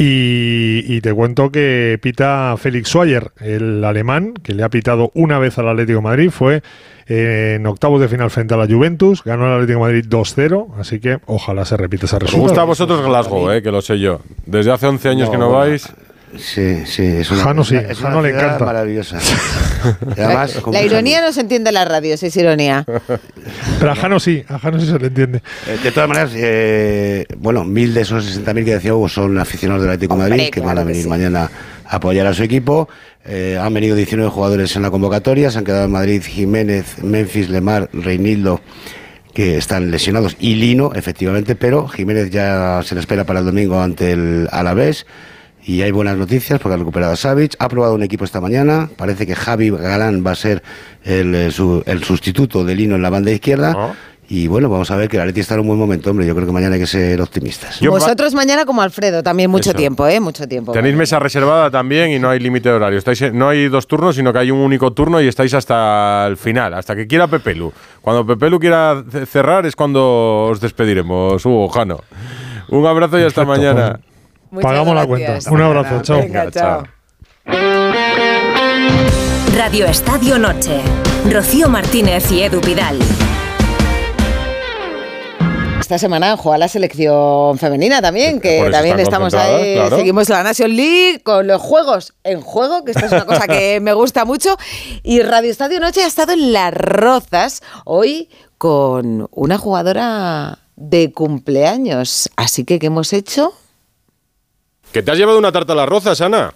Y, y te cuento que pita Félix Schwayer, el alemán, que le ha pitado una vez al Atlético de Madrid, fue eh, en octavos de final frente a la Juventus, ganó el Atlético de Madrid 2-0, así que ojalá se repita esa resultado. gusta a vosotros Glasgow, eh, que lo sé yo. Desde hace 11 años No, que no vais. Sí, sí, es una, Jano sí, es una le encanta. maravillosa. Además, La ironía no se entiende en la radio, si es ironía. Pero a Jano sí, a Jano sí se le entiende. Eh, De todas maneras, eh, bueno, mil de esos 60.000 que decía Hugo son aficionados del Atlético de Madrid que van a venir sí. mañana a apoyar a su equipo. Eh, han venido 19 jugadores en la convocatoria, se han quedado en Madrid Jiménez, Memphis, Lemar, Reinildo, que están lesionados, y Lino, efectivamente, pero Jiménez ya se le espera para el domingo ante el Alavés. Y hay buenas noticias porque ha recuperado a Savic, ha probado un equipo esta mañana, parece que Javi Galán va a ser el, eh, su- el sustituto de Lino en la banda izquierda. Y bueno, vamos a ver que el Atleti está en un buen momento, hombre. Yo creo que mañana hay que ser optimistas. Vosotros mañana como Alfredo, también mucho Eso. tiempo, ¿eh? Mucho tiempo. Tenéis mesa reservada también y no hay límite de horario. Estáis en- no hay dos turnos, sino que hay un único turno y estáis hasta el final, hasta que quiera Pepelu. Cuando Pepelu quiera ce- cerrar es cuando os despediremos, Hugo Jano. Un abrazo y hasta mañana. Muchas Pagamos la cuenta. Un abrazo, chao. Venga, chao. Radio Estadio Noche. Rocío Martínez y Edu Pidal. Esta semana juega la selección femenina también, que también estamos ahí, claro. seguimos la Nation League con los juegos en juego, que esto es una cosa que me gusta mucho. Y Radio Estadio Noche ha estado en Las Rozas hoy con una jugadora de cumpleaños. Así que, ¿qué hemos hecho? ¿Que te has llevado una tarta a las rozas, Ana?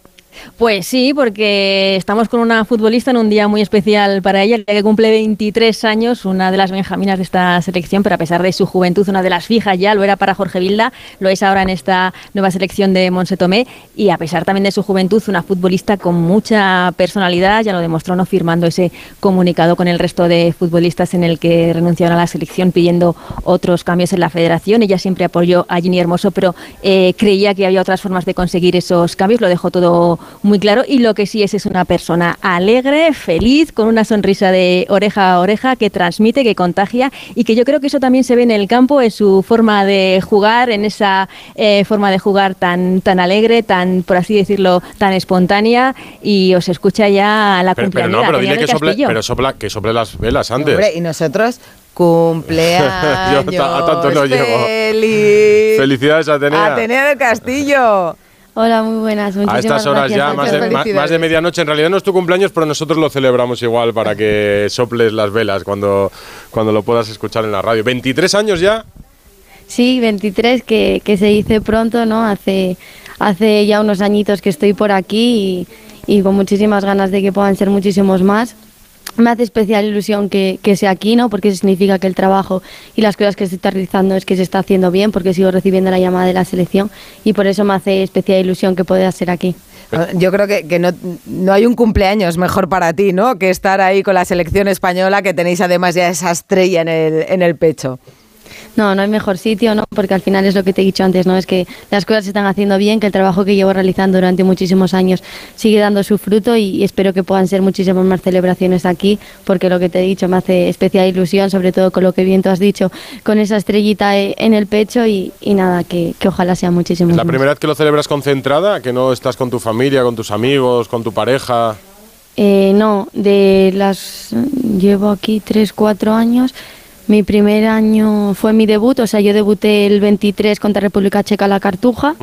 Pues sí, porque estamos con una futbolista en un día muy especial para ella, que cumple 23 años, una de las benjaminas de esta selección, pero a pesar de su juventud, una de las fijas ya, lo era para Jorge Vilda, lo es ahora en esta nueva selección de Monse Tomé, y a pesar también de su juventud, una futbolista con mucha personalidad, ya lo demostró no firmando ese comunicado con el resto de futbolistas en el que renunciaron a la selección pidiendo otros cambios en la federación. Ella siempre apoyó a Ginny Hermoso, pero eh, creía que había otras formas de conseguir esos cambios, lo dejó todo muy claro y lo que sí es es una persona alegre, feliz, con una sonrisa de oreja a oreja que transmite, que contagia y que yo creo que eso también se ve en el campo, en su forma de jugar, en esa eh, forma de jugar tan, tan alegre, tan, por así decirlo, tan espontánea y os escucha ya la Pero, pero no, pero dile que sople, pero sopla, que sople las velas antes. Hombre, y nosotros, cumpleaños. Yo a tanto no. Felicidades, Atenea. Atenea del Castillo. Hola, muy buenas. A Muchísimas estas horas gracias. ya, más de, más de medianoche. En realidad no es tu cumpleaños, pero nosotros lo celebramos igual para que soples las velas cuando, cuando lo puedas escuchar en la radio. ¿23 años ya? Sí, 23, que, que se dice pronto, ¿no? Hace, hace ya unos añitos que estoy por aquí y, y con muchísimas ganas de que puedan ser muchísimos más. Me hace especial ilusión que, que sea aquí, ¿no? Porque significa que el trabajo y las cosas que está realizando es que se está haciendo bien, porque sigo recibiendo la llamada de la selección y por eso me hace especial ilusión que pueda ser aquí. Yo creo que, que no, no hay un cumpleaños mejor para ti, ¿no? Que estar ahí con la selección española, que tenéis además ya esa estrella en el, en el pecho. No, no hay mejor sitio, ¿no? Porque al final es lo que te he dicho antes, ¿no? Es que las cosas se están haciendo bien, que el trabajo que llevo realizando durante muchísimos años sigue dando su fruto y, espero que puedan ser muchísimas más celebraciones aquí, porque lo que te he dicho me hace especial ilusión, sobre todo con lo que bien tú has dicho, con esa estrellita eh, en el pecho y, y nada, que, que ojalá sea muchísimo ¿Es la primera vez que lo celebras concentrada? ¿Que no estás con tu familia, con tus amigos, con tu pareja? Eh, no, de las. Llevo aquí 3, 4 años. Mi primer año fue mi debut, o sea, yo debuté el 23 contra República Checa La Cartuja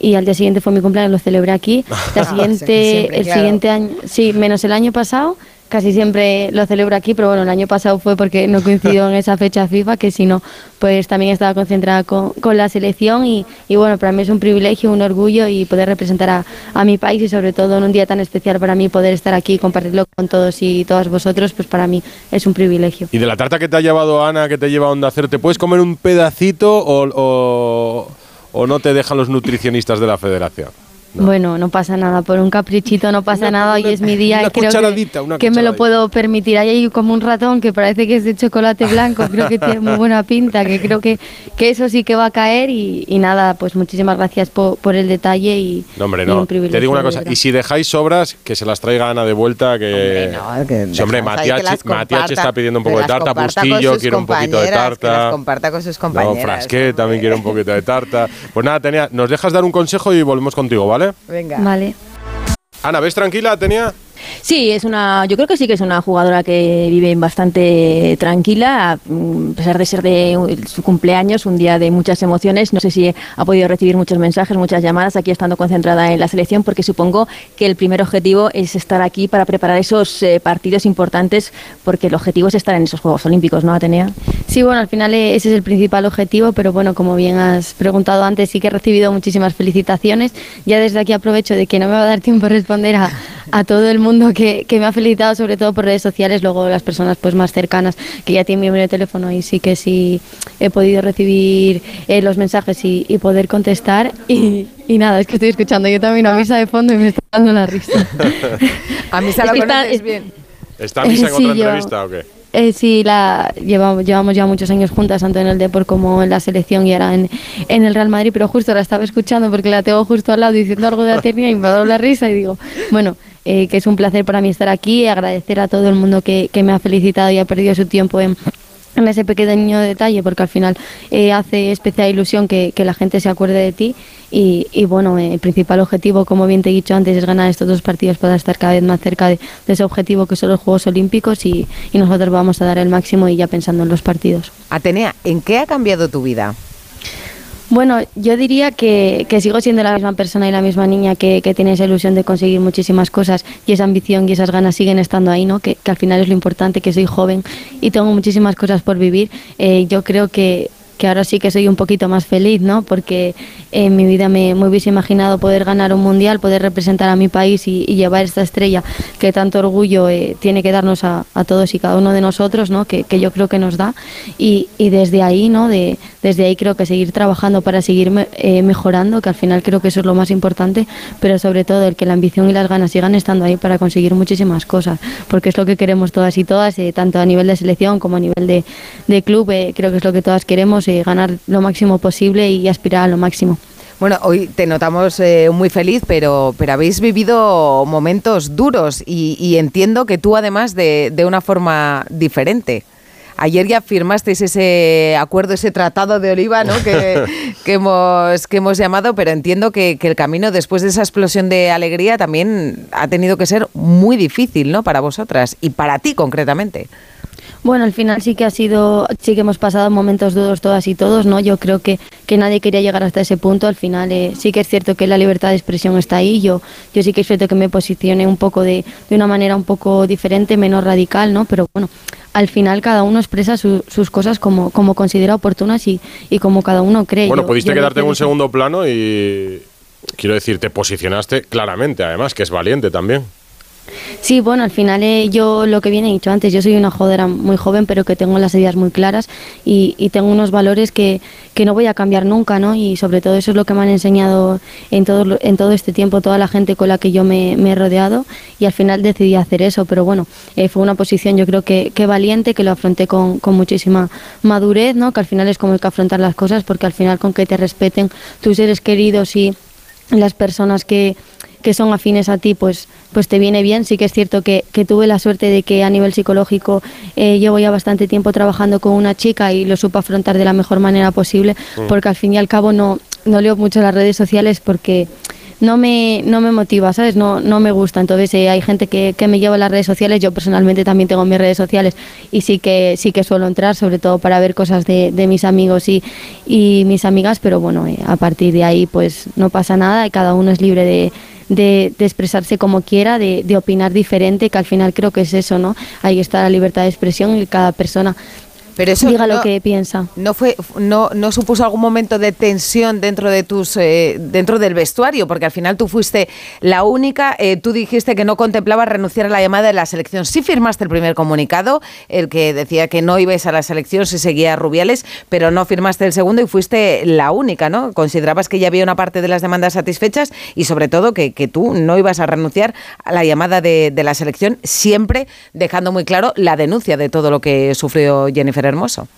y al día siguiente fue mi cumpleaños, lo celebré aquí. La Ah, siguiente, siempre, el claro. siguiente año, sí, menos el año pasado, casi siempre lo celebro aquí, pero bueno, el año pasado fue porque no coincidió en esa fecha FIFA, que si no, pues también estaba concentrada con, con la selección y, y, bueno, para mí es un privilegio, un orgullo y poder representar a, a, mi país y sobre todo en un día tan especial para mí poder estar aquí y compartirlo con todos y todas vosotros, pues para mí es un privilegio. Y de la tarta que te ha llevado Ana, que te lleva a Onda Cero, ¿te puedes comer un pedacito o, o, o no te dejan los nutricionistas de la federación? No. Bueno, no pasa nada, por un caprichito no pasa una, nada, hoy una, es mi día una y creo que, que, me lo puedo permitir. Ahí hay como un ratón que parece que es de chocolate blanco, creo que tiene muy buena pinta, que creo que, que eso sí que va a caer y, y nada, pues muchísimas gracias por, por el detalle y, no, hombre, y no. un privilegio. Te digo una cosa, y si dejáis sobras, que se las traiga Ana de vuelta, que... Hombre, no, que Sí, hombre, Matiachi, Matiachi está pidiendo un poco de tarta, Bustillo quiere un poquito de compañeras, que las tarta... comparta con sus No, compañeras. Frasquet también quiere un poquito de tarta. Pues nada, tenía, nos dejas dar un consejo y volvemos contigo, ¿vale? Venga. Vale. Ana, ¿ves tranquila, tenía? Sí, es una, yo creo que sí que es una jugadora que vive bastante tranquila, mm, a pesar de ser de su cumpleaños, un día de muchas emociones. No sé si ha podido recibir muchos mensajes, muchas llamadas aquí estando concentrada en la selección, porque supongo que el primer objetivo es estar aquí para preparar esos eh, partidos importantes, porque el objetivo es estar en esos Juegos Olímpicos, ¿no, Atenea? Sí, bueno, al final eh, ese es el principal objetivo, pero bueno, como bien has preguntado antes, sí que he recibido muchísimas felicitaciones. Ya desde aquí aprovecho de que no me va a dar tiempo a responder a, a todo el mundo que, que, me ha felicitado, sobre todo por redes sociales, luego las personas pues más cercanas que ya tienen mi número de teléfono y sí que sí he podido recibir eh, los mensajes y, y, poder contestar. Y, y, nada, es que estoy escuchando yo también a misa de fondo y me está dando la risa. a misa la conoces está, bien. ¿Está misa en sí, otra entrevista yo, o qué? Eh, sí, la, llevamos, llevamos ya muchos años juntas, tanto en el Depor como en la selección y ahora en, en, el Real Madrid, pero justo la estaba escuchando porque la tengo justo al lado diciendo algo de la técnica y me ha dado la risa y digo, bueno, eh, que es un placer para mí estar aquí y agradecer a todo el mundo que, que me ha felicitado y ha perdido su tiempo en, en ese pequeño detalle, porque al final eh, hace especial ilusión que, que, la gente se acuerde de ti. Y, y bueno, el principal objetivo, como bien te he dicho antes, es ganar estos dos partidos para estar cada vez más cerca de, de ese objetivo que son los Juegos Olímpicos y, y, nosotros vamos a dar el máximo y ya pensando en los partidos. Atenea, ¿en qué ha cambiado tu vida? Bueno, yo diría que, que, sigo siendo la misma persona y la misma niña que, que, tiene esa ilusión de conseguir muchísimas cosas y esa ambición y esas ganas siguen estando ahí, ¿no? Que, al final es lo importante, que soy joven y tengo muchísimas cosas por vivir. Eh, yo creo que que ahora sí que soy un poquito más feliz, ¿no? Porque en mi vida me, me hubiese imaginado poder ganar un mundial, poder representar a mi país y, llevar esta estrella que tanto orgullo eh, tiene que darnos a, todos y cada uno de nosotros, ¿no? Que, yo creo que nos da. Y, desde ahí, ¿no? De, desde ahí creo que seguir trabajando para seguir eh, mejorando, que al final creo que eso es lo más importante, pero sobre todo el que la ambición y las ganas sigan estando ahí para conseguir muchísimas cosas, porque es lo que queremos todas y todas, eh, tanto a nivel de selección como a nivel de, de club, eh, creo que es lo que todas queremos ganar lo máximo posible y aspirar a lo máximo. Bueno, hoy te notamos eh, muy feliz, pero, pero habéis vivido momentos duros y, y entiendo que tú además de, de, una forma diferente. Ayer ya firmasteis ese acuerdo, ese tratado de oliva ¿no? que, que, hemos, que hemos llamado, pero entiendo que, que, el camino después de esa explosión de alegría también ha tenido que ser muy difícil ¿no? para vosotras y para ti concretamente. Bueno, al final sí que ha sido, sí que hemos pasado momentos duros todas y todos, ¿no? Yo creo que, que nadie quería llegar hasta ese punto. Al final eh, sí que es cierto que la libertad de expresión está ahí. Yo, yo sí que es cierto que me posicioné un poco de, de una manera un poco diferente, menos radical, ¿no? Pero bueno, al final cada uno expresa su, sus cosas como, como considera oportunas y, y como cada uno cree. Bueno, yo, pudiste yo quedarte en un segundo plano y quiero decir, te posicionaste claramente, además, que es valiente también. Sí, bueno, al final eh, yo lo que bien he dicho antes, yo soy una jodera muy joven, pero que tengo las ideas muy claras y, y, tengo unos valores que, que no voy a cambiar nunca, ¿no? Y sobre todo eso es lo que me han enseñado en todo, en todo este tiempo toda la gente con la que yo me, he rodeado y al final decidí hacer eso, pero bueno, eh, fue una posición yo creo que, que valiente, que lo afronté con, con, muchísima madurez, ¿no? Que al final es como hay que afrontar las cosas porque al final con que te respeten tus seres queridos y las personas que que son afines a ti, pues, pues te viene bien. Sí que es cierto que, que tuve la suerte de que a nivel psicológico eh, llevo ya bastante tiempo trabajando con una chica y lo supo afrontar de la mejor manera posible, mm. porque al fin y al cabo no, no leo mucho las redes sociales porque no me, no me motiva, ¿sabes? No, no me gusta. Entonces eh, hay gente que, que me lleva a las redes sociales, yo personalmente también tengo mis redes sociales y sí que, sí que suelo entrar, sobre todo para ver cosas de, de mis amigos y, y mis amigas, pero bueno, eh, a partir de ahí pues no pasa nada y cada uno es libre de, de, de expresarse como quiera, de, de opinar diferente, que al final creo que es eso, ¿no? Ahí está la libertad de expresión y cada persona Pero eso diga no- lo que piensa. ¿No, fue, no, ¿No supuso algún momento de tensión dentro, de tus, eh, dentro del vestuario? Porque al final tú fuiste la única, eh, tú dijiste que no contemplabas renunciar a la llamada de la selección. Sí firmaste el primer comunicado, el que decía que no ibais a la selección si seguía Rubiales, pero no firmaste el segundo y fuiste la única, ¿no? Considerabas que ya había una parte de las demandas satisfechas y sobre todo que, que tú no ibas a renunciar a la llamada de, de la selección, siempre dejando muy claro la denuncia de todo lo que sufrió Jennifer Hermoso.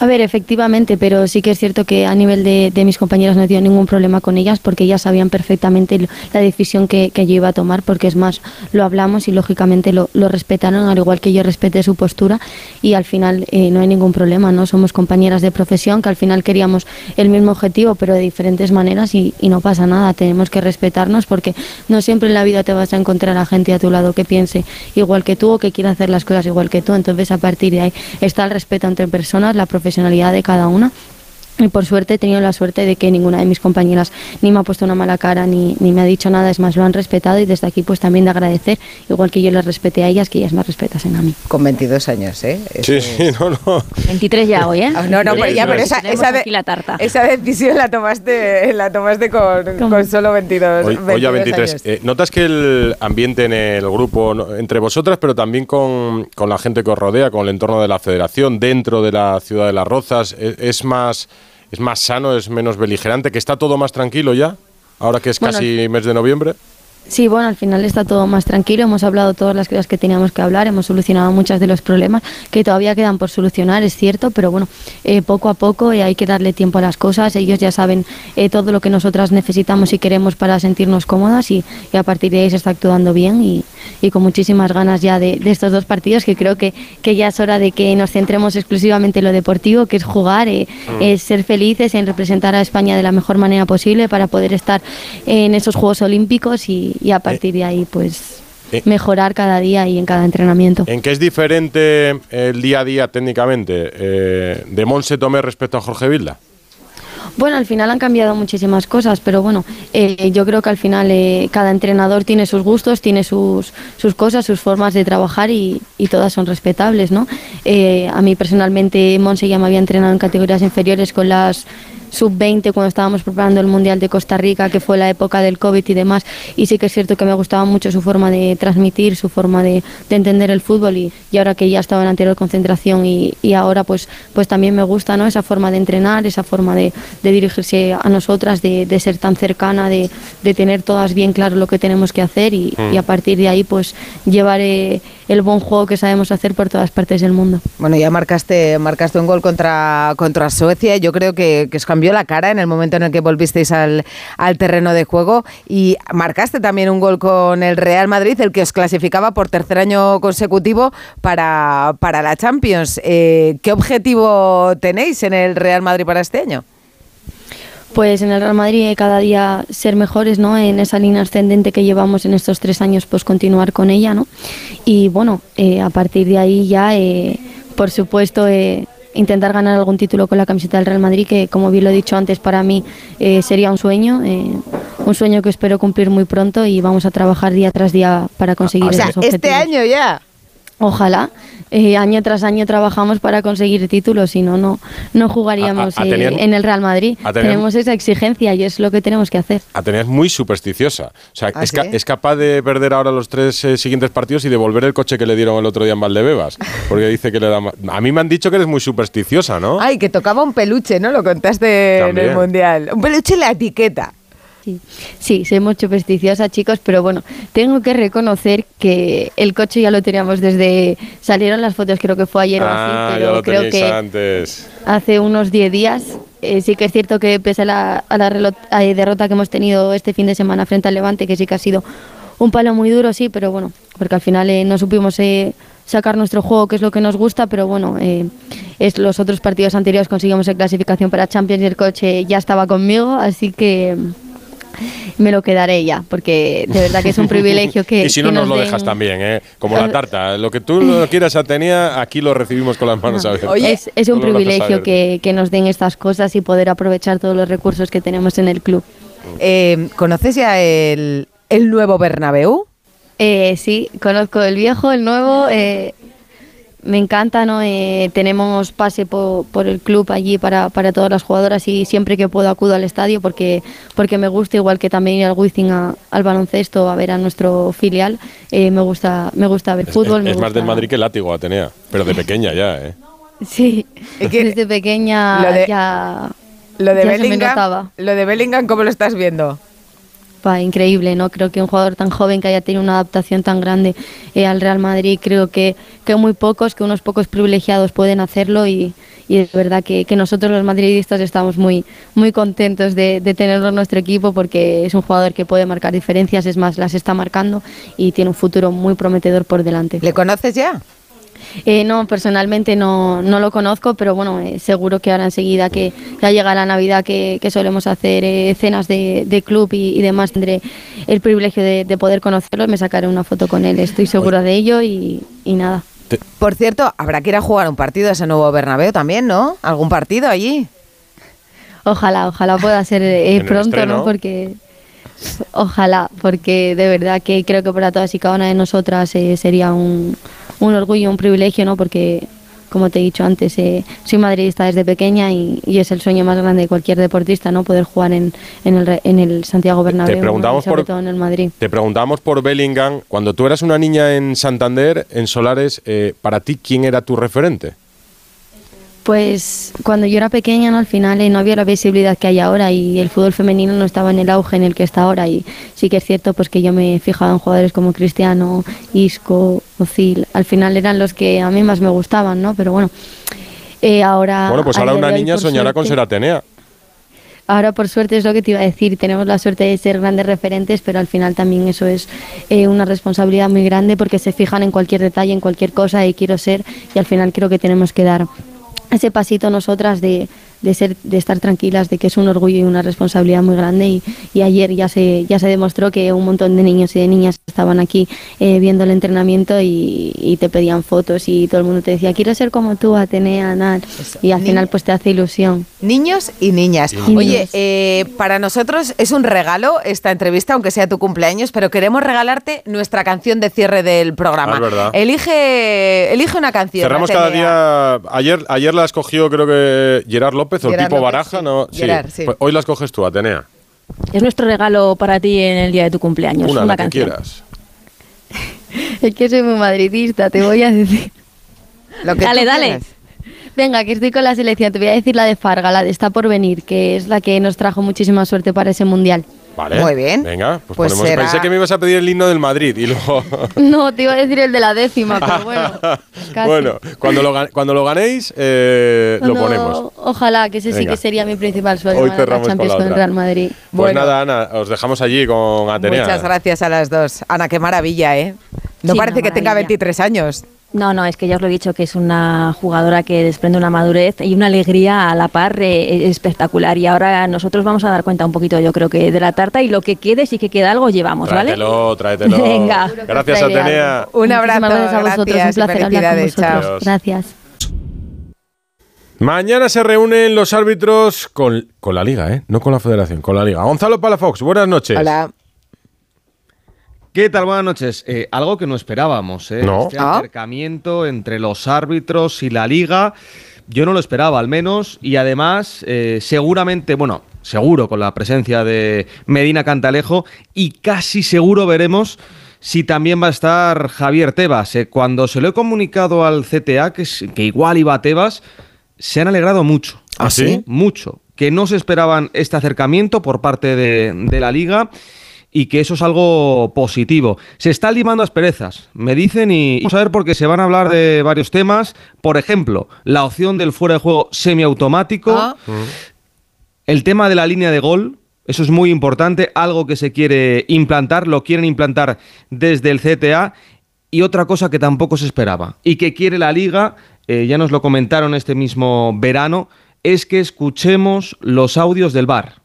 A ver, efectivamente, pero sí que es cierto que a nivel de, de mis compañeras no he tenido ningún problema con ellas porque ellas sabían perfectamente la decisión que, que yo iba a tomar porque es más, lo hablamos y lógicamente lo, lo respetaron al igual que yo respeté su postura y al final eh, no hay ningún problema, ¿no? Somos compañeras de profesión que al final queríamos el mismo objetivo pero de diferentes maneras y, y no pasa nada, tenemos que respetarnos porque no siempre en la vida te vas a encontrar a gente a tu lado que piense igual que tú o que quiera hacer las cosas igual que tú, entonces a partir de ahí está el respeto entre personas, la profesionalidad de cada una. Y por suerte he tenido la suerte de que ninguna de mis compañeras ni me ha puesto una mala cara ni, ni me ha dicho nada, es más, lo han respetado y desde aquí pues también de agradecer, igual que yo les respeté a ellas, que ellas me respetasen a mí. Con 22 años, ¿eh? Sí, sí, no, no. 23 ya hoy, ¿eh? Ah, No, no, pero ya, pero esa, esa, de- la tarta. esa decisión la tomaste, la tomaste con, con solo 22, Hoy, hoy a 23. años. Eh, ¿Notas que el ambiente en el grupo, entre vosotras, pero también con, con la gente que os rodea, con el entorno de la federación, dentro de la ciudad de Las Rozas, e- es, más, es más sano, es menos beligerante, que está todo más tranquilo ya? Ahora que es Bueno, casi mes de noviembre. Sí, bueno, al final está todo más tranquilo, hemos hablado todas las cosas que teníamos que hablar, hemos solucionado muchos de los problemas que todavía quedan por solucionar, es cierto, pero bueno, eh, poco a poco eh, hay que darle tiempo a las cosas, ellos ya saben eh, todo lo que nosotras necesitamos y queremos para sentirnos cómodas y, y a partir de ahí se está actuando bien y, y con muchísimas ganas ya de, de estos dos partidos que creo que, que ya es hora de que nos centremos exclusivamente en lo deportivo, que es jugar, eh, Mm. es ser felices, en representar a España de la mejor manera posible para poder estar en esos Juegos Olímpicos y, y a partir de ahí pues Eh. mejorar cada día y en cada entrenamiento. ¿En qué es diferente el día a día técnicamente eh, de Monse Tomé respecto a Jorge Vilda? Bueno, al final han cambiado muchísimas cosas, pero bueno, eh, yo creo que al final eh, cada entrenador tiene sus gustos, tiene sus, sus cosas, sus formas de trabajar y, y todas son respetables, ¿no? Eh, a mí personalmente Monse ya me había entrenado en categorías inferiores con las sub-20 cuando estábamos preparando el Mundial de Costa Rica, que fue la época del COVID y demás, y sí que es cierto que me gustaba mucho su forma de transmitir, su forma de, de entender el fútbol y, y ahora que ya estaba en anterior concentración y, y ahora pues, pues también me gusta ¿no? esa forma de entrenar, esa forma de, de dirigirse a nosotras, de, de ser tan cercana, de, tener todas bien claro lo que tenemos que hacer y, Mm. y a partir de ahí pues llevar eh, el buen juego que sabemos hacer por todas partes del mundo. Bueno, ya marcaste, marcaste un gol contra, contra Suecia. Yo creo que, os cambió la cara en el momento en el que volvisteis al, al terreno de juego. Y marcaste también un gol con el Real Madrid, el que os clasificaba por tercer año consecutivo para, para la Champions. Eh, ¿Qué objetivo tenéis en el Real Madrid para este año? Pues en el Real Madrid eh, cada día ser mejores, ¿no? En esa línea ascendente que llevamos en estos tres años, pues continuar con ella, ¿no? Y bueno, eh, a partir de ahí ya, eh, por supuesto, eh, intentar ganar algún título con la camiseta del Real Madrid, que como bien lo he dicho antes, para mí eh, sería un sueño, eh, un sueño que espero cumplir muy pronto y vamos a trabajar día tras día para conseguir O sea, esos objetivos. este año ya. Ojalá. Eh, año tras año trabajamos para conseguir títulos, si no, no, no jugaríamos A- a- a eh, en el Real Madrid. Tenemos esa exigencia y es lo que tenemos que hacer. Atenea es muy supersticiosa. O sea, ¿Ah, es, ca- sí? es capaz de perder ahora los tres eh, siguientes partidos y devolver el coche que le dieron el otro día en Valdebebas. Porque dice que le da A mí me han dicho que eres muy supersticiosa, ¿no? Ay, que tocaba un peluche, ¿no? Lo contaste en el Mundial. Un peluche en la etiqueta. Sí, soy muy supersticiosa, chicos, pero bueno, tengo que reconocer que el coche ya lo teníamos desde. Salieron las fotos, creo que fue ayer o ah, así, ya pero lo creo que antes. hace unos 10 días. Eh, sí que es cierto que pese a la, a la eh, derrota que hemos tenido este fin de semana frente al Levante, que sí que ha sido un palo muy duro, sí, pero bueno, porque al final eh, no supimos eh, sacar nuestro juego, que es lo que nos gusta, pero bueno, eh, es los otros partidos anteriores conseguimos la clasificación para Champions y el coche ya estaba conmigo, así que me lo quedaré ya, porque de verdad que es un privilegio que. y si no, que nos lo den- dejas también, ¿eh? Como la tarta. Lo que tú lo quieras, Atenea, aquí lo recibimos con las manos abiertas. es, es un privilegio que, que nos den estas cosas y poder aprovechar todos los recursos que tenemos en el club. Eh, ¿Conoces ya el, el nuevo Bernabéu? Eh, sí, conozco el viejo, el nuevo. eh, me encanta, ¿no? Eh, tenemos pase po- por, el club allí para, para todas las jugadoras y siempre que puedo acudo al estadio porque, porque me gusta, igual que también ir al Wizzing a- al baloncesto a ver a nuestro filial. eh, me gusta me gusta ver Es, fútbol. es- me es más del Madrid que el látigo, Atenea. Pero de pequeña ya, ¿eh? Sí, desde pequeña Lo de- ya, Lo de ya se me Bellingham, notaba. lo de Bellingham, ¿cómo lo estás viendo? Increíble, ¿no? Creo que un jugador tan joven que haya tenido una adaptación tan grande eh, al Real Madrid, creo que, que muy pocos, que unos pocos privilegiados pueden hacerlo y, y es verdad que, que nosotros los madridistas estamos muy, muy contentos de, de tenerlo en nuestro equipo porque es un jugador que puede marcar diferencias, es más, las está marcando y tiene un futuro muy prometedor por delante. ¿Le conoces ya? Eh, no, personalmente no, no lo conozco, pero bueno, eh, seguro que ahora enseguida que ya llega la Navidad que, que solemos hacer eh, cenas de, de club y, y demás, tendré el privilegio de, de poder conocerlo, me sacaré una foto con él, estoy segura de ello y, y nada. Por cierto, habrá que ir a jugar un partido a ese nuevo Bernabéu también, ¿no? ¿Algún partido allí? Ojalá, ojalá pueda ser eh, pronto. ¿no? Porque ojalá, porque de verdad que creo que para todas y cada una de nosotras eh, sería un, un orgullo, un privilegio, ¿no? Porque como te he dicho antes, eh, soy madridista desde pequeña y, y es el sueño más grande de cualquier deportista, ¿no? Poder jugar en, en, el, en el Santiago Bernabéu, ¿no? preguntamos Y sobre por- todo en el Madrid. Te preguntamos por Bellingham. Cuando tú eras una niña en Santander, en Solares, eh, para ti, ¿quién era tu referente? Pues cuando yo era pequeña, ¿no? al final eh, no había la visibilidad que hay ahora y el fútbol femenino no estaba en el auge en el que está ahora y sí que es cierto pues que yo me he fijado en jugadores como Cristiano, Isco, Ozil, al final eran los que a mí más me gustaban, ¿no? Pero bueno, eh, ahora... bueno, pues ahora una niña soñará con ser Atenea. Ahora, por suerte, es lo que te iba a decir. Tenemos la suerte de ser grandes referentes, pero al final también eso es eh, una responsabilidad muy grande porque se fijan en cualquier detalle, en cualquier cosa y quiero ser. Y al final creo que tenemos que dar ese pasito nosotras de, de ser de estar tranquilas de que es un orgullo y una responsabilidad muy grande y, y ayer ya se ya se demostró que un montón de niños y de niñas estaban aquí eh, viendo el entrenamiento y, y te pedían fotos y todo el mundo te decía quiero ser como tú Atenea Nat y al final pues te hace ilusión Niños y niñas. Y niños. Oye, eh, para nosotros es un regalo esta entrevista, aunque sea tu cumpleaños, pero queremos regalarte nuestra canción de cierre del programa. Ah, es verdad. Elige, elige una canción. Cerramos cada día. Ayer, ayer la escogió, creo que Gerard López o el tipo López, Baraja, sí. ¿no? Gerard, sí. Pues hoy la escoges tú, Atenea. Es nuestro regalo para ti en el día de tu cumpleaños. Una, Una, la que quieras. es que soy muy madridista te voy a decir Lo que Dale, dale. quieras. Venga, que estoy con la selección. Te voy a decir la de Farga, la de Está por venir, que es la que nos trajo muchísima suerte para ese mundial. Vale. Muy bien. Venga, pues, Pues ponemos. será- Pensé que me ibas a pedir el himno del Madrid y luego. No, te iba a decir el de la décima, pero bueno. casi. bueno, cuando lo, cuando lo ganéis, eh, lo ponemos. Ojalá, que ese sí que sería mi principal sueño. Hoy la cerramos con la con el otra. Real Madrid. Pues nada, Ana, os dejamos allí con Atenea. Muchas gracias a las dos. Ana, qué maravilla, ¿eh? No Sí, parece que tenga maravilla. 23 años. No, no, es que ya os lo he dicho, que es una jugadora que desprende una madurez y una alegría a la par eh, espectacular. Y ahora nosotros vamos a dar cuenta un poquito, yo creo que de la tarta y lo que quede, si que queda algo, llevamos, ¿vale? Tráetelo, tráetelo. Venga. Gracias, Atenea. Un abrazo, Muchísimas gracias a vosotros, gracias un placer hablar con vosotros. Gracias. Mañana se reúnen los árbitros con, con la Liga, ¿eh? No con la Federación, con la Liga. Gonzalo Palafox, buenas noches. Hola. ¿Qué tal? Buenas noches. Eh, algo que no esperábamos, ¿eh? No. Este Ah. acercamiento entre los árbitros y la liga. Yo no lo esperaba, al menos. Y además, eh, seguramente, bueno, seguro con la presencia de Medina Cantalejo. Y casi seguro veremos si también va a estar Javier Tebas. Eh, cuando se lo he comunicado al CTA, que, es- que igual iba a Tebas, se han alegrado mucho. ¿Ah, sí? Mucho. Que no se esperaban este acercamiento por parte de, de la liga y que eso es algo positivo. Se están limando asperezas, me dicen, y vamos a ver porque se van a hablar de varios temas. Por ejemplo, la opción del fuera de juego semiautomático, Ah. el tema de la línea de gol. Eso es muy importante, algo que se quiere implantar, lo quieren implantar desde el CTA. Y otra cosa que tampoco se esperaba y que quiere la liga, eh, ya nos lo comentaron este mismo verano, es que escuchemos los audios del bar.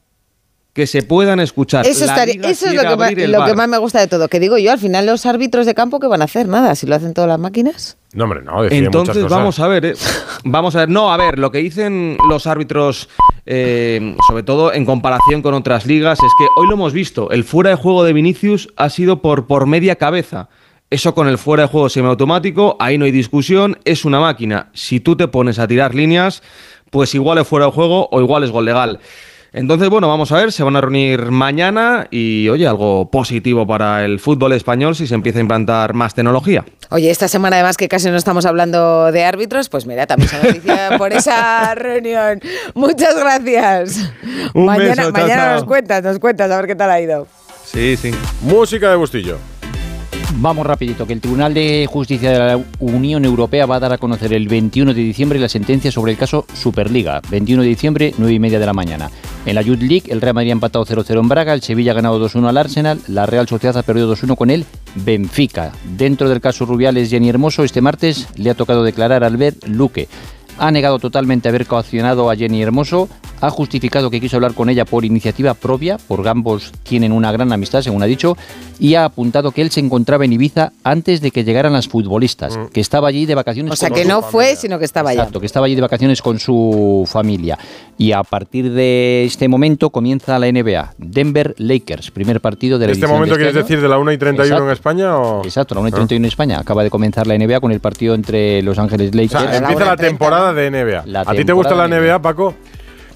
Que se puedan escuchar. Eso, estaría- eso es lo, que, más, lo que más me gusta de todo. Que digo yo, al final los árbitros de campo, ¿qué van a hacer? Nada, si lo hacen todas las máquinas. No, hombre, no, muchas Entonces cosas. vamos a ver, ¿eh? vamos a ver. No, a ver, lo que dicen los árbitros, eh, sobre todo en comparación con otras ligas, es que hoy lo hemos visto. El fuera de juego de Vinicius ha sido por por media cabeza. Eso con el fuera de juego semiautomático, ahí no hay discusión, es una máquina. Si tú te pones a tirar líneas, pues igual es fuera de juego o igual es gol legal. Entonces, bueno, vamos a ver, se van a reunir mañana y, oye, algo positivo para el fútbol español si se empieza a implantar más tecnología. Oye, esta semana además que casi no estamos hablando de árbitros, pues mira, también se noticia por esa reunión. Muchas gracias. Un mañana beso, chao, mañana chao. nos cuentas, nos cuentas a ver qué tal ha ido. Sí, sí. Música de Bustillo. Vamos rapidito, que el Tribunal de Justicia de la Unión Europea va a dar a conocer el 21 de diciembre la sentencia sobre el caso Superliga. 21 de diciembre, 9 y media de la mañana. En la Youth League, el Real Madrid ha empatado 0-0 en Braga, el Sevilla ha ganado 2-1 al Arsenal, la Real Sociedad ha perdido 2-1 con el Benfica. Dentro del caso Rubiales, Jenny Hermoso, este martes le ha tocado declarar a Albert Luque. Ha negado totalmente haber coaccionado a Jenny Hermoso, ha justificado que quiso hablar con ella por iniciativa propia, porque ambos tienen una gran amistad, según ha dicho, y ha apuntado que él se encontraba en Ibiza antes de que llegaran las futbolistas, que estaba allí de vacaciones. O sea, con que su no familia. fue, sino que estaba allá. Exacto, que estaba allí de vacaciones con su familia. Y a partir de este momento comienza la NBA. Denver Lakers, primer partido de la ¿Este momento de este quieres año. decir de la 1 y 31 Exacto. en España? O? Exacto, la 1 y 31 en España. Acaba de comenzar la NBA con el partido entre Los Ángeles O Lakers. sea, empieza la temporada de NBA. La ¿A ti te gusta la temporada NBA, Paco?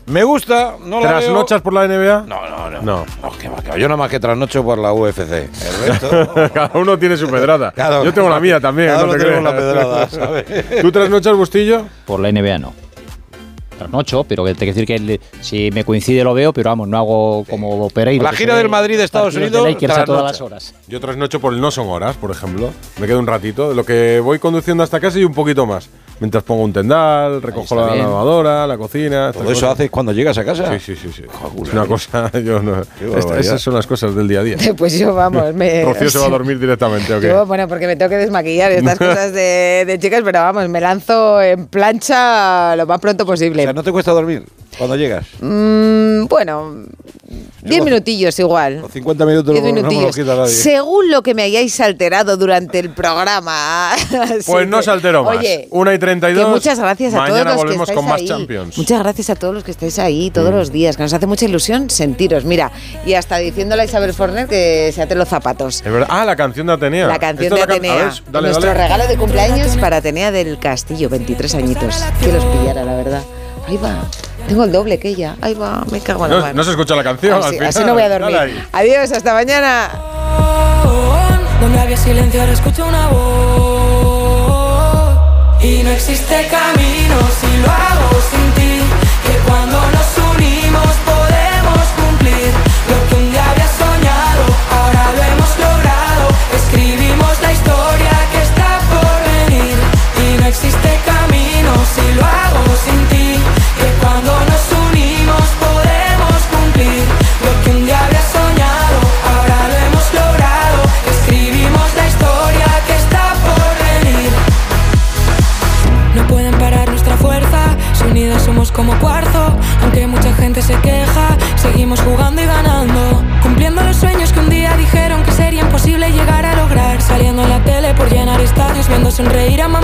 Me gusta, no la veo. ¿Trasnochas por la NBA? No, no, no. No. No, que va, que va. Yo nada más que trasnocho por la UFC. El resto. Cada uno tiene su pedrada. Claro, Yo tengo la mía también. cada no uno te tenemos la pedrada, ¿sabes? ¿Tú trasnochas, Bustillo? Por la NBA no. Trasnocho, pero que te quiero decir que el- si me coincide lo veo, pero vamos, no hago como Pereira. La gira del Madrid de Estados de Unidos, Lakers a todas las horas. Yo trasnocho por el no son horas, por ejemplo. Me quedo un ratito, de lo que voy conduciendo hasta casa y un poquito más. Mientras pongo un tendal, recojo la bien. lavadora, la cocina. ¿Todo eso cosas. haces cuando llegas a casa? Sí, sí, sí. sí. Es una cosa, yo no. Esta- esas son las cosas del día a día. Pues yo, vamos, me... Rocío se va a dormir directamente, ¿o qué? Yo, bueno, porque me tengo que desmaquillar y estas cosas de, de chicas, pero vamos, me lanzo en plancha lo más pronto posible. O sea, ¿no te cuesta dormir cuando llegas? Mm, bueno, 10 minutillos igual. Los 50 minutos 10 no, no me los quita nadie. Según lo que me hayáis alterado durante el programa. Pues no se alteró más. Oye, Una y 32. que muchas gracias a Mañana todos los que volvemos estáis con más ahí. Champions. Muchas gracias a todos los que estáis ahí todos los días, que nos hace mucha ilusión sentiros. Mira, y hasta diciéndole a Isabel Forner que se ate los zapatos. Es verdad. Ah, la canción de Atenea. La canción Esto de la can- Atenea. Ver, dale, Nuestro dale. regalo de cumpleaños para Atenea del Castillo, 23 añitos. Que los pillara, la verdad. Ahí va. Tengo el doble que ella. Ahí va, me cago en la No, mano. no se escucha la canción. Así, al final. así no voy a dormir. ahí. Adiós, hasta mañana. Donde había silencio ahora escucho una voz Y no existe camino si lo hago sin ti Que cuando nos unimos podemos cumplir Lo que un día había soñado, ahora lo hemos logrado Escribimos la historia que está por venir Y no existe camino si lo hago sin ti que cuando nos unimos podemos cumplir Lo que un día habría soñado, ahora lo hemos logrado. Escribimos la historia que está por venir. No pueden parar nuestra fuerza, si somos como cuarzo. Aunque mucha gente se queja, seguimos jugando y ganando. Cumpliendo los sueños que un día dijeron que sería imposible llegar a lograr. Saliendo en la tele por llenar estadios, viendo sonreír a mamá.